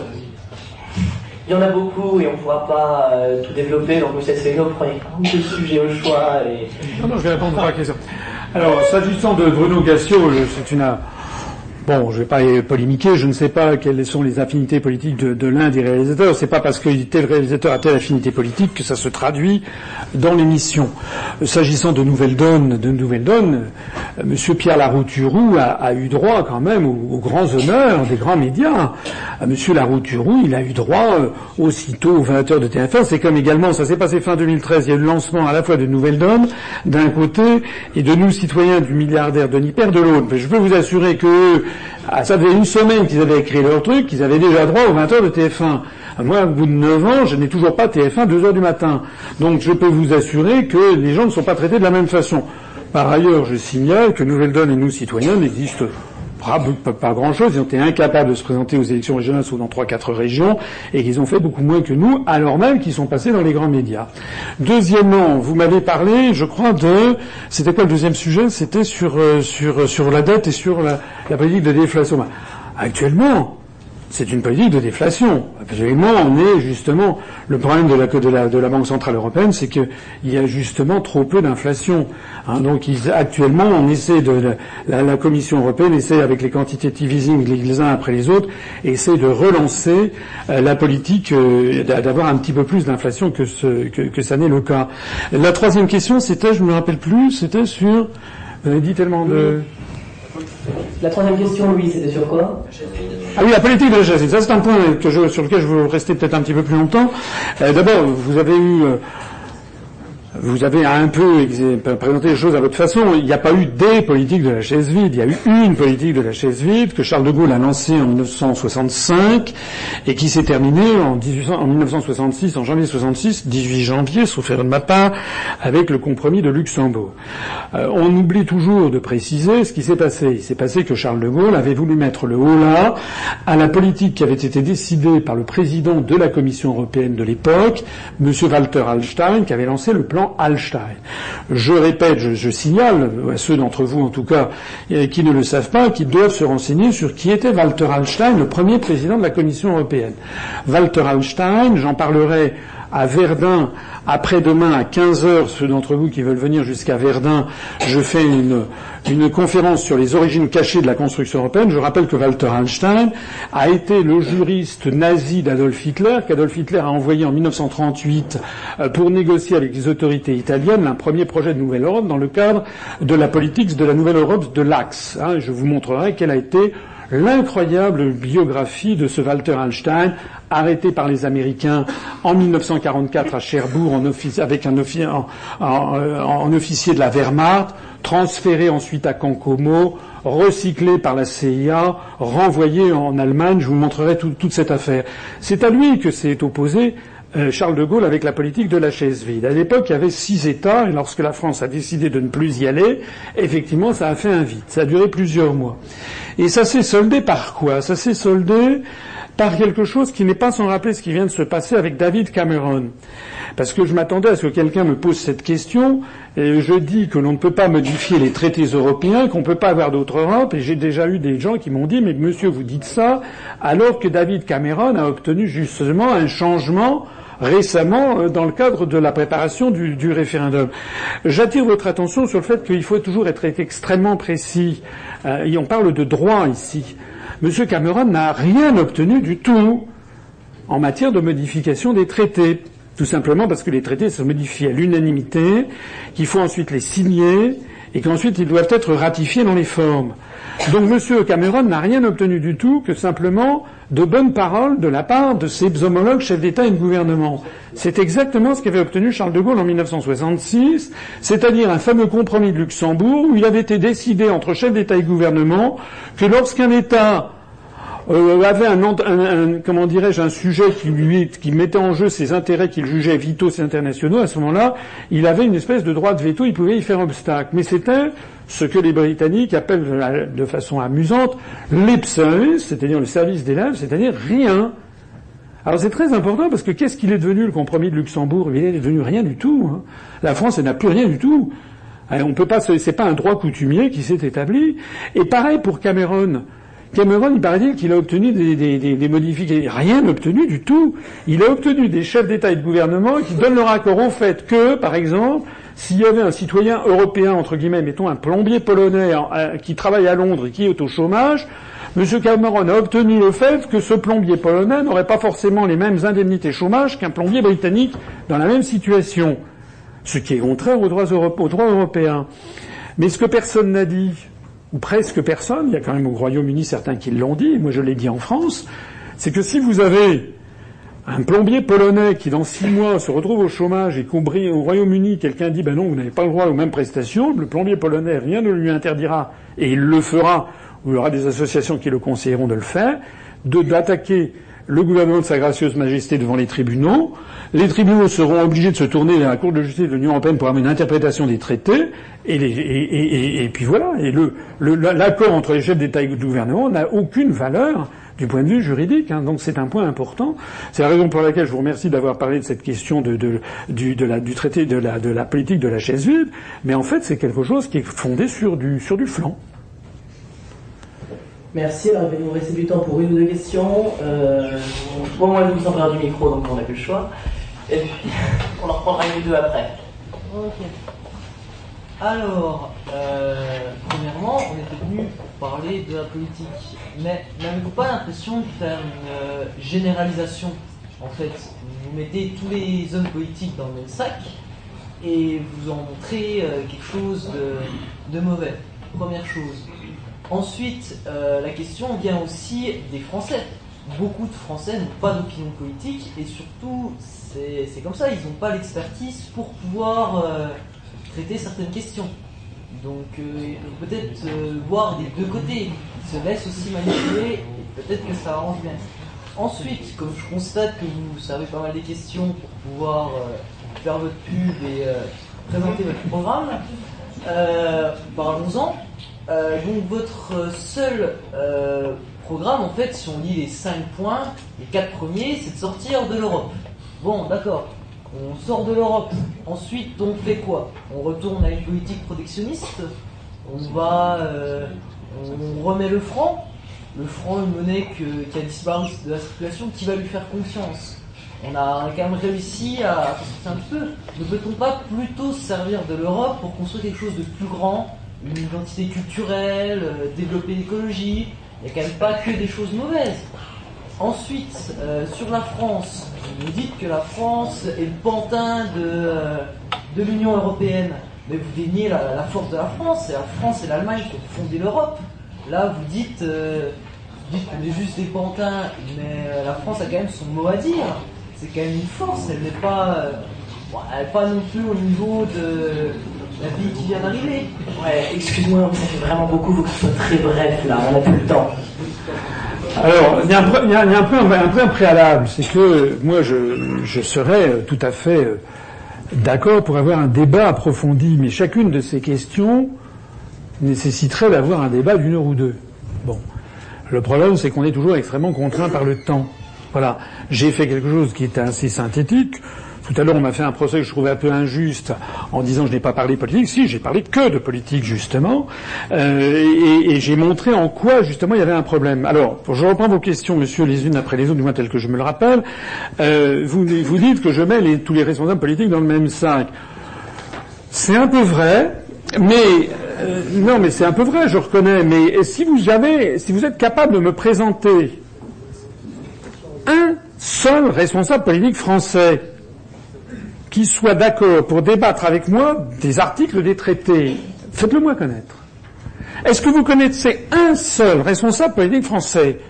il y en a beaucoup et on ne pourra pas tout développer, donc vous savez, prenez un de sujets au choix. Et... Non, non, je vais répondre à la question. Alors, s'agissant de Bruno Gassio, c'est une Bon, je vais pas polémiquer, je ne sais pas quelles sont les affinités politiques de, l'un des réalisateurs. C'est pas parce que tel réalisateur a telle affinité politique que ça se traduit dans l'émission. S'agissant de Nouvelle Donne, de Nouvelle Donne, euh, Monsieur Pierre Larouturou a, a eu droit quand même aux, grands honneurs des grands médias. Euh, Monsieur Larouturou, il a eu droit euh, aussitôt aux 20 heures de TF1. C'est comme également, ça s'est passé fin 2013, il y a eu le lancement à la fois de Nouvelle Donne d'un côté et de nous citoyens du milliardaire Denis Père de l'autre. Mais je peux vous assurer que ah, ça faisait une semaine qu'ils avaient écrit leur truc, qu'ils avaient déjà droit aux 20 heures de TF1. Moi, au bout de 9 ans, je n'ai toujours pas TF1 2 heures du matin. Donc je peux vous assurer que les gens ne sont pas traités de la même façon. Par ailleurs, je signale que Nouvelle Donne et nous, citoyens, n'existent pas, grand-chose. Ils ont été incapables de se présenter aux élections régionales, ou dans trois, quatre régions, et qu'ils ont fait beaucoup moins que nous, alors même qu'ils sont passés dans les grands médias. Deuxièmement, vous m'avez parlé, je crois, de... C'était quoi le deuxième sujet? C'était sur, euh, sur, sur la dette et sur la, la politique de déflation. Actuellement, c'est une politique de déflation. Absolument, on est justement le problème de la, de la, Banque centrale européenne, c'est qu'il y a justement trop peu d'inflation. Hein. donc actuellement, on essaie de la, Commission européenne essaie avec les quantitative easing les uns après les autres, essaie de relancer euh, la politique euh, d'avoir un petit peu plus d'inflation que, ce, que, que ça n'est le cas. La troisième question, c'était, je me rappelle plus, c'était sur. Vous avez dit tellement de. La troisième question, Louis, c'était sur quoi? Ah oui, la politique de la chaise. Ça, c'est un point sur lequel je veux rester peut-être un petit peu plus longtemps. Euh, d'abord, vous avez eu euh, vous avez un peu présenté les choses à votre façon. Il n'y a pas eu des politiques de la chaise vide. Il y a eu une politique de la chaise vide que Charles de Gaulle a lancée en 1965 et qui s'est terminée en, 1966, en janvier 66, 18 janvier, sauf erreur de ma avec le compromis de Luxembourg. Euh, on oublie toujours de préciser ce qui s'est passé. Il s'est passé que Charles de Gaulle avait voulu mettre le haut là à la politique qui avait été décidée par le président de la Commission européenne de l'époque, M. Walter Hallstein, qui avait lancé le plan Hallstein. Je répète, je, signale à ceux d'entre vous en tout cas euh, qui ne le savent pas, qui doivent se renseigner sur qui était Walter Hallstein, le premier président de la Commission européenne. Walter Hallstein, j'en parlerai à Verdun après-demain à 15 heures, ceux d'entre vous qui veulent venir jusqu'à Verdun, je fais une, une conférence sur les origines cachées de la construction européenne. Je rappelle que Walter Einstein a été le juriste nazi d'Adolf Hitler, qu'Adolf Hitler a envoyé en 1938 euh, pour négocier avec les autorités italiennes un premier projet de nouvelle Europe dans le cadre de la politique de la nouvelle Europe de l'Axe. Hein, je vous montrerai quelle a été l'incroyable biographie de ce Walter Einstein, arrêté par les Américains en 1944 à Cherbourg en avec un officier, en, officier de la Wehrmacht, transféré ensuite à Cancomo, recyclé par la CIA, renvoyé en Allemagne. Je vous montrerai toute cette affaire. C'est à lui que s'est opposé euh, Charles de Gaulle avec la politique de la chaise vide. À l'époque, il y avait six États, et lorsque la France a décidé de ne plus y aller, effectivement, ça a fait un vide. Ça a duré plusieurs mois. Et ça s'est soldé par quoi? Ça s'est soldé par quelque chose qui n'est pas sans rappeler ce qui vient de se passer avec David Cameron. Parce que je m'attendais à ce que quelqu'un me pose cette question, et je dis que l'on ne peut pas modifier les traités européens, qu'on ne peut pas avoir d'autre Europe, et j'ai déjà eu des gens qui m'ont dit, mais monsieur, vous dites ça, alors que David Cameron a obtenu justement un changement récemment euh, dans le cadre de la préparation du, référendum. J'attire votre attention sur le fait qu'il faut toujours être extrêmement précis. Euh, et on parle de droit ici. M. Cameron n'a rien obtenu du tout en matière de modification des traités. Tout simplement parce que les traités se modifient à l'unanimité, qu'il faut ensuite les signer et qu'ensuite ils doivent être ratifiés dans les formes. Donc M. Cameron n'a rien obtenu du tout que simplement de bonnes paroles de la part de ses homologues chefs d'État et de gouvernement. C'est exactement ce qu'avait obtenu Charles de Gaulle en 1966, c'est-à-dire un fameux compromis de Luxembourg où il avait été décidé entre chefs d'État et gouvernement que lorsqu'un État euh, avait un, comment dirais-je un sujet qui lui qui mettait en jeu ses intérêts qu'il jugeait vitaux et internationaux à ce moment-là il avait une espèce de droit de veto il pouvait y faire obstacle mais c'était ce que les Britanniques appellent de façon amusante service c'est-à-dire le service des lèvres c'est-à-dire rien alors c'est très important parce que qu'est-ce qu'il est devenu le compromis de Luxembourg? Il est devenu rien du tout. Hein. La France n'a plus rien du tout. On peut pas, c'est pas un droit coutumier qui s'est établi. Et pareil pour Cameron. Cameron, il paraît qu'il a obtenu des, modifications. Rien obtenu du tout. Il a obtenu des chefs d'État et de gouvernement qui donnent leur accord au fait que, par exemple, s'il y avait un citoyen européen, entre guillemets, mettons un plombier polonais euh, qui travaille à Londres et qui est au chômage, M. Cameron a obtenu le fait que ce plombier polonais n'aurait pas forcément les mêmes indemnités chômage qu'un plombier britannique dans la même situation. Ce qui est contraire aux droits européens. Mais ce que personne n'a dit, ou presque personne, il y a quand même au Royaume-Uni certains qui l'ont dit, moi je l'ai dit en France, c'est que si vous avez un plombier polonais qui dans six mois se retrouve au chômage et qu'au Royaume-Uni quelqu'un dit ben non vous n'avez pas le droit aux mêmes prestations, le plombier polonais rien ne lui interdira et il le fera, ou il y aura des associations qui le conseilleront de le faire, d'attaquer le gouvernement de Sa Gracieuse Majesté devant les tribunaux. Les tribunaux seront obligés de se tourner vers la Cour de justice de l'Union européenne pour avoir une interprétation des traités. Et, puis voilà. L'accord entre les chefs d'État et de gouvernement n'a aucune valeur du point de vue juridique. Hein. donc c'est un point important. C'est la raison pour laquelle je vous remercie d'avoir parlé de cette question du, traité de la, politique de la chaise vide. Mais en fait, c'est quelque chose qui est fondé sur du flanc. Merci. Alors, il va nous rester du temps pour une ou deux questions. Euh, bon, moi, je vous en du micro, donc on n'a plus le choix. Et puis, on en reprendra une ou deux après. Ok. Alors, euh, premièrement, on était venu parler de la politique. Mais n'avez-vous pas l'impression de faire une euh, généralisation? En fait, vous mettez tous les hommes politiques dans le même sac et vous en montrez quelque chose de mauvais. Première chose. Ensuite, euh, la question vient aussi des Français. Beaucoup de Français n'ont pas d'opinion politique et surtout, c'est comme ça, ils n'ont pas l'expertise pour pouvoir euh, traiter certaines questions. Donc, euh, peut-être voir des deux côtés. Ils se laissent aussi manipuler et peut-être que ça arrange bien. Ensuite, comme je constate que vous savez pas mal des questions pour pouvoir faire votre pub et présenter votre programme, parlons-en. Euh, donc votre seul euh, programme, en fait, si on lit les 5 points, les 4 premiers, c'est de sortir de l'Europe. Bon, d'accord. On sort de l'Europe. Ensuite, on fait quoi? On retourne à une politique protectionniste? On va, euh, on remet le franc? Le franc, une monnaie qui a disparu de la circulation, qui va lui faire confiance on a quand même réussi à un peu. Ne peut-on pas plutôt se servir de l'Europe pour construire quelque chose de plus grand, une identité culturelle, euh, développer l'écologie. Il n'y a quand même pas que des choses mauvaises. Ensuite, euh, sur la France, vous dites que la France est le pantin de, euh, de l'Union européenne. Mais vous déniez la, force de la France. Et la France et l'Allemagne qui ont fondé l'Europe. Là, vous dites, qu'on est juste des pantins, mais la France a quand même son mot à dire. C'est quand même une force. Elle n'est pas, elle n'est pas non plus au niveau de la vie qui vient d'arriver. Ouais, excuse-moi, ça fait vraiment beaucoup, faut que ce très bref là, on n'a plus le temps. Alors, il y a un, il peu, un préalable, c'est que moi, je, je serais tout à fait euh, d'accord pour avoir un débat approfondi, mais chacune de ces questions nécessiterait d'avoir un débat d'une heure ou deux. Bon. Le problème, c'est qu'on est toujours extrêmement contraint par le temps. Voilà. J'ai fait quelque chose qui était assez synthétique. Tout à l'heure, on m'a fait un procès que je trouvais un peu injuste en disant que je n'ai pas parlé politique. Si, j'ai parlé que de politique, justement. Euh, et, j'ai montré en quoi, justement, il y avait un problème. Alors, je reprends vos questions, monsieur, les unes après les autres, du moins telles que je me le rappelle. Euh, vous, vous dites que je mets les, tous les responsables politiques dans le même sac. C'est un peu vrai, mais euh, non, mais c'est un peu vrai, je reconnais. Mais si vous avez, si vous êtes capable de me présenter un seul responsable politique français qui soit d'accord pour débattre avec moi des articles des traités, faites-le moi connaître. Est-ce que vous connaissez un seul responsable politique français,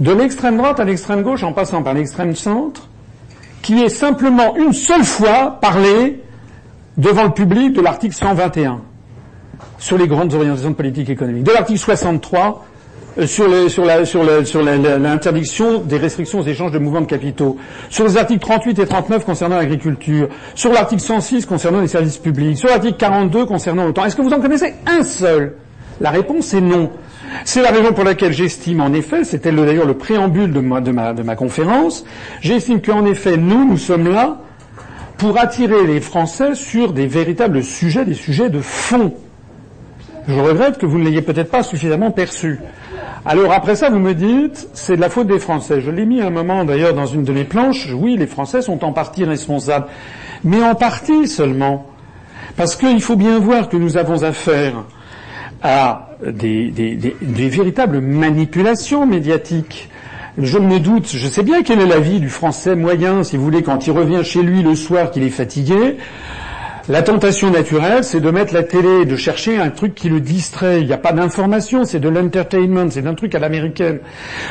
de l'extrême droite à l'extrême gauche en passant par l'extrême centre, qui ait simplement une seule fois parlé devant le public de l'article 121 sur les grandes orientations de politique économique, de l'article 63 euh, sur, l'interdiction des restrictions aux échanges de mouvements de capitaux, sur les articles 38 et 39 concernant l'agriculture, sur l'article 106 concernant les services publics, sur l'article 42 concernant l'OTAN. Est-ce que vous en connaissez un seul? La réponse est non. C'est la raison pour laquelle j'estime en effet, c'était d'ailleurs le préambule de ma, de ma conférence, j'estime qu'en effet, nous, nous sommes là pour attirer les Français sur des véritables sujets, des sujets de fond. Je regrette que vous ne l'ayez peut-être pas suffisamment perçu. Alors après ça, vous me dites, c'est de la faute des Français. Je l'ai mis un moment d'ailleurs dans une de mes planches. Oui, les Français sont en partie responsables, mais en partie seulement. Parce qu'il faut bien voir que nous avons affaire à des, des, véritables manipulations médiatiques. Je me doute, je sais bien quelle est la vie du Français moyen, si vous voulez, quand il revient chez lui le soir qu'il est fatigué. La tentation naturelle, c'est de mettre la télé, de chercher un truc qui le distrait. Il n'y a pas d'information, c'est de l'entertainment, c'est un truc à l'américaine.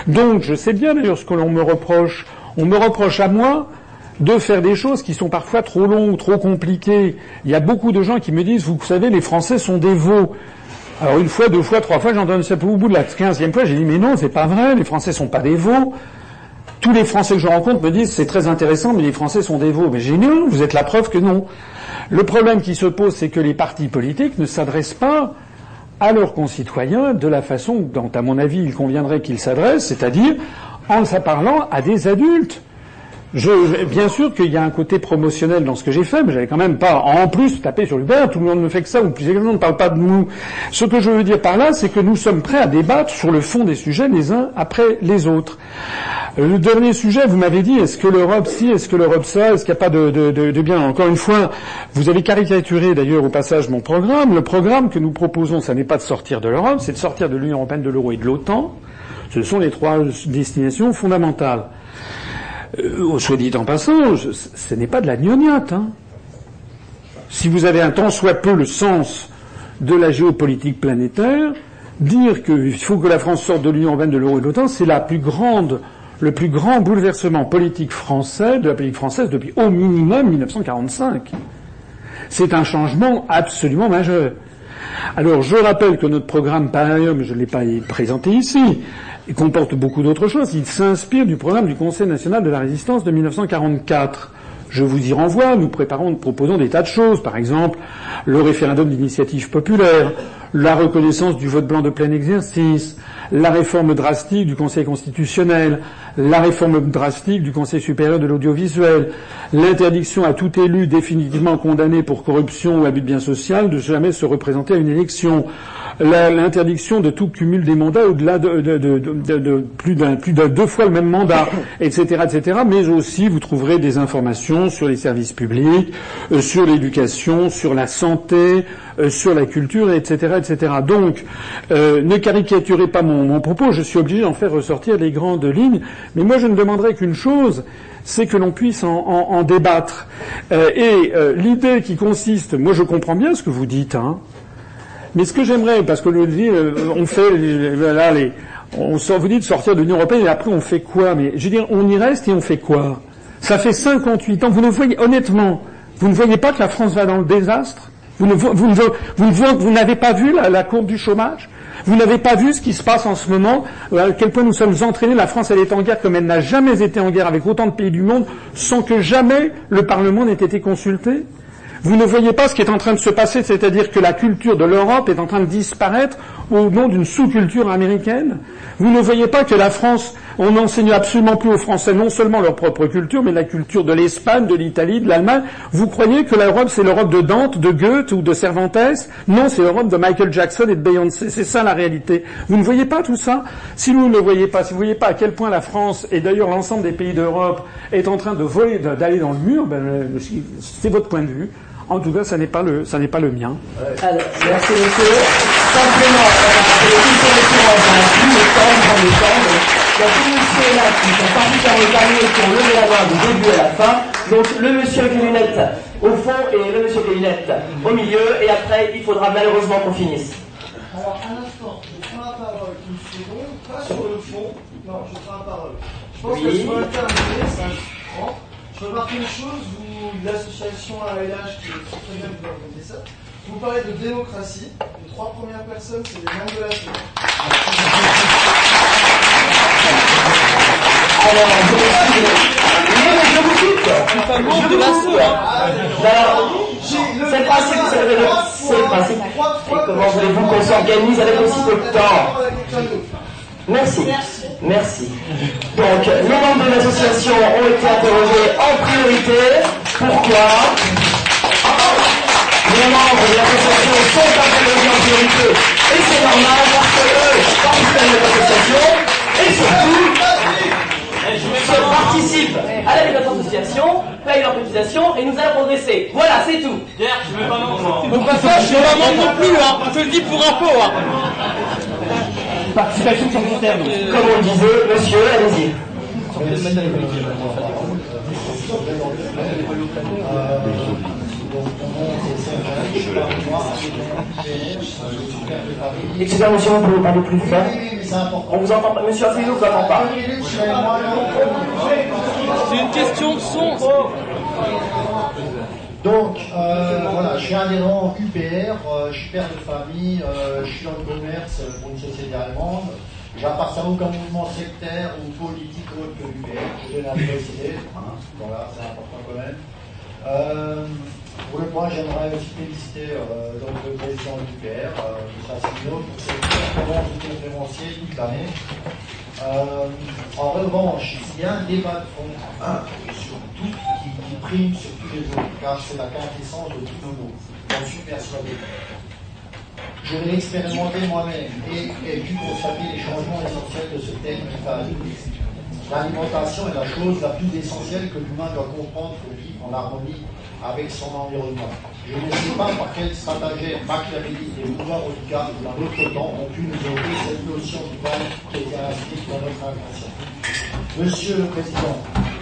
Donc, je sais bien d'ailleurs ce que l'on me reproche. On me reproche à moi de faire des choses qui sont parfois trop longues, trop compliquées. Il y a beaucoup de gens qui me disent, vous savez, les Français sont des veaux. Alors une fois, deux fois, trois fois, j'entends ça au bout de la quinzième fois, j'ai dit, mais non, c'est pas vrai, les Français sont pas des veaux. Tous les Français que je rencontre me disent, c'est très intéressant, mais les Français sont des veaux. Mais j'ai dit, vous êtes la preuve que non. Le problème qui se pose, c'est que les partis politiques ne s'adressent pas à leurs concitoyens de la façon dont, à mon avis, il conviendrait qu'ils s'adressent, c'est-à-dire en parlant à des adultes. Je, bien sûr qu'il y a un côté promotionnel dans ce que j'ai fait, mais j'avais quand même pas en plus tapé sur le verre, tout le monde ne fait que ça, ou plus exactement ne parle pas de nous. Ce que je veux dire par là, c'est que nous sommes prêts à débattre sur le fond des sujets les uns après les autres. Le dernier sujet, vous m'avez dit, est-ce que l'Europe si, est-ce que l'Europe ça, est-ce qu'il n'y a pas de, de, de, bien? Encore une fois, vous avez caricaturé d'ailleurs au passage mon programme. Le programme que nous proposons, ça n'est pas de sortir de l'Europe, c'est de sortir de l'Union européenne, de l'euro et de l'OTAN. Ce sont les trois destinations fondamentales. Euh, soit dit en passant, ce n'est pas de la gnognotte. Hein. Si vous avez un tant soit peu le sens de la géopolitique planétaire, dire qu'il faut que la France sorte de l'Union européenne, de l'euro et de l'OTAN, c'est la plus grande, le plus grand bouleversement politique français de la politique française depuis au minimum 1945. C'est un changement absolument majeur. Alors, je rappelle que notre programme, mais je ne l'ai pas présenté ici, comporte beaucoup d'autres choses. Il s'inspire du programme du Conseil national de la résistance de 1944. Je vous y renvoie. Nous préparons, nous proposons des tas de choses. Par exemple, le référendum d'initiative populaire, la reconnaissance du vote blanc de plein exercice, la réforme drastique du Conseil constitutionnel, la réforme drastique du Conseil supérieur de l'audiovisuel, l'interdiction à tout élu définitivement condamné pour corruption ou abus de bien social de jamais se représenter à une élection, l'interdiction de tout cumul des mandats au-delà de, plus d'un plus de deux fois le même mandat, etc., etc. Mais aussi, vous trouverez des informations sur les services publics, euh, sur l'éducation, sur la santé, euh, sur la culture, etc., etc. Donc, euh, ne caricaturez pas mon, propos. Je suis obligé d'en faire ressortir les grandes lignes. Mais moi, je ne demanderai qu'une chose, c'est que l'on puisse en, débattre. Euh, et l'idée qui consiste, moi, je comprends bien ce que vous dites, hein, mais ce que j'aimerais, parce que on fait on sort, vous dites sortir de l'Union européenne et après on fait quoi? Mais je veux dire, on y reste et on fait quoi? Ça fait 58 ans. Vous ne voyez honnêtement, vous ne voyez pas que la France va dans le désastre? Vous, vous n'avez pas vu la, courbe du chômage? Vous n'avez pas vu ce qui se passe en ce moment, euh, à quel point nous sommes entraînés? La France, elle est en guerre comme elle n'a jamais été en guerre avec autant de pays du monde, sans que jamais le Parlement n'ait été consulté? Vous ne voyez pas ce qui est en train de se passer, c'est-à-dire que la culture de l'Europe est en train de disparaître au nom d'une sous-culture américaine? Vous ne voyez pas que la France, on n'enseigne absolument plus aux Français non seulement leur propre culture, mais la culture de l'Espagne, de l'Italie, de l'Allemagne. Vous croyez que l'Europe, c'est l'Europe de Dante, de Goethe ou de Cervantes? Non, c'est l'Europe de Michael Jackson et de Beyoncé. C'est ça la réalité. Vous ne voyez pas tout ça? Si vous ne le voyez pas, si vous ne voyez pas à quel point la France, et d'ailleurs l'ensemble des pays d'Europe, est en train de voler, d'aller dans le mur, ben, c'est votre point de vue. En tout cas, ça n'est pas le, ça n'est pas le mien. Merci monsieur. Simplement, temps. Il y a deux messieurs là qui sont particulièrement calmés pour lever la main du début à la fin. Donc le monsieur avec les lunettes au fond et le monsieur avec les lunettes au milieu. Et après, il faudra malheureusement qu'on finisse. Alors, un instant, je prends la parole une seconde, pas sur le fond. Non, je prends la parole. Je pense que je peux intervenir, ça je prends. Je remarque une chose, vous, l'association ALH, qui est très bien vous racontez ça, vous parlez de démocratie. Les trois premières personnes, c'est les membres de la. Alors, je je vous quitte. Je membre de l'assaut. C'est le principe, c'est le principe. Comment voulez-vous qu'on s'organise avec aussi peu de temps Merci. Merci. Donc, les membres de l'association ont été interrogés en priorité. Pourquoi? Les membres de l'association sont interrogés en priorité. Et c'est normal parce que eux participent de l'association. Et surtout, se participent à la vie de notre association, payent leur cotisation et nous allons progresser. Voilà, c'est tout. Pierre, je veux pas membre. Donc, je pas membre non plus, hein. Je te le dis pour info, hein. Participation critère. Comme on le disait, monsieur, allez-y. Excusez-moi, monsieur, vous pouvez parler plus fort On vous entend pas. Monsieur Affilou, vous entend pas. C'est une question de son. Donc, euh, voilà, je suis adhérent UPR, euh, je suis père de famille, euh, je suis dans le commerce pour une société allemande. J'appartiens à aucun mouvement sectaire ou politique autre que l'UPR. Je viens de préciser, hein, voilà, c'est important quand même. Pour le point, j'aimerais aussi féliciter donc, le président de l'UPR, M. Pour cette conférence de conférencier toute l'année. en revanche, il y a un débat de fond sur tout qui, qui prime sur tous les autres, car c'est la quintessence de tous nos mots. J'en suis persuadé. Je l'ai expérimenté moi-même et ai pu constater les changements essentiels de ce thème qui va L'alimentation est la chose la plus essentielle que l'humain doit comprendre pour vivre en harmonie avec son environnement. Je ne sais pas par quel stratagème machiavélique et mouvements oligarques dans notre temps ont pu nous donner cette notion du mal qui est inscrite dans notre inconscient. Monsieur le Président,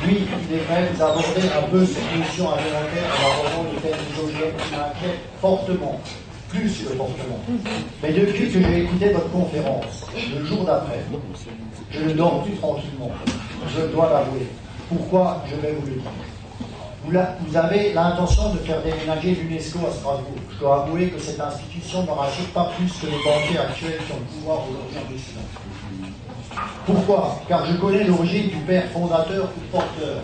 oui, il est vrai, vous un peu cette notion alimentaire en abordant le thème isogène qui m'inquiète fortement, plus que fortement. Mais depuis que j'ai écouté votre conférence, le jour d'après, je ne dors plus tranquillement. Je dois l'avouer. Pourquoi Je vais vous le dire. Vous avez l'intention de faire déménager l'UNESCO à Strasbourg. Je dois avouer que cette institution ne rassure pas plus que les banquiers actuels qui ont le pouvoir aujourd'hui. Pourquoi Car je connais l'origine du père fondateur ou porteur.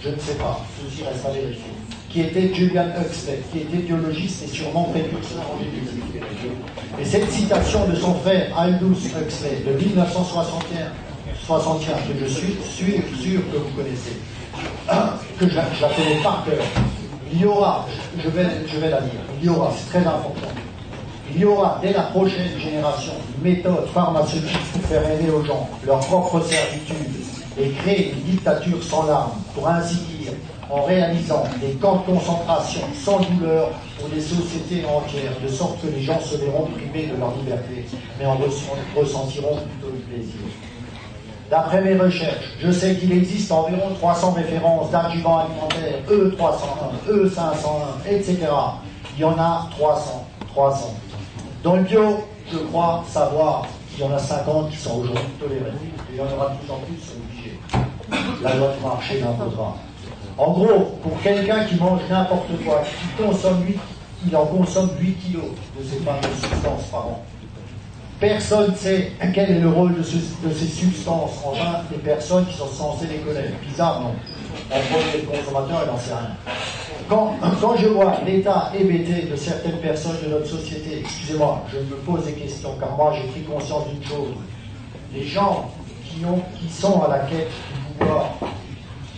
Je ne sais pas, ceci reste à vérifier. Qui était Julian Huxley, qui était biologiste et sûrement précurseur en génétique. Et cette citation de son frère Aldous Huxley de 1961, 61, que je suis sûr, sûr que vous connaissez, que connais par cœur. Il y aura, je vais, je vais la dire, il y aura, c'est très important, il y aura dès la prochaine génération une méthode pharmaceutique pour faire aider aux gens leur propre servitude et créer une dictature sans larmes, pour ainsi dire, en réalisant des camps de concentration sans douleur pour des sociétés entières, de sorte que les gens se verront privés de leur liberté, mais en ressentiront plutôt du plaisir. D'après mes recherches, je sais qu'il existe environ 300 références d'adjuvants alimentaires, E301, E501, etc. Il y en a 300, 300. Dans le bio, je crois savoir qu'il y en a 50 qui sont aujourd'hui tolérés. Il y en aura de plus en plus obligés. La loi du marché l'imposera. En gros, pour quelqu'un qui mange n'importe quoi, qui consomme 8, il en consomme 8 kilos de ces fameuses substances par an. Personne ne sait quel est le rôle de, ces substances en vain des personnes qui sont censées les connaître. Bizarre, non On premier le consommateur, il n'en sait rien. Quand, je vois l'état hébété de certaines personnes de notre société, excusez-moi, je me pose des questions, car moi j'ai pris conscience d'une chose. Les gens qui, ont, qui sont à la quête du pouvoir,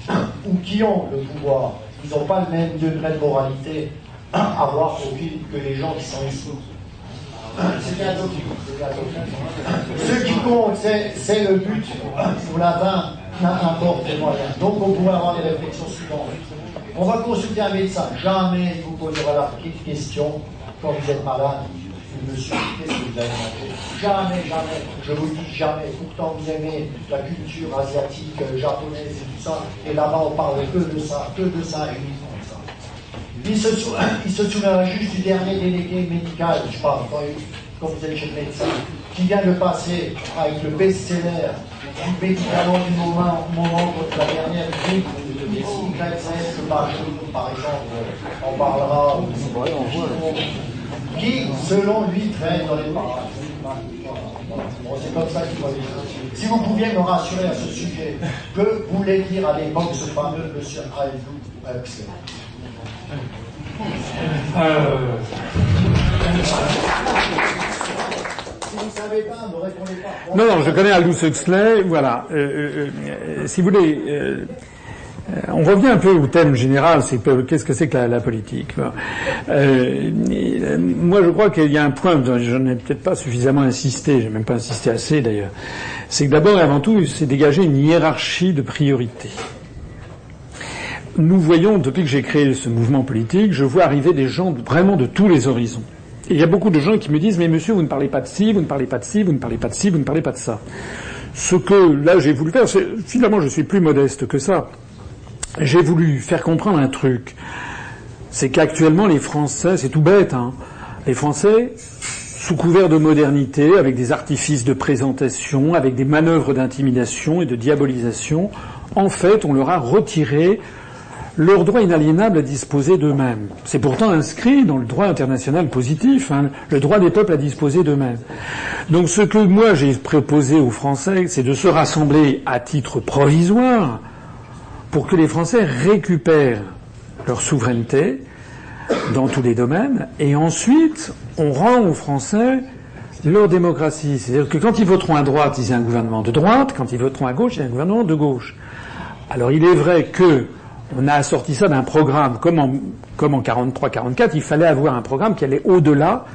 ou qui ont le pouvoir, ils n'ont pas le même degré de moralité à avoir que les gens qui sont ici. Ce qui compte, c'est le but pour la fin, n'importe les moyens. Donc on pourrait avoir des réflexions suivantes. On va consulter un médecin. Jamais vous posera la question quand vous êtes malade. Qu'est-ce que vous avez mangé? Jamais, jamais. Je vous dis jamais. Pourtant, vous aimez la culture asiatique, japonaise et tout ça. Et là-bas, on parle que de ça, que de ça. Il se, il se souviendra juste du dernier délégué médical, je parle, quand, vous êtes chez le médecin, qui vient de passer avec le best-seller du médicament du moment, moment contre la dernière grippe YZ, par exemple, on parlera, qui, selon lui, traîne dans les parages. c'est comme ça qu'il faut les choses. Si vous pouviez me rassurer à ce sujet, que voulait dire à l'époque ce fameux monsieur Huxley? Euh... Non, non, je connais Aldous Huxley, voilà. Euh, euh, si vous voulez, on revient un peu au thème général, c'est qu'est-ce que c'est que la, politique. Moi, je crois qu'il y a un point, je n'ai peut-être pas suffisamment insisté, j'ai même pas insisté assez d'ailleurs, c'est que d'abord et avant tout, c'est dégager une hiérarchie de priorités. Nous voyons, depuis que j'ai créé ce mouvement politique, je vois arriver des gens vraiment de tous les horizons. Et il y a beaucoup de gens qui me disent, mais monsieur, vous ne parlez pas de ci, vous ne parlez pas de ci, vous ne parlez pas de ci, vous ne parlez pas de ça. Ce que là j'ai voulu faire, c'est finalement je suis plus modeste que ça j'ai voulu faire comprendre un truc. C'est qu'actuellement, les Français, c'est tout bête, hein, les Français, sous couvert de modernité, avec des artifices de présentation, avec des manœuvres d'intimidation et de diabolisation, en fait, on leur a retiré leur droit inaliénable à disposer d'eux-mêmes. C'est pourtant inscrit dans le droit international positif, hein, le droit des peuples à disposer d'eux-mêmes. Donc ce que moi j'ai proposé aux Français, c'est de se rassembler à titre provisoire, pour que les Français récupèrent leur souveraineté dans tous les domaines, et ensuite on rend aux Français leur démocratie. C'est-à-dire que quand ils voteront à droite, ils aient un gouvernement de droite, quand ils voteront à gauche, ils aient un gouvernement de gauche. Alors il est vrai que on a assorti ça d'un programme, comme en, comme en 43-44, il fallait avoir un programme qui allait au-delà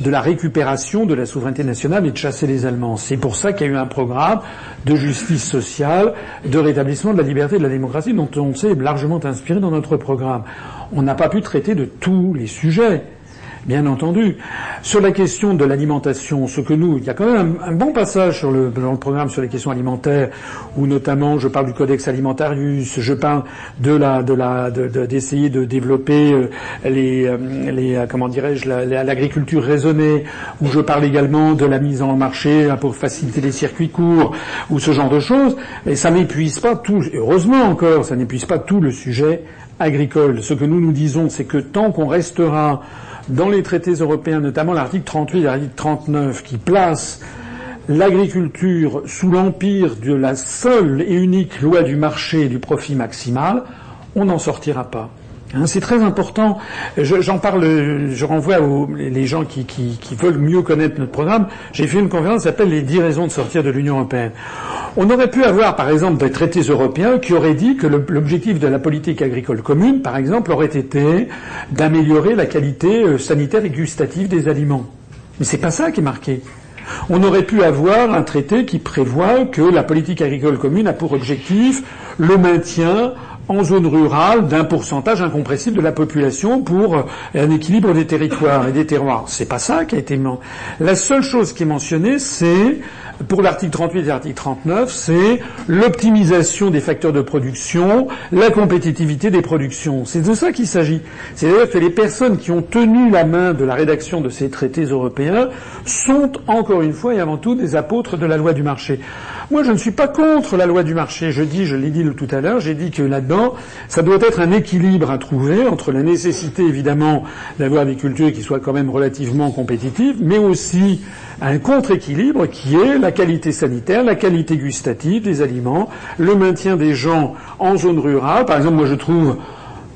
de la récupération de la souveraineté nationale et de chasser les Allemands. C'est pour ça qu'il y a eu un programme de justice sociale, de rétablissement de la liberté et de la démocratie dont on s'est largement inspiré dans notre programme. On n'a pas pu traiter de tous les sujets bien entendu. Sur la question de l'alimentation, ce que nous, il y a quand même un, bon passage sur le, dans le programme sur les questions alimentaires, où notamment je parle du codex alimentarius, je parle de la, de la, d'essayer de, développer euh, les, euh, les, euh, comment dirais-je, l'agriculture raisonnée, où je parle également de la mise en marché pour faciliter les circuits courts, ou ce genre de choses. Et ça n'épuise pas tout, heureusement encore, ça n'épuise pas tout le sujet agricole. Ce que nous nous disons, c'est que tant qu'on restera dans les traités européens, notamment l'article 38 et l'article 39, qui place l'agriculture sous l'empire de la seule et unique loi du marché et du profit maximal, on n'en sortira pas. Hein, c'est très important. J'en parle, je renvoie aux gens qui, veulent mieux connaître notre programme. J'ai fait une conférence qui s'appelle Les 10 raisons de sortir de l'Union européenne. On aurait pu avoir, par exemple, des traités européens qui auraient dit que l'objectif de la politique agricole commune, par exemple, aurait été d'améliorer la qualité euh, sanitaire et gustative des aliments. Mais c'est pas ça qui est marqué. On aurait pu avoir un traité qui prévoit que la politique agricole commune a pour objectif le maintien en zone rurale d'un pourcentage incompressible de la population pour euh, un équilibre des territoires et des terroirs. C'est pas ça qui a été mentionné. La seule chose qui est mentionnée, c'est pour l'article 38 et l'article 39, c'est l'optimisation des facteurs de production, la compétitivité des productions. C'est de ça qu'il s'agit. C'est-à-dire que les personnes qui ont tenu la main de la rédaction de ces traités européens sont encore une fois et avant tout des apôtres de la loi du marché. Moi, je ne suis pas contre la loi du marché. Je dis, je l'ai dit tout à l'heure, j'ai dit que là-dedans, ça doit être un équilibre à trouver entre la nécessité, évidemment, d'avoir des cultures qui soient quand même relativement compétitives, mais aussi un contre-équilibre qui est la qualité sanitaire, la qualité gustative des aliments, le maintien des gens en zone rurale. Par exemple, moi, je trouve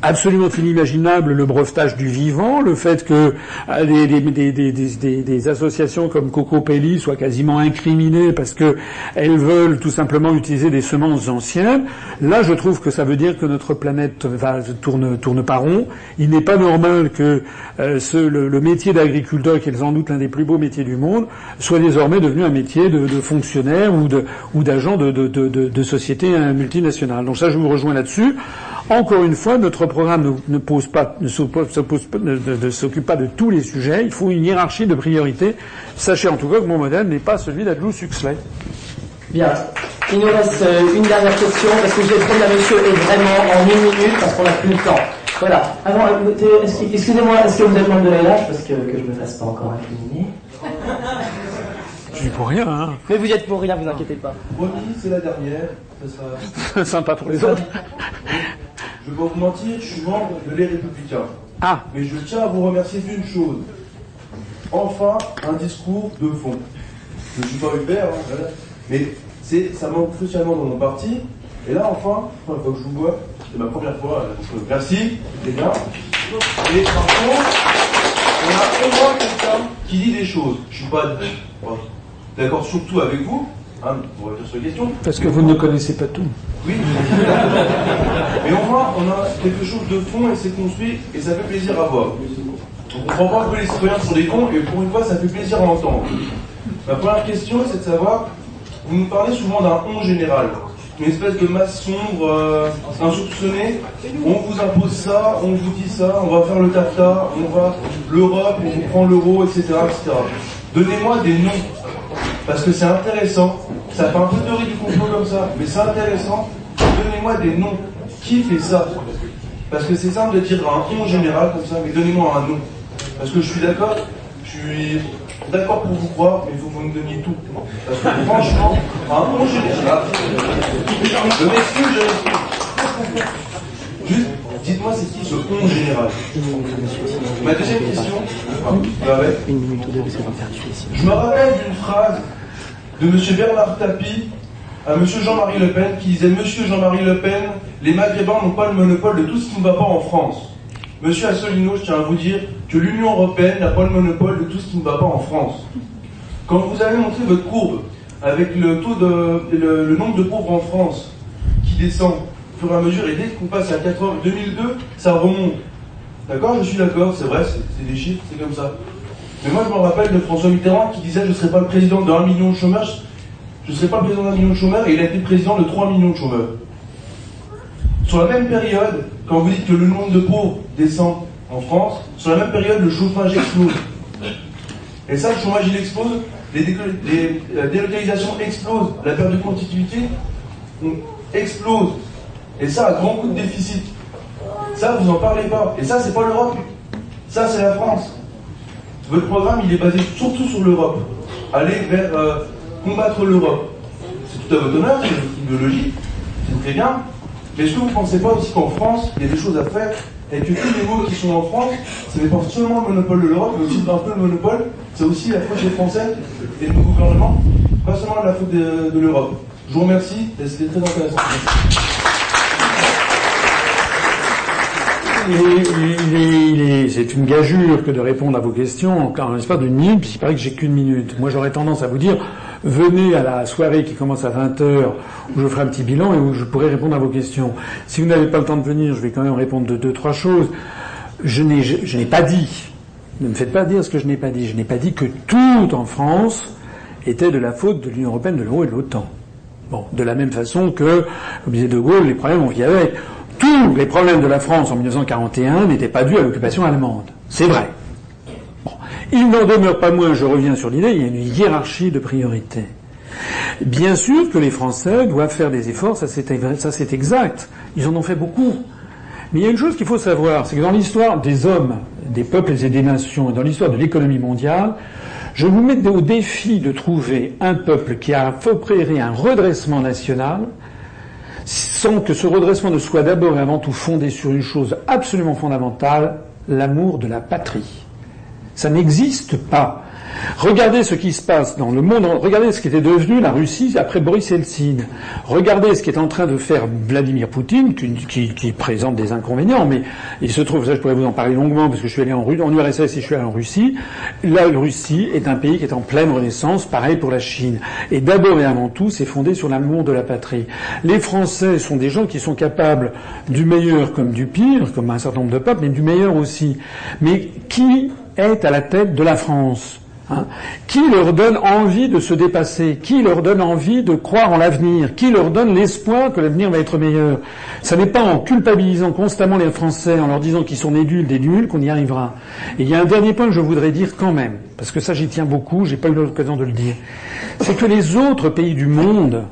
absolument inimaginable le brevetage du vivant, le fait que euh, des, associations comme Coco Pelli soient quasiment incriminées parce que elles veulent tout simplement utiliser des semences anciennes. Là, je trouve que ça veut dire que notre planète va, tourne, pas rond. Il n'est pas normal que euh, le, métier d'agriculteur, qui est sans doute l'un des plus beaux métiers du monde, soit désormais devenu un métier de, fonctionnaire ou d'agent de société multinationale. Donc ça, je vous rejoins là-dessus. Encore une fois, notre programme ne, pose pas, ne s'occupe pas de tous les sujets. Il faut une hiérarchie de priorités. Sachez en tout cas que mon modèle n'est pas celui d'Adlou Suxley. Bien. Il nous reste euh, une dernière question, parce que je vais prendre la monsieur est vraiment en une minute, parce qu'on n'a plus le temps. Voilà. Avant, euh, excusez-moi, est-ce que vous êtes membre de la LH Parce que, que je ne me fasse pas encore incriminer. Je suis pour rien, hein. Mais vous êtes pour rien, vous inquiétez pas. Promis, c'est la dernière. Ça sera... Sympa pour les autres. Je vais pas vous mentir, je suis membre de Les Républicains. Ah. Mais je tiens à vous remercier d'une chose. Enfin, un discours de fond. Je ne suis pas Hubert, hein, mais c'est, ça manque crucialement dans mon parti. Et là, enfin, la fois que je vous vois, c'est ma première fois, donc merci, c'est bien. Et par contre, on a au moins quelqu'un qui dit des choses. Je suis pas d'accord surtout avec vous, hein, pour répondre sur les questions. Parce que vous ne connaissez pas tout. Oui, mais au moins, on a quelque chose de fond et c'est construit et ça fait plaisir à voir. On comprend pas que les citoyens sont des cons et pour une fois, ça fait plaisir à entendre. Ma première question, c'est de savoir, vous nous parlez souvent d'un on général, une espèce de masse sombre, euh, insoupçonnée. On vous impose ça, on vous dit ça, on va faire le TAFTA, on va l'Europe, on vous prend l'euro, etc., etc. Donnez-moi des noms, parce que c'est intéressant ça fait un peu théorie du complot comme ça, mais c'est intéressant. Donnez-moi des noms. Qui fait ça? Parce que c'est simple de dire un nom général comme ça, mais donnez-moi un nom. Parce que je suis d'accord, je suis d'accord pour vous croire, mais il faut que vous me donniez tout. Parce que franchement, un nom général. Je m'excuse, Juste, dites-moi c'est qui ce nom général? Ma deuxième question. Bah je me rappelle d'une phrase de M. Bernard Tapie à M. Jean-Marie Le Pen qui disait Monsieur Jean-Marie Le Pen, les Maghrébins n'ont pas le monopole de tout ce qui ne va pas en France. Monsieur Asselineau, je tiens à vous dire que l'Union Européenne n'a pas le monopole de tout ce qui ne va pas en France. Quand vous avez montré votre courbe avec le, nombre de pauvres en France qui descend au fur et à mesure et dès qu'on passe à 80, 2002, ça remonte. D'accord Je suis d'accord, c'est vrai, c'est des chiffres, c'est comme ça. Mais moi, je me rappelle de François Mitterrand qui disait Je ne serai pas le président de 1 million de chômeurs, je ne serai pas le président d'un million de chômeurs, et il a été président de 3 millions de chômeurs. Sur la même période, quand vous dites que le nombre de pauvres descend en France, sur la même période, le chômage explose. Et ça, le chômage, il explose, les, la délocalisation explose, la perte de compétitivité explose. Et ça, à grand coup de déficit. Ça, vous n'en parlez pas. Et ça, c'est pas l'Europe. Ça, c'est la France. Votre programme, il est basé surtout sur l'Europe. Aller vers euh, combattre l'Europe. C'est tout à votre honneur, c'est une idéologie, c'est très bien. Mais est-ce que vous ne pensez pas aussi qu'en France, il y a des choses à faire et que tous les mots qui sont en France, ce n'est pas seulement le monopole de l'Europe, mais aussi un peu le monopole, c'est aussi la faute des Français et de nos gouvernements, pas seulement la faute de, de l'Europe. Je vous remercie, c'était très intéressant c'est une gageure que de répondre à vos questions en l'espace d'une minute, puisqu'il paraît que j'ai qu'une minute. Moi, j'aurais tendance à vous dire, venez à la soirée qui commence à 20h, où je ferai un petit bilan et où je pourrai répondre à vos questions. Si vous n'avez pas le temps de venir, je vais quand même répondre de deux, trois choses. Je n'ai, je n'ai pas dit, ne me faites pas dire ce que je n'ai pas dit, je n'ai pas dit que tout en France était de la faute de l'Union Européenne, de l'euro et de l'OTAN. Bon, de la même façon que, comme disait De Gaulle, les problèmes on vit avec tous les problèmes de la France en 1941 n'étaient pas dus à l'occupation allemande. C'est vrai. Il n'en demeure pas moins, je reviens sur l'idée, il y a une hiérarchie de priorités. Bien sûr que les Français doivent faire des efforts, ça c'est exact. Ils en ont fait beaucoup. Mais il y a une chose qu'il faut savoir, c'est que dans l'histoire des hommes, des peuples et des nations, et dans l'histoire de l'économie mondiale, Je vous mets au défi de trouver un peuple qui a opéré un redressement national sans que ce redressement ne soit d'abord et avant tout fondé sur une chose absolument fondamentale, l'amour de la patrie. Ça n'existe pas. Regardez ce qui se passe dans le monde, regardez ce qui était devenu la Russie après Boris Eltsine. Regardez ce qui est en train de faire Vladimir Poutine, qui, présente des inconvénients, mais il se trouve, ça je pourrais vous en parler longuement parce que je suis allé en, en URSS et je suis allé en Russie. La Russie est un pays qui est en pleine renaissance, pareil pour la Chine. Et d'abord et avant tout, c'est fondé sur l'amour de la patrie. Les Français sont des gens qui sont capables du meilleur comme du pire, comme un certain nombre de peuples, mais du meilleur aussi. Mais qui est à la tête de la France? Hein. qui leur donne envie de se dépasser Qui leur donne envie de croire en l'avenir Qui leur donne l'espoir que l'avenir va être meilleur Ça n'est pas en culpabilisant constamment les Français, en leur disant qu'ils sont des nuls, des nuls, qu'on y arrivera. Et il y a un dernier point que je voudrais dire quand même, parce que ça j'y tiens beaucoup, j'ai pas eu l'occasion de le dire, c'est que les autres pays du monde,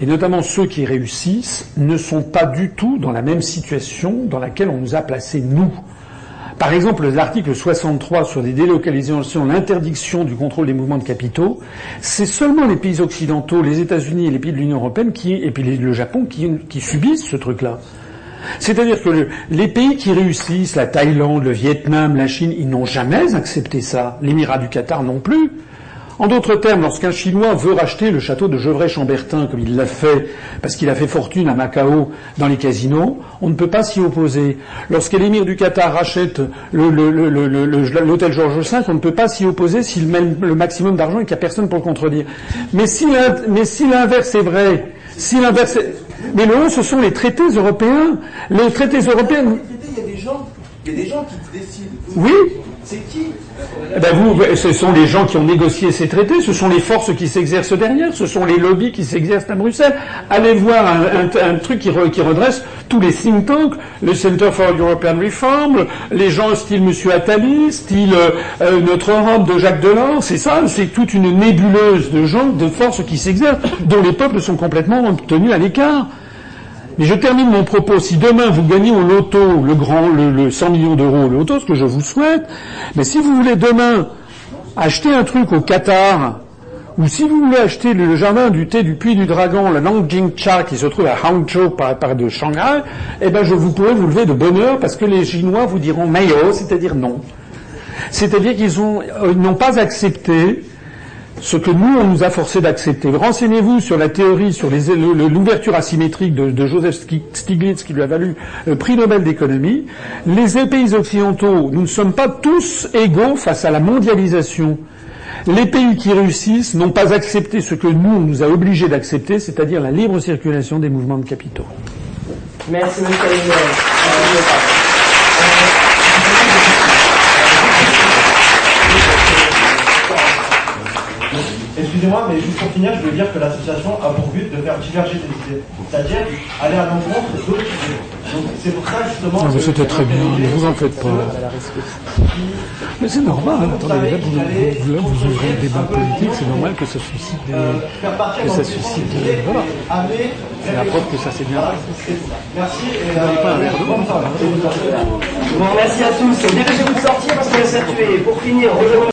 et notamment ceux qui réussissent, ne sont pas du tout dans la même situation dans laquelle on nous a placés nous. Par exemple, l'article 63 sur les délocalisations, l'interdiction du contrôle des mouvements de capitaux, c'est seulement les pays occidentaux, les États-Unis et les pays de l'Union européenne qui, et puis le Japon qui, subissent ce truc-là. C'est-à-dire que les pays qui réussissent, la Thaïlande, le Vietnam, la Chine, ils n'ont jamais accepté ça. L'Émirat du Qatar non plus. En d'autres termes, lorsqu'un Chinois veut racheter le château de Gevrey-Chambertin, comme il l'a fait, parce qu'il a fait fortune à Macao dans les casinos, on ne peut pas s'y opposer. Lorsque l'émir du Qatar rachète l'hôtel Georges V, on ne peut pas s'y opposer s'il met le maximum d'argent et qu'il n'y a personne pour le contredire. Mais si l'inverse est vrai, si l'inverse Mais le haut, ce sont les traités européens. Les traités européens... Il y a des gens, il y a des gens qui décident. Oui. C'est qui eh ben vous, ce sont les gens qui ont négocié ces traités, ce sont les forces qui s'exercent derrière, ce sont les lobbies qui s'exercent à Bruxelles. Allez voir un, truc qui, redresse tous les think tanks, le Center for European Reform, les gens style Monsieur Attali, style euh, euh, Notre Europe de Jacques Delors, c'est ça, c'est toute une nébuleuse de gens, de forces qui s'exercent, dont les peuples sont complètement tenus à l'écart. Mais je termine mon propos. Si demain vous gagnez au loto le grand, le, 100 millions d'euros au loto, ce que je vous souhaite, mais si vous voulez demain acheter un truc au Qatar, ou si vous voulez acheter le jardin du thé du Puy du Dragon, la Nangjing Cha qui se trouve à Hangzhou par, par de Shanghai, eh ben je vous pourrais vous lever de bonheur parce que les Chinois vous diront mayo, c'est-à-dire non. C'est-à-dire qu'ils euh, n'ont pas accepté ce que nous, on nous a forcé d'accepter. Renseignez-vous sur la théorie, sur l'ouverture asymétrique de, Joseph Stiglitz, qui lui a valu le prix Nobel d'économie. Les pays occidentaux, nous ne sommes pas tous égaux face à la mondialisation. Les pays qui réussissent n'ont pas accepté ce que nous, on nous a obligés d'accepter, c'est-à-dire la libre circulation des mouvements de capitaux. Merci, monsieur Excusez-moi, mais juste pour finir, je veux dire que l'association a pour but de faire diverger des idées, c'est-à-dire aller à l'encontre d'autres idées. Donc c'est pour ça justement. Non, c'était très bien, ne vous en faites pas. Mais c'est normal, attendez, là vous, là, vous ouvrez un débat politique, c'est normal que ça suscite des. Euh, que ça suscite. des... voilà. C'est la preuve que ça s'est bien Merci et. Vous pas un verre d'eau Bon, merci à tous. Dépêchez-vous de sortir parce que ça tué. Pour finir,